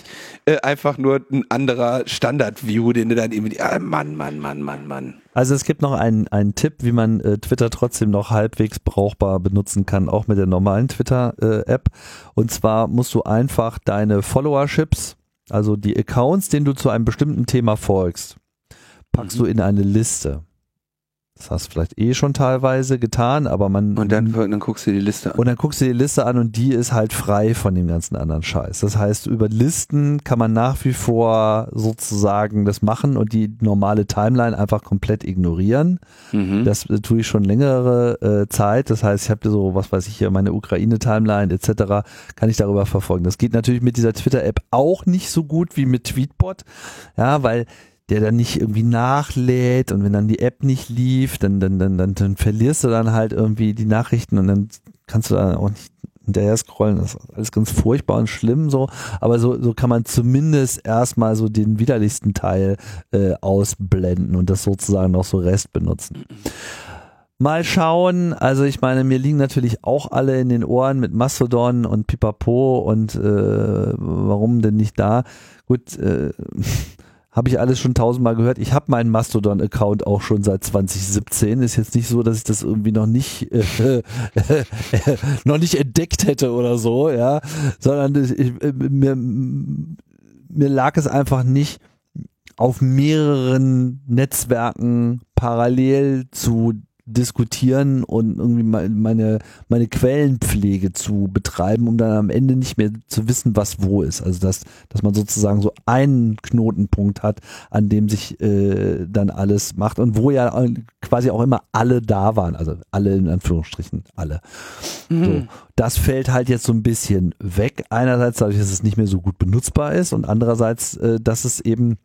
äh, einfach nur ein anderer Standard-View, den du dann irgendwie, ah, Mann, Mann, Mann, Mann, Mann. Also es gibt noch einen, einen Tipp, wie man äh, Twitter trotzdem noch halbwegs brauchbar benutzen kann, auch mit der normalen Twitter-App. Äh, Und zwar musst du einfach deine Followerships, also die Accounts, denen du zu einem bestimmten Thema folgst, packst mhm. du in eine Liste. Das hast du vielleicht eh schon teilweise getan, aber man. Und dann, dann guckst du die Liste an. Und dann guckst du die Liste an und die ist halt frei von dem ganzen anderen Scheiß. Das heißt, über Listen kann man nach wie vor sozusagen das machen und die normale Timeline einfach komplett ignorieren. Mhm. Das äh, tue ich schon längere äh, Zeit. Das heißt, ich habe so, was weiß ich hier, meine Ukraine-Timeline etc. kann ich darüber verfolgen. Das geht natürlich mit dieser Twitter-App auch nicht so gut wie mit Tweetbot. Ja, weil der dann nicht irgendwie nachlädt und wenn dann die App nicht lief, dann, dann, dann, dann, dann verlierst du dann halt irgendwie die Nachrichten und dann kannst du da auch nicht hinterher scrollen. Das ist alles ganz furchtbar und schlimm so. Aber so, so kann man zumindest erstmal so den widerlichsten Teil äh, ausblenden und das sozusagen noch so Rest benutzen. Mal schauen, also ich meine, mir liegen natürlich auch alle in den Ohren mit Mastodon und Pipapo und äh, warum denn nicht da? Gut, äh, habe ich alles schon tausendmal gehört. Ich habe meinen Mastodon-Account auch schon seit 2017. Ist jetzt nicht so, dass ich das irgendwie noch nicht äh, äh, noch nicht entdeckt hätte oder so, ja, sondern ich, mir, mir lag es einfach nicht auf mehreren Netzwerken parallel zu diskutieren und irgendwie meine, meine Quellenpflege zu betreiben, um dann am Ende nicht mehr zu wissen, was wo ist. Also dass, dass man sozusagen so einen Knotenpunkt hat, an dem sich äh, dann alles macht und wo ja quasi auch immer alle da waren, also alle in Anführungsstrichen, alle. Mhm. So, das fällt halt jetzt so ein bisschen weg. Einerseits dadurch, dass es nicht mehr so gut benutzbar ist und andererseits, äh, dass es eben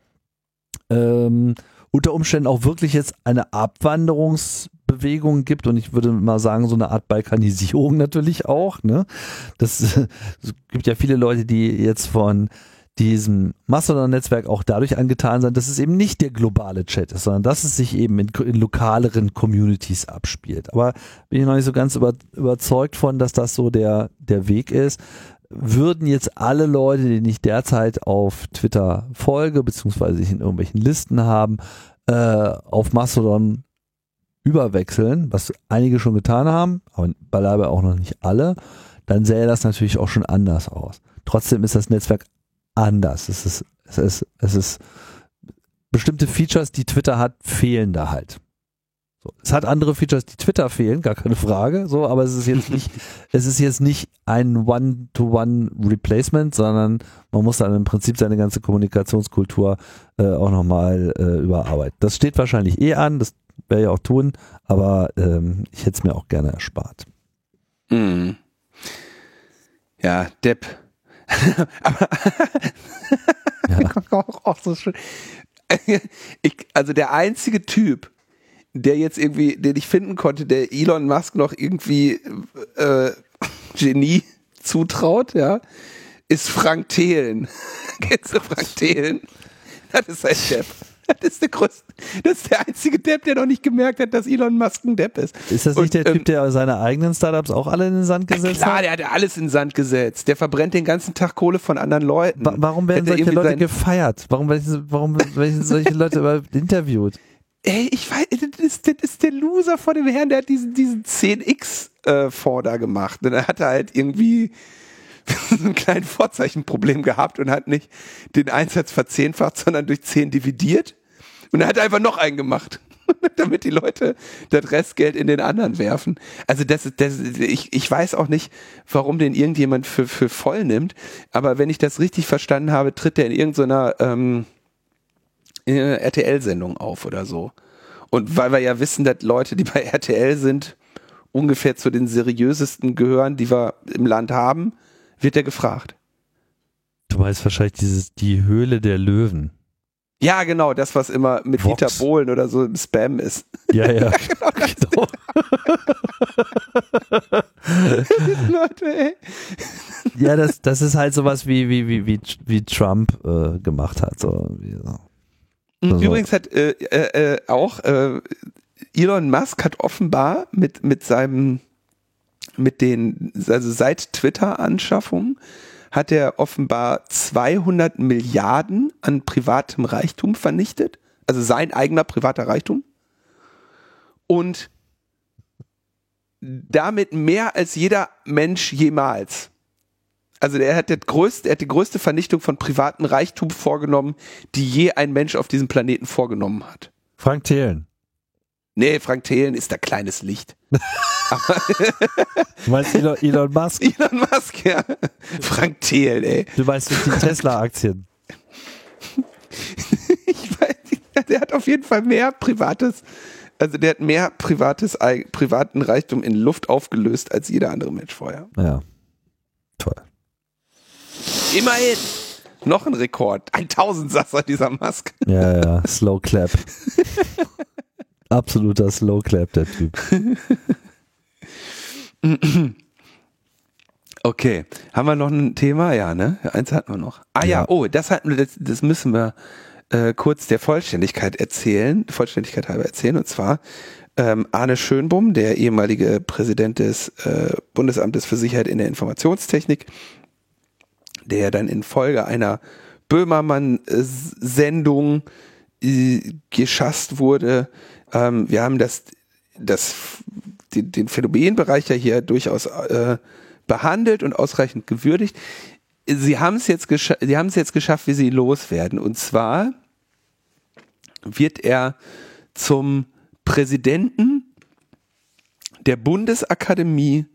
ähm, unter Umständen auch wirklich jetzt eine Abwanderungs Bewegung gibt und ich würde mal sagen, so eine Art Balkanisierung natürlich auch. Ne? Das, es gibt ja viele Leute, die jetzt von diesem Mastodon-Netzwerk auch dadurch angetan sind, dass es eben nicht der globale Chat ist, sondern dass es sich eben in, in lokaleren Communities abspielt. Aber bin ich noch nicht so ganz über, überzeugt von, dass das so der, der Weg ist. Würden jetzt alle Leute, denen ich derzeit auf Twitter folge, beziehungsweise ich in irgendwelchen Listen haben, äh, auf Mastodon überwechseln, was einige schon getan haben, aber beileibe auch noch nicht alle, dann sähe das natürlich auch schon anders aus. Trotzdem ist das Netzwerk anders. Es ist, es ist, es ist bestimmte Features, die Twitter hat, fehlen da halt. So. Es hat andere Features, die Twitter fehlen, gar keine Frage, so, aber es ist jetzt nicht, es ist jetzt nicht ein One-to-One-Replacement, sondern man muss dann im Prinzip seine ganze Kommunikationskultur äh, auch nochmal äh, überarbeiten. Das steht wahrscheinlich eh an, das werde ich auch tun, aber ähm, ich hätte es mir auch gerne erspart. Mm. Ja, Depp. aber ja. auch, auch so schön. Ich, also der einzige Typ, der jetzt irgendwie, den ich finden konnte, der Elon Musk noch irgendwie äh, Genie zutraut, ja, ist Frank Thelen. Kennst du Frank Thelen? Das ist ein Chef. Das ist der größte, das ist der einzige Depp, der noch nicht gemerkt hat, dass Elon Musk ein Depp ist. Ist das nicht Und, der Typ, ähm, der seine eigenen Startups auch alle in den Sand gesetzt klar, hat? Klar, der hat ja alles in den Sand gesetzt. Der verbrennt den ganzen Tag Kohle von anderen Leuten. Wa warum werden solche Leute gefeiert? Warum werden, warum werden solche Leute überhaupt interviewt? Ey, ich weiß, das ist, das ist der Loser vor dem Herrn, der hat diesen, diesen 10x äh, da gemacht. Und er hatte halt irgendwie so ein kleines Vorzeichenproblem gehabt und hat nicht den Einsatz verzehnfacht, sondern durch 10 dividiert. Und er hat einfach noch einen gemacht, damit die Leute das Restgeld in den anderen werfen. Also das, das ich, ich weiß auch nicht, warum den irgendjemand für, für voll nimmt, aber wenn ich das richtig verstanden habe, tritt der in irgendeiner ähm, RTL-Sendung auf oder so. Und weil wir ja wissen, dass Leute, die bei RTL sind, ungefähr zu den seriösesten gehören, die wir im Land haben, wird er gefragt. Du meinst wahrscheinlich dieses, die Höhle der Löwen. Ja, genau, das, was immer mit Vox. Dieter Bohlen oder so im Spam ist. Ja, ja. genau. Leute, ey. Ja, das, das ist halt sowas wie, wie, wie, wie, wie Trump äh, gemacht hat. So, wie, so. Also. Übrigens hat äh, äh, äh, auch äh, Elon Musk hat offenbar mit, mit seinem, mit den, also seit Twitter-Anschaffung hat er offenbar 200 Milliarden an privatem Reichtum vernichtet. Also sein eigener privater Reichtum. Und damit mehr als jeder Mensch jemals. Also er hat, größte, er hat die größte Vernichtung von privatem Reichtum vorgenommen, die je ein Mensch auf diesem Planeten vorgenommen hat. Frank Thelen. Nee, Frank Thelen ist ein kleines Licht. du meinst Elon, Elon, Musk? Elon Musk, ja. Frank Thelen, ey. Du meinst die Tesla-Aktien. ich weiß, der hat auf jeden Fall mehr privates, also der hat mehr privates, privaten Reichtum in Luft aufgelöst als jeder andere Mensch vorher. Ja. Toll. Immerhin. Noch ein Rekord. Ein Tausendsasser dieser Musk. Ja, ja. Slow Clap. Absoluter Slow Clap, der Typ. Okay, haben wir noch ein Thema? Ja, ne? Eins hatten wir noch. Ah ja, ja oh, das hatten wir, das, das müssen wir äh, kurz der Vollständigkeit erzählen, Vollständigkeit halber erzählen. Und zwar ähm, Arne Schönbum, der ehemalige Präsident des äh, Bundesamtes für Sicherheit in der Informationstechnik, der dann in Folge einer Böhmermann-Sendung äh, geschasst wurde. Ähm, wir haben das, das, den, den Phänomenbereich ja hier durchaus äh, behandelt und ausreichend gewürdigt. Sie haben es jetzt, es jetzt geschafft, wie sie loswerden. Und zwar wird er zum Präsidenten der Bundesakademie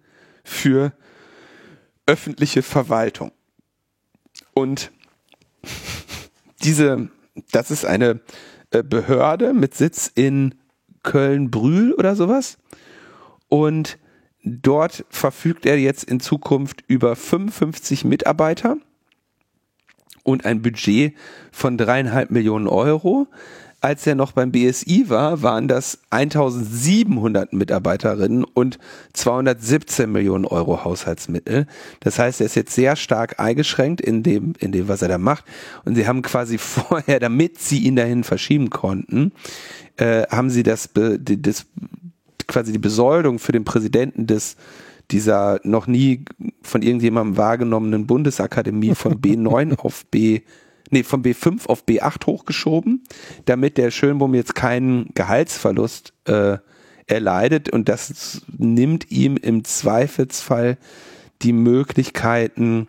für öffentliche Verwaltung. Und diese, das ist eine äh, Behörde mit Sitz in Köln-Brühl oder sowas. Und dort verfügt er jetzt in Zukunft über 55 Mitarbeiter und ein Budget von dreieinhalb Millionen Euro als er noch beim BSI war, waren das 1700 Mitarbeiterinnen und 217 Millionen Euro Haushaltsmittel. Das heißt, er ist jetzt sehr stark eingeschränkt in dem, in dem, was er da macht. Und sie haben quasi vorher, damit sie ihn dahin verschieben konnten, äh, haben sie das, das, quasi die Besoldung für den Präsidenten des, dieser noch nie von irgendjemandem wahrgenommenen Bundesakademie von B9 auf B nee, von B5 auf B8 hochgeschoben, damit der Schönbohm jetzt keinen Gehaltsverlust äh, erleidet und das nimmt ihm im Zweifelsfall die Möglichkeiten,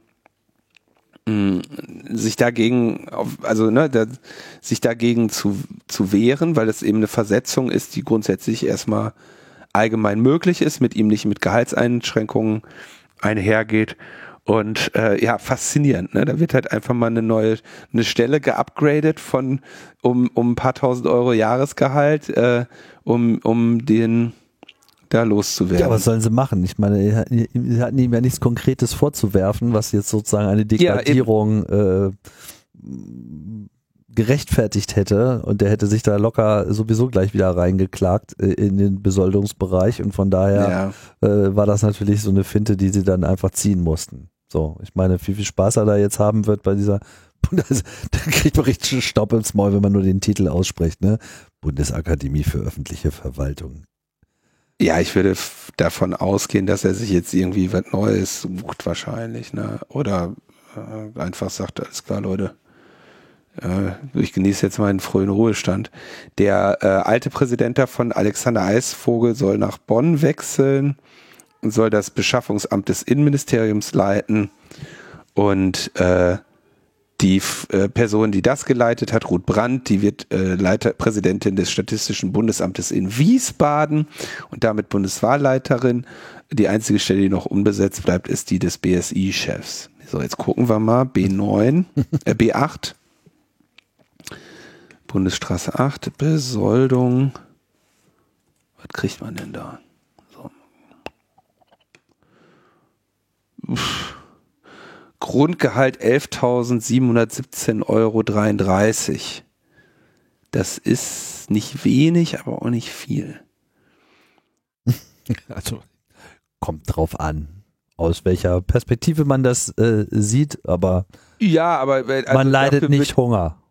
mh, sich dagegen, also ne, da, sich dagegen zu, zu wehren, weil das eben eine Versetzung ist, die grundsätzlich erstmal allgemein möglich ist, mit ihm nicht mit Gehaltseinschränkungen einhergeht. Und äh, ja, faszinierend. Ne? Da wird halt einfach mal eine neue eine Stelle geupgradet von um, um ein paar tausend Euro Jahresgehalt, äh, um, um den da loszuwerden. Ja, was sollen sie machen? Ich meine, sie hatten ihm ja nichts Konkretes vorzuwerfen, was jetzt sozusagen eine Degradierung ja, äh, gerechtfertigt hätte und der hätte sich da locker sowieso gleich wieder reingeklagt äh, in den Besoldungsbereich und von daher ja. äh, war das natürlich so eine Finte, die sie dann einfach ziehen mussten. So, ich meine, wie viel Spaß er da jetzt haben wird bei dieser da kriegt man richtig Staub ins Maul, wenn man nur den Titel ausspricht, ne? Bundesakademie für öffentliche Verwaltung. Ja, ich würde davon ausgehen, dass er sich jetzt irgendwie was Neues sucht wahrscheinlich, ne? Oder äh, einfach sagt, alles klar, Leute, äh, ich genieße jetzt meinen frühen Ruhestand. Der äh, alte Präsident davon, Alexander Eisvogel, soll nach Bonn wechseln soll das Beschaffungsamt des Innenministeriums leiten. Und äh, die äh, Person, die das geleitet hat, Ruth Brandt, die wird äh, Leiter, Präsidentin des Statistischen Bundesamtes in Wiesbaden und damit Bundeswahlleiterin. Die einzige Stelle, die noch unbesetzt bleibt, ist die des BSI-Chefs. So, jetzt gucken wir mal. B9, äh, B8. Bundesstraße 8, Besoldung. Was kriegt man denn da? Grundgehalt 11.717,33 Euro. Das ist nicht wenig, aber auch nicht viel. Also kommt drauf an, aus welcher Perspektive man das äh, sieht, aber ja, aber also man leidet nicht Hunger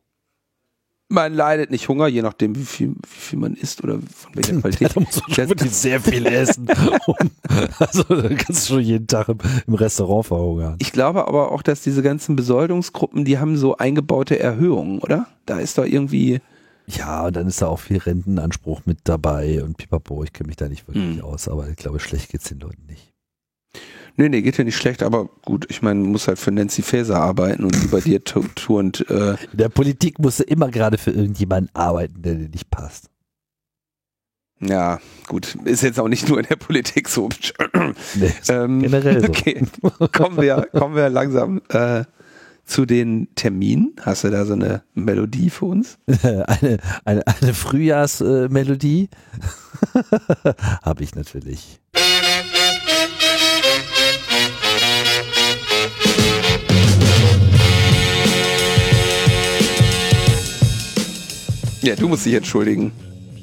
man leidet nicht Hunger, je nachdem, wie viel, wie viel man isst oder von welcher Qualität. Da muss man wirklich sehr viel essen. also da kannst du schon jeden Tag im, im, Restaurant verhungern. Ich glaube aber auch, dass diese ganzen Besoldungsgruppen, die haben so eingebaute Erhöhungen, oder? Da ist doch irgendwie. Ja, und dann ist da auch viel Rentenanspruch mit dabei und pipapo, ich kenne mich da nicht wirklich mhm. aus, aber ich glaube, schlecht geht's den Leuten nicht. Nee, nee, geht ja nicht schlecht, aber gut, ich meine, muss halt für Nancy Faeser arbeiten und über dir turnt. Äh In der Politik musst du immer gerade für irgendjemanden arbeiten, der dir nicht passt. Ja, gut. Ist jetzt auch nicht nur in der Politik so. Nee, ähm, generell so. Okay, kommen wir, kommen wir langsam äh, zu den Terminen. Hast du da so eine Melodie für uns? eine, eine, eine Frühjahrsmelodie? Habe ich natürlich. Ja, du musst dich entschuldigen.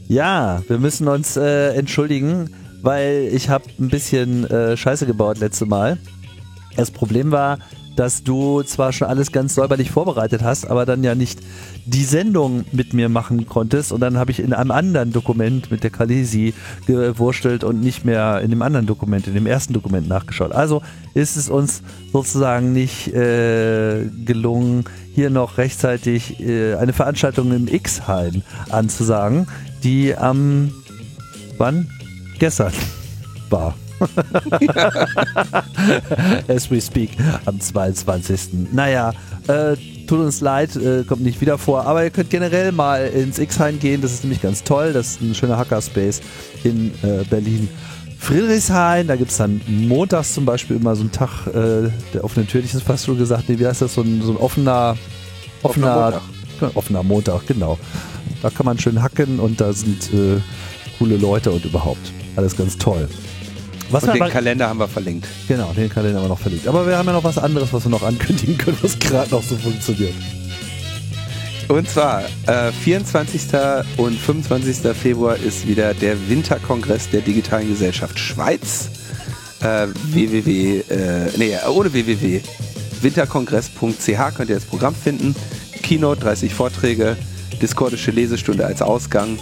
Ja, wir müssen uns äh, entschuldigen, weil ich habe ein bisschen äh, Scheiße gebaut letzte Mal. Das Problem war, dass du zwar schon alles ganz säuberlich vorbereitet hast, aber dann ja nicht die Sendung mit mir machen konntest und dann habe ich in einem anderen Dokument mit der Kalisi gewurstelt und nicht mehr in dem anderen Dokument, in dem ersten Dokument nachgeschaut. Also ist es uns sozusagen nicht äh, gelungen, hier noch rechtzeitig äh, eine Veranstaltung im X-Hain anzusagen, die am wann? Gestern war. As we speak, am 22. Naja, äh, tut uns leid, äh, kommt nicht wieder vor, aber ihr könnt generell mal ins X-Hain gehen, das ist nämlich ganz toll, das ist ein schöner Hackerspace in äh, Berlin. Friedrichshain, da gibt es dann montags zum Beispiel immer so einen Tag, äh, der offene Tür, ich fast schon gesagt, nee, wie heißt das, so ein, so ein offener, offener, offener Montag. offener Montag, genau. Da kann man schön hacken und da sind äh, coole Leute und überhaupt. Alles ganz toll. Was und den aber, Kalender haben wir verlinkt. Genau, den Kalender haben wir noch verlinkt. Aber wir haben ja noch was anderes, was wir noch ankündigen können, was gerade noch so funktioniert. Und zwar, äh, 24. und 25. Februar ist wieder der Winterkongress der Digitalen Gesellschaft Schweiz. Äh, www, äh, nee, ohne www. Winterkongress.ch könnt ihr das Programm finden. Keynote, 30 Vorträge, Discordische Lesestunde als Ausgang.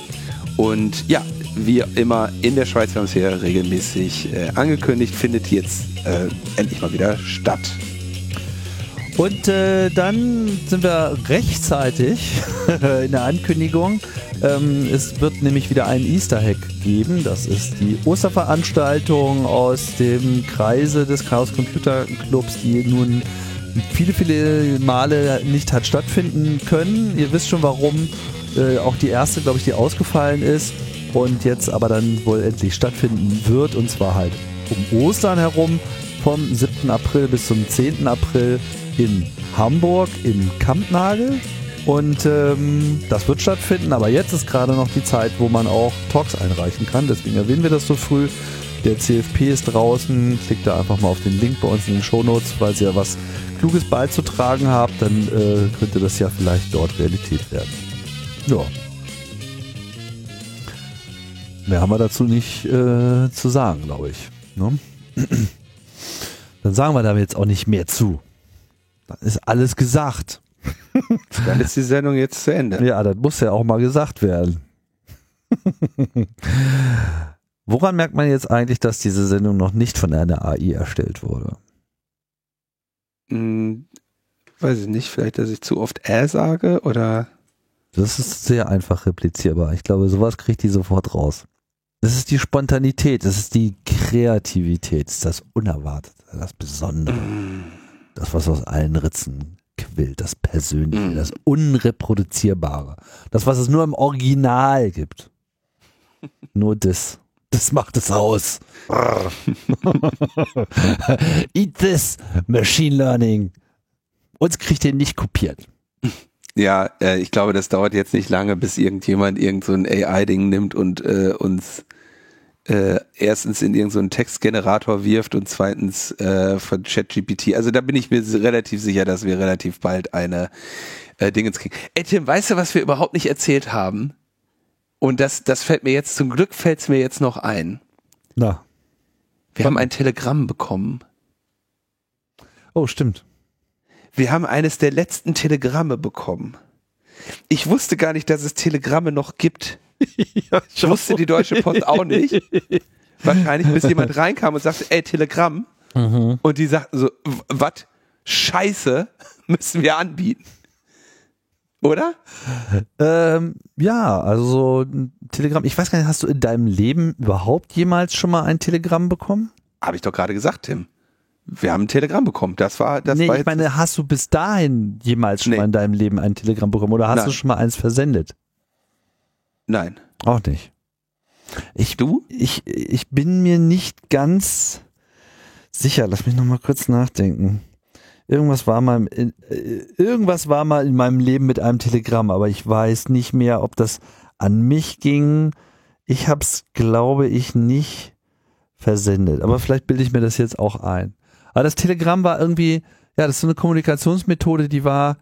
Und ja, wie immer in der Schweiz, wir haben es hier regelmäßig äh, angekündigt, findet jetzt äh, endlich mal wieder statt. Und äh, dann sind wir rechtzeitig in der Ankündigung. Ähm, es wird nämlich wieder einen Easter Hack geben. Das ist die Osterveranstaltung aus dem Kreise des Chaos Computer Clubs, die nun viele, viele Male nicht hat stattfinden können. Ihr wisst schon warum. Äh, auch die erste, glaube ich, die ausgefallen ist und jetzt aber dann wohl endlich stattfinden wird und zwar halt um Ostern herum vom 7. April bis zum 10. April in Hamburg im Kampnagel und ähm, das wird stattfinden, aber jetzt ist gerade noch die Zeit, wo man auch Talks einreichen kann, deswegen erwähnen wir das so früh. Der CFP ist draußen. Klickt da einfach mal auf den Link bei uns in den Shownotes, falls ihr was Kluges beizutragen habt, dann äh, könnte das ja vielleicht dort Realität werden. Ja. Mehr haben wir dazu nicht äh, zu sagen, glaube ich. Ne? Dann sagen wir da jetzt auch nicht mehr zu. Dann ist alles gesagt. Dann ist die Sendung jetzt zu Ende. Ja, das muss ja auch mal gesagt werden. Woran merkt man jetzt eigentlich, dass diese Sendung noch nicht von einer AI erstellt wurde? Hm, weiß ich nicht, vielleicht, dass ich zu oft äh sage oder. Das ist sehr einfach replizierbar. Ich glaube, sowas kriegt die sofort raus. Das ist die Spontanität, das ist die Kreativität, das ist das Unerwartete, das Besondere. Das, was aus allen Ritzen quillt, das Persönliche, das Unreproduzierbare. Das, was es nur im Original gibt. Nur das. Das macht es aus. Eat this, Machine Learning. Uns kriegt ihr nicht kopiert. Ja, äh, ich glaube, das dauert jetzt nicht lange, bis irgendjemand irgend so ein AI-Ding nimmt und äh, uns äh, erstens in irgendeinen so Textgenerator wirft und zweitens äh, von ChatGPT. Also da bin ich mir relativ sicher, dass wir relativ bald eine äh, Dingens kriegen. Ey Tim, weißt du, was wir überhaupt nicht erzählt haben? Und das, das fällt mir jetzt, zum Glück fällt es mir jetzt noch ein. Na. Wir haben ein Telegramm bekommen. Oh, stimmt. Wir haben eines der letzten Telegramme bekommen. Ich wusste gar nicht, dass es Telegramme noch gibt. ja, Ich wusste die Deutsche Post auch nicht. Wahrscheinlich, bis jemand reinkam und sagte, ey, Telegramm. Mhm. Und die sagten so, was? Scheiße, müssen wir anbieten. Oder? Ähm, ja, also so ein Telegramm. Ich weiß gar nicht, hast du in deinem Leben überhaupt jemals schon mal ein Telegramm bekommen? Habe ich doch gerade gesagt, Tim. Wir haben ein Telegramm bekommen. Das war, das nee, war ich meine, hast du bis dahin jemals schon Nee. mal in deinem Leben ein Telegramm bekommen oder hast Nein. du schon mal eins versendet? Nein. Auch nicht. Ich, Du? ich, ich bin mir nicht ganz sicher. Lass mich noch mal kurz nachdenken. Irgendwas war mal, in, äh, irgendwas war mal in meinem Leben mit einem Telegramm, aber ich weiß nicht mehr, ob das an mich ging. Ich hab's, glaube ich, nicht versendet. Aber vielleicht bilde ich mir das jetzt auch ein. Aber das Telegramm war irgendwie, ja, das ist so eine Kommunikationsmethode, die war,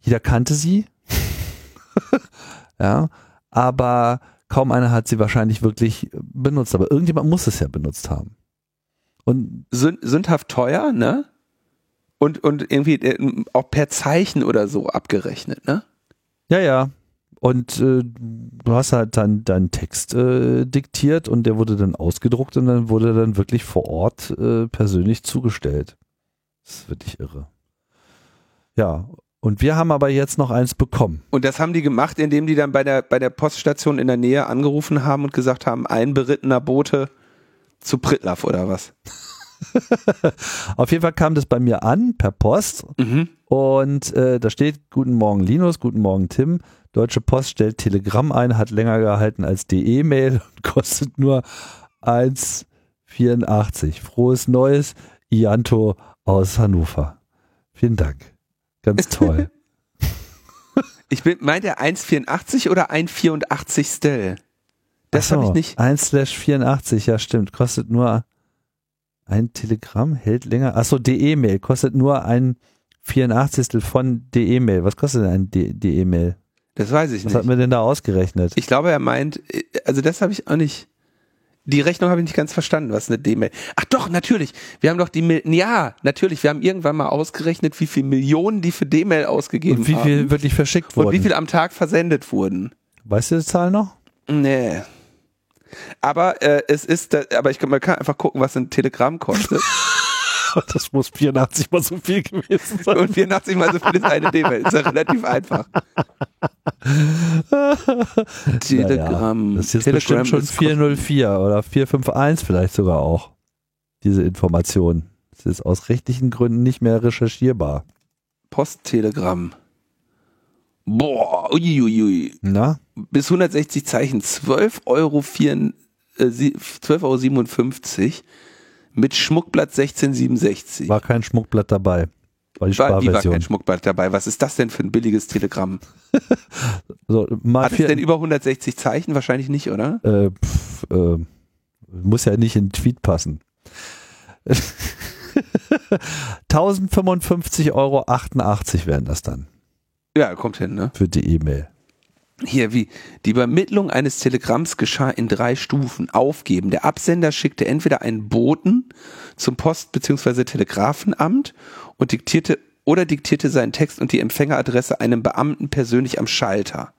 jeder kannte sie. ja, aber kaum einer hat sie wahrscheinlich wirklich benutzt. Aber irgendjemand muss es ja benutzt haben. Und Sünd, sündhaft teuer, ne? Und, und irgendwie äh, auch per Zeichen oder so abgerechnet, ne? ja, ja. Und äh, du hast halt dann deinen Text äh, diktiert und der wurde dann ausgedruckt und dann wurde dann wirklich vor Ort äh, persönlich zugestellt. Das ist wirklich irre. Ja, und wir haben aber jetzt noch eins bekommen. Und das haben die gemacht, indem die dann bei der, bei der Poststation in der Nähe angerufen haben und gesagt haben, ein berittener Bote zu Prittlaff oder was? Auf jeden Fall kam das bei mir an per Post Mhm. und äh, da steht Guten Morgen Linus, Guten Morgen Tim. Deutsche Post stellt Telegramm ein, hat länger gehalten als die E-Mail und kostet nur 1,84. Frohes Neues, Ianto aus Hannover. Vielen Dank. Ganz toll. Ich bin, meint er 1,84 oder 1,84 Stell? Das so, habe ich nicht. 1 slash 84, ja stimmt. Kostet nur ein Telegramm, hält länger. Achso, DE-Mail kostet nur ein 84. von DE-Mail. Was kostet denn ein DE-Mail? Das weiß ich Was nicht. hat man denn da ausgerechnet? Ich glaube, er meint, also das habe ich auch nicht. Die Rechnung habe ich nicht ganz verstanden, was eine D-Mail. Ach doch, natürlich. Wir haben doch die, Mil ja, natürlich. Wir haben irgendwann mal ausgerechnet, wie viel Millionen die für D-Mail ausgegeben Und wie viel haben. wirklich verschickt Und wurden? wie viel am Tag versendet wurden. Weißt du die Zahl noch? Nee. Aber äh, es ist, aber ich kann, man kann einfach gucken, was ein Telegramm kostet. Das muss 84 mal so viel gewesen sein. Und 84 mal so viel ist eine D-Mail. Ist ja relativ einfach. Telegramm. das ist jetzt Telegram bestimmt schon ist 404 oder 451 vielleicht sogar auch. Diese Information. Das ist aus rechtlichen Gründen nicht mehr recherchierbar. Posttelegramm. Boah, uiuiui. Na? Bis 160 Zeichen, 12 Euro, 4, äh, sie- 12 Euro 57 mit Schmuckblatt 1667. War kein Schmuckblatt dabei. War die War, wie war kein Schmuckblatt dabei? Was ist das denn für ein billiges Telegramm? so, Hat es denn über 160 Zeichen? Wahrscheinlich nicht, oder? äh, pf, äh, Muss ja nicht in den Tweet passen. 1055,88 Euro wären das dann. Ja, kommt hin, ne? Für die E-Mail. Hier, wie die Übermittlung eines Telegramms geschah in drei Stufen. Aufgeben. Der Absender schickte entweder einen Boten zum Post- bzw. Telegrafenamt und diktierte oder diktierte seinen Text und die Empfängeradresse einem Beamten persönlich am Schalter.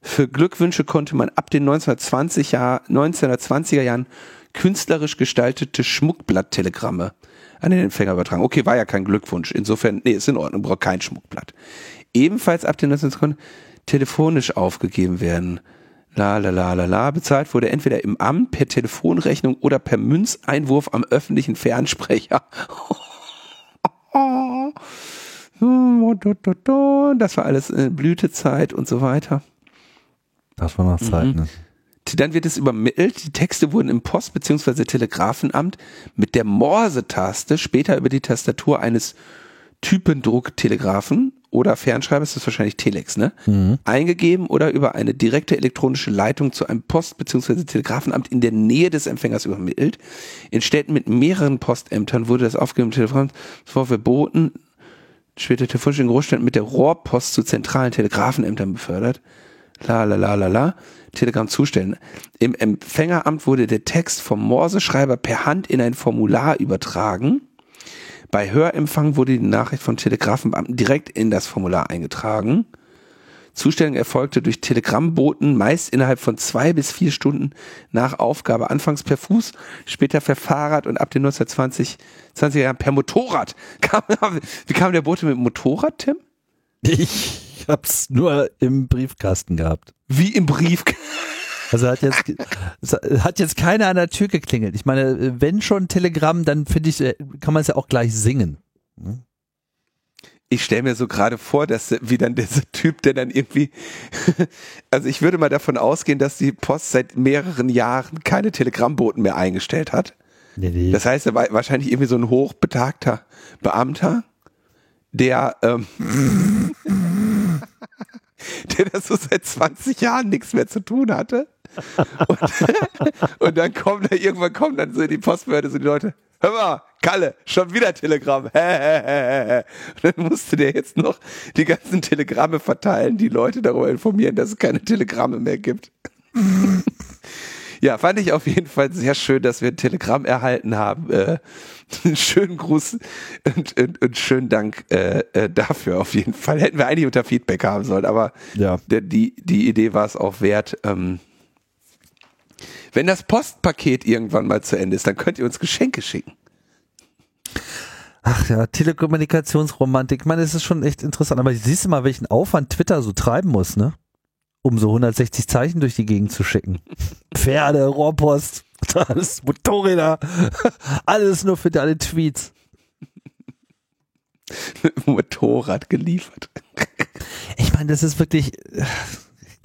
Für Glückwünsche konnte man ab den 1920 Jahr, 1920er Jahren künstlerisch gestaltete Schmuckblatttelegramme an den Empfänger übertragen. Okay, war ja kein Glückwunsch. Insofern, nee, ist in Ordnung, braucht kein Schmuckblatt. Ebenfalls ab den 1920 telefonisch aufgegeben werden. La la la la la. Bezahlt wurde entweder im Amt, per Telefonrechnung oder per Münzeinwurf am öffentlichen Fernsprecher. Das war alles Blütezeit und so weiter. Das war noch Zeit, mhm. ne? Dann wird es übermittelt. Die Texte wurden im Post- bzw. Telegrafenamt mit der Morse-Taste, später über die Tastatur eines Typendrucktelegrafen oder Fernschreibers, das ist wahrscheinlich Telex, ne? Mhm. Eingegeben oder über eine direkte elektronische Leitung zu einem Post- bzw. Telegrafenamt in der Nähe des Empfängers übermittelt. In Städten mit mehreren Postämtern wurde das aufgegebene Telefon verboten, später telefonisch in Großstädten mit der Rohrpost zu zentralen Telegrafenämtern befördert. La la la la la. Telegramm zustellen. Im Empfängeramt wurde der Text vom Morseschreiber per Hand in ein Formular übertragen. Bei Hörempfang wurde die Nachricht von Telegrafenbeamten direkt in das Formular eingetragen. Zustellung erfolgte durch Telegrammboten, meist innerhalb von zwei bis vier Stunden nach Aufgabe, anfangs per Fuß, später per Fahrrad und ab den 1920 20er Jahren per Motorrad. Kam, wie kam der Bote mit dem Motorrad, Tim? Ich hab's nur im Briefkasten gehabt. Wie im Briefkasten? Also hat jetzt, hat jetzt keiner an der Tür geklingelt. Ich meine, wenn schon Telegramm, dann finde ich, äh, kann man es ja auch gleich singen. Hm? Ich stelle mir so gerade vor, dass wie dann dieser Typ, der dann irgendwie, also ich würde mal davon ausgehen, dass die Post seit mehreren Jahren keine Telegrammboten mehr eingestellt hat. Nee, nee. Das heißt, er war wahrscheinlich irgendwie so ein hochbetagter Beamter, der ähm, der das so seit 20 Jahren nichts mehr zu tun hatte. Und, und dann kommen da irgendwann kommen dann so die Postbehörde so die Leute, hör mal, Kalle, schon wieder Telegramm. Und dann musste der jetzt noch die ganzen Telegramme verteilen, die Leute darüber informieren, dass es keine Telegramme mehr gibt. ja, fand ich auf jeden Fall sehr schön, dass wir ein Telegramm erhalten haben. Äh, schönen Gruß und, und, und schönen Dank äh, äh, dafür auf jeden Fall. Hätten wir eigentlich unter Feedback haben sollen, aber ja. der, die, die Idee war es auch wert. Ähm, wenn das Postpaket irgendwann mal zu Ende ist, dann könnt ihr uns Geschenke schicken. Ach ja, Telekommunikationsromantik. Ich meine, es ist schon echt interessant. Aber siehst du mal, welchen Aufwand Twitter so treiben muss, ne? Um so 160 Zeichen durch die Gegend zu schicken. Pferde, Rohrpost, alles Motorräder, alles nur für deine Tweets. Motorrad geliefert. Ich meine, das ist wirklich,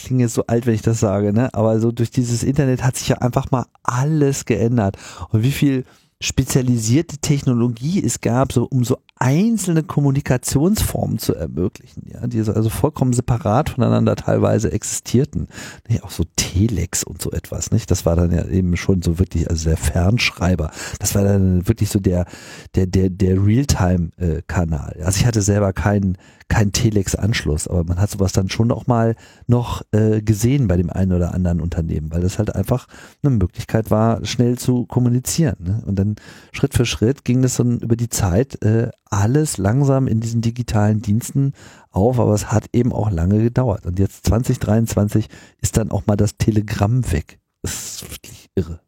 klinge jetzt so alt, wenn ich das sage, ne? Aber so durch dieses Internet hat sich ja einfach mal alles geändert. Und wie viel spezialisierte Technologie es gab, so um so einzelne Kommunikationsformen zu ermöglichen, ja, die also vollkommen separat voneinander teilweise existierten. Nicht? Auch so Telex und so etwas, nicht? Das war dann ja eben schon so wirklich, also der Fernschreiber. Das war dann wirklich so der, der, der, der Realtime-Kanal. Also ich hatte selber keinen, keinen Telex-Anschluss, aber man hat sowas dann schon auch mal noch äh, gesehen bei dem einen oder anderen Unternehmen, weil das halt einfach eine Möglichkeit war, schnell zu kommunizieren. Ne? Und dann Schritt für Schritt ging das dann über die Zeit äh, alles langsam in diesen digitalen Diensten auf, aber es hat eben auch lange gedauert. Und jetzt 2023 ist dann auch mal das Telegramm weg. Das ist wirklich irre.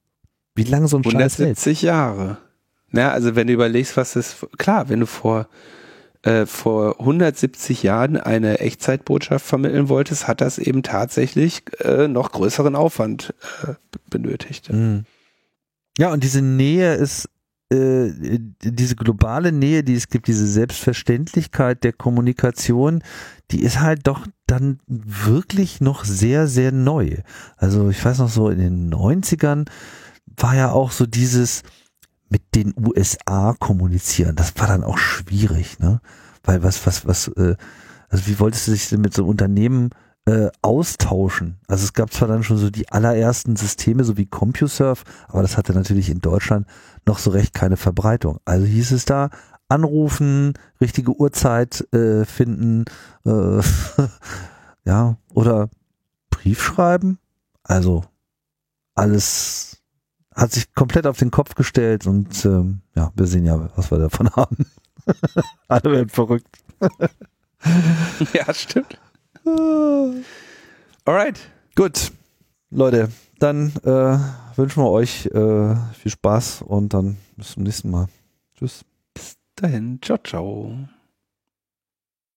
Wie lange so ein 170 Scheiß Jahre. Na, also wenn du überlegst, was ist, klar, wenn du vor, äh, vor 170 Jahren eine Echtzeitbotschaft vermitteln wolltest, hat das eben tatsächlich äh, noch größeren Aufwand äh, benötigt. Mhm. Ja, und diese Nähe ist äh, diese globale Nähe, die es gibt, diese Selbstverständlichkeit der Kommunikation, die ist halt doch dann wirklich noch sehr, sehr neu. Also ich weiß noch so, in den 90ern war ja auch so dieses mit den USA kommunizieren. Das war dann auch schwierig, ne? Weil was, was, was, äh, also wie wolltest du dich denn mit so einem Unternehmen äh, austauschen. Also es gab zwar dann schon so die allerersten Systeme, so wie CompuServe, aber das hatte natürlich in Deutschland noch so recht keine Verbreitung. Also hieß es da, anrufen, richtige Uhrzeit äh, finden, äh, ja, oder Brief schreiben. Also alles hat sich komplett auf den Kopf gestellt und ähm, ja, wir sehen ja, was wir davon haben. Alle werden verrückt. ja, stimmt. Alright. Gut, Leute, dann äh, wünschen wir euch äh, viel Spaß und dann bis zum nächsten Mal. Tschüss. Bis dahin. Ciao, ciao.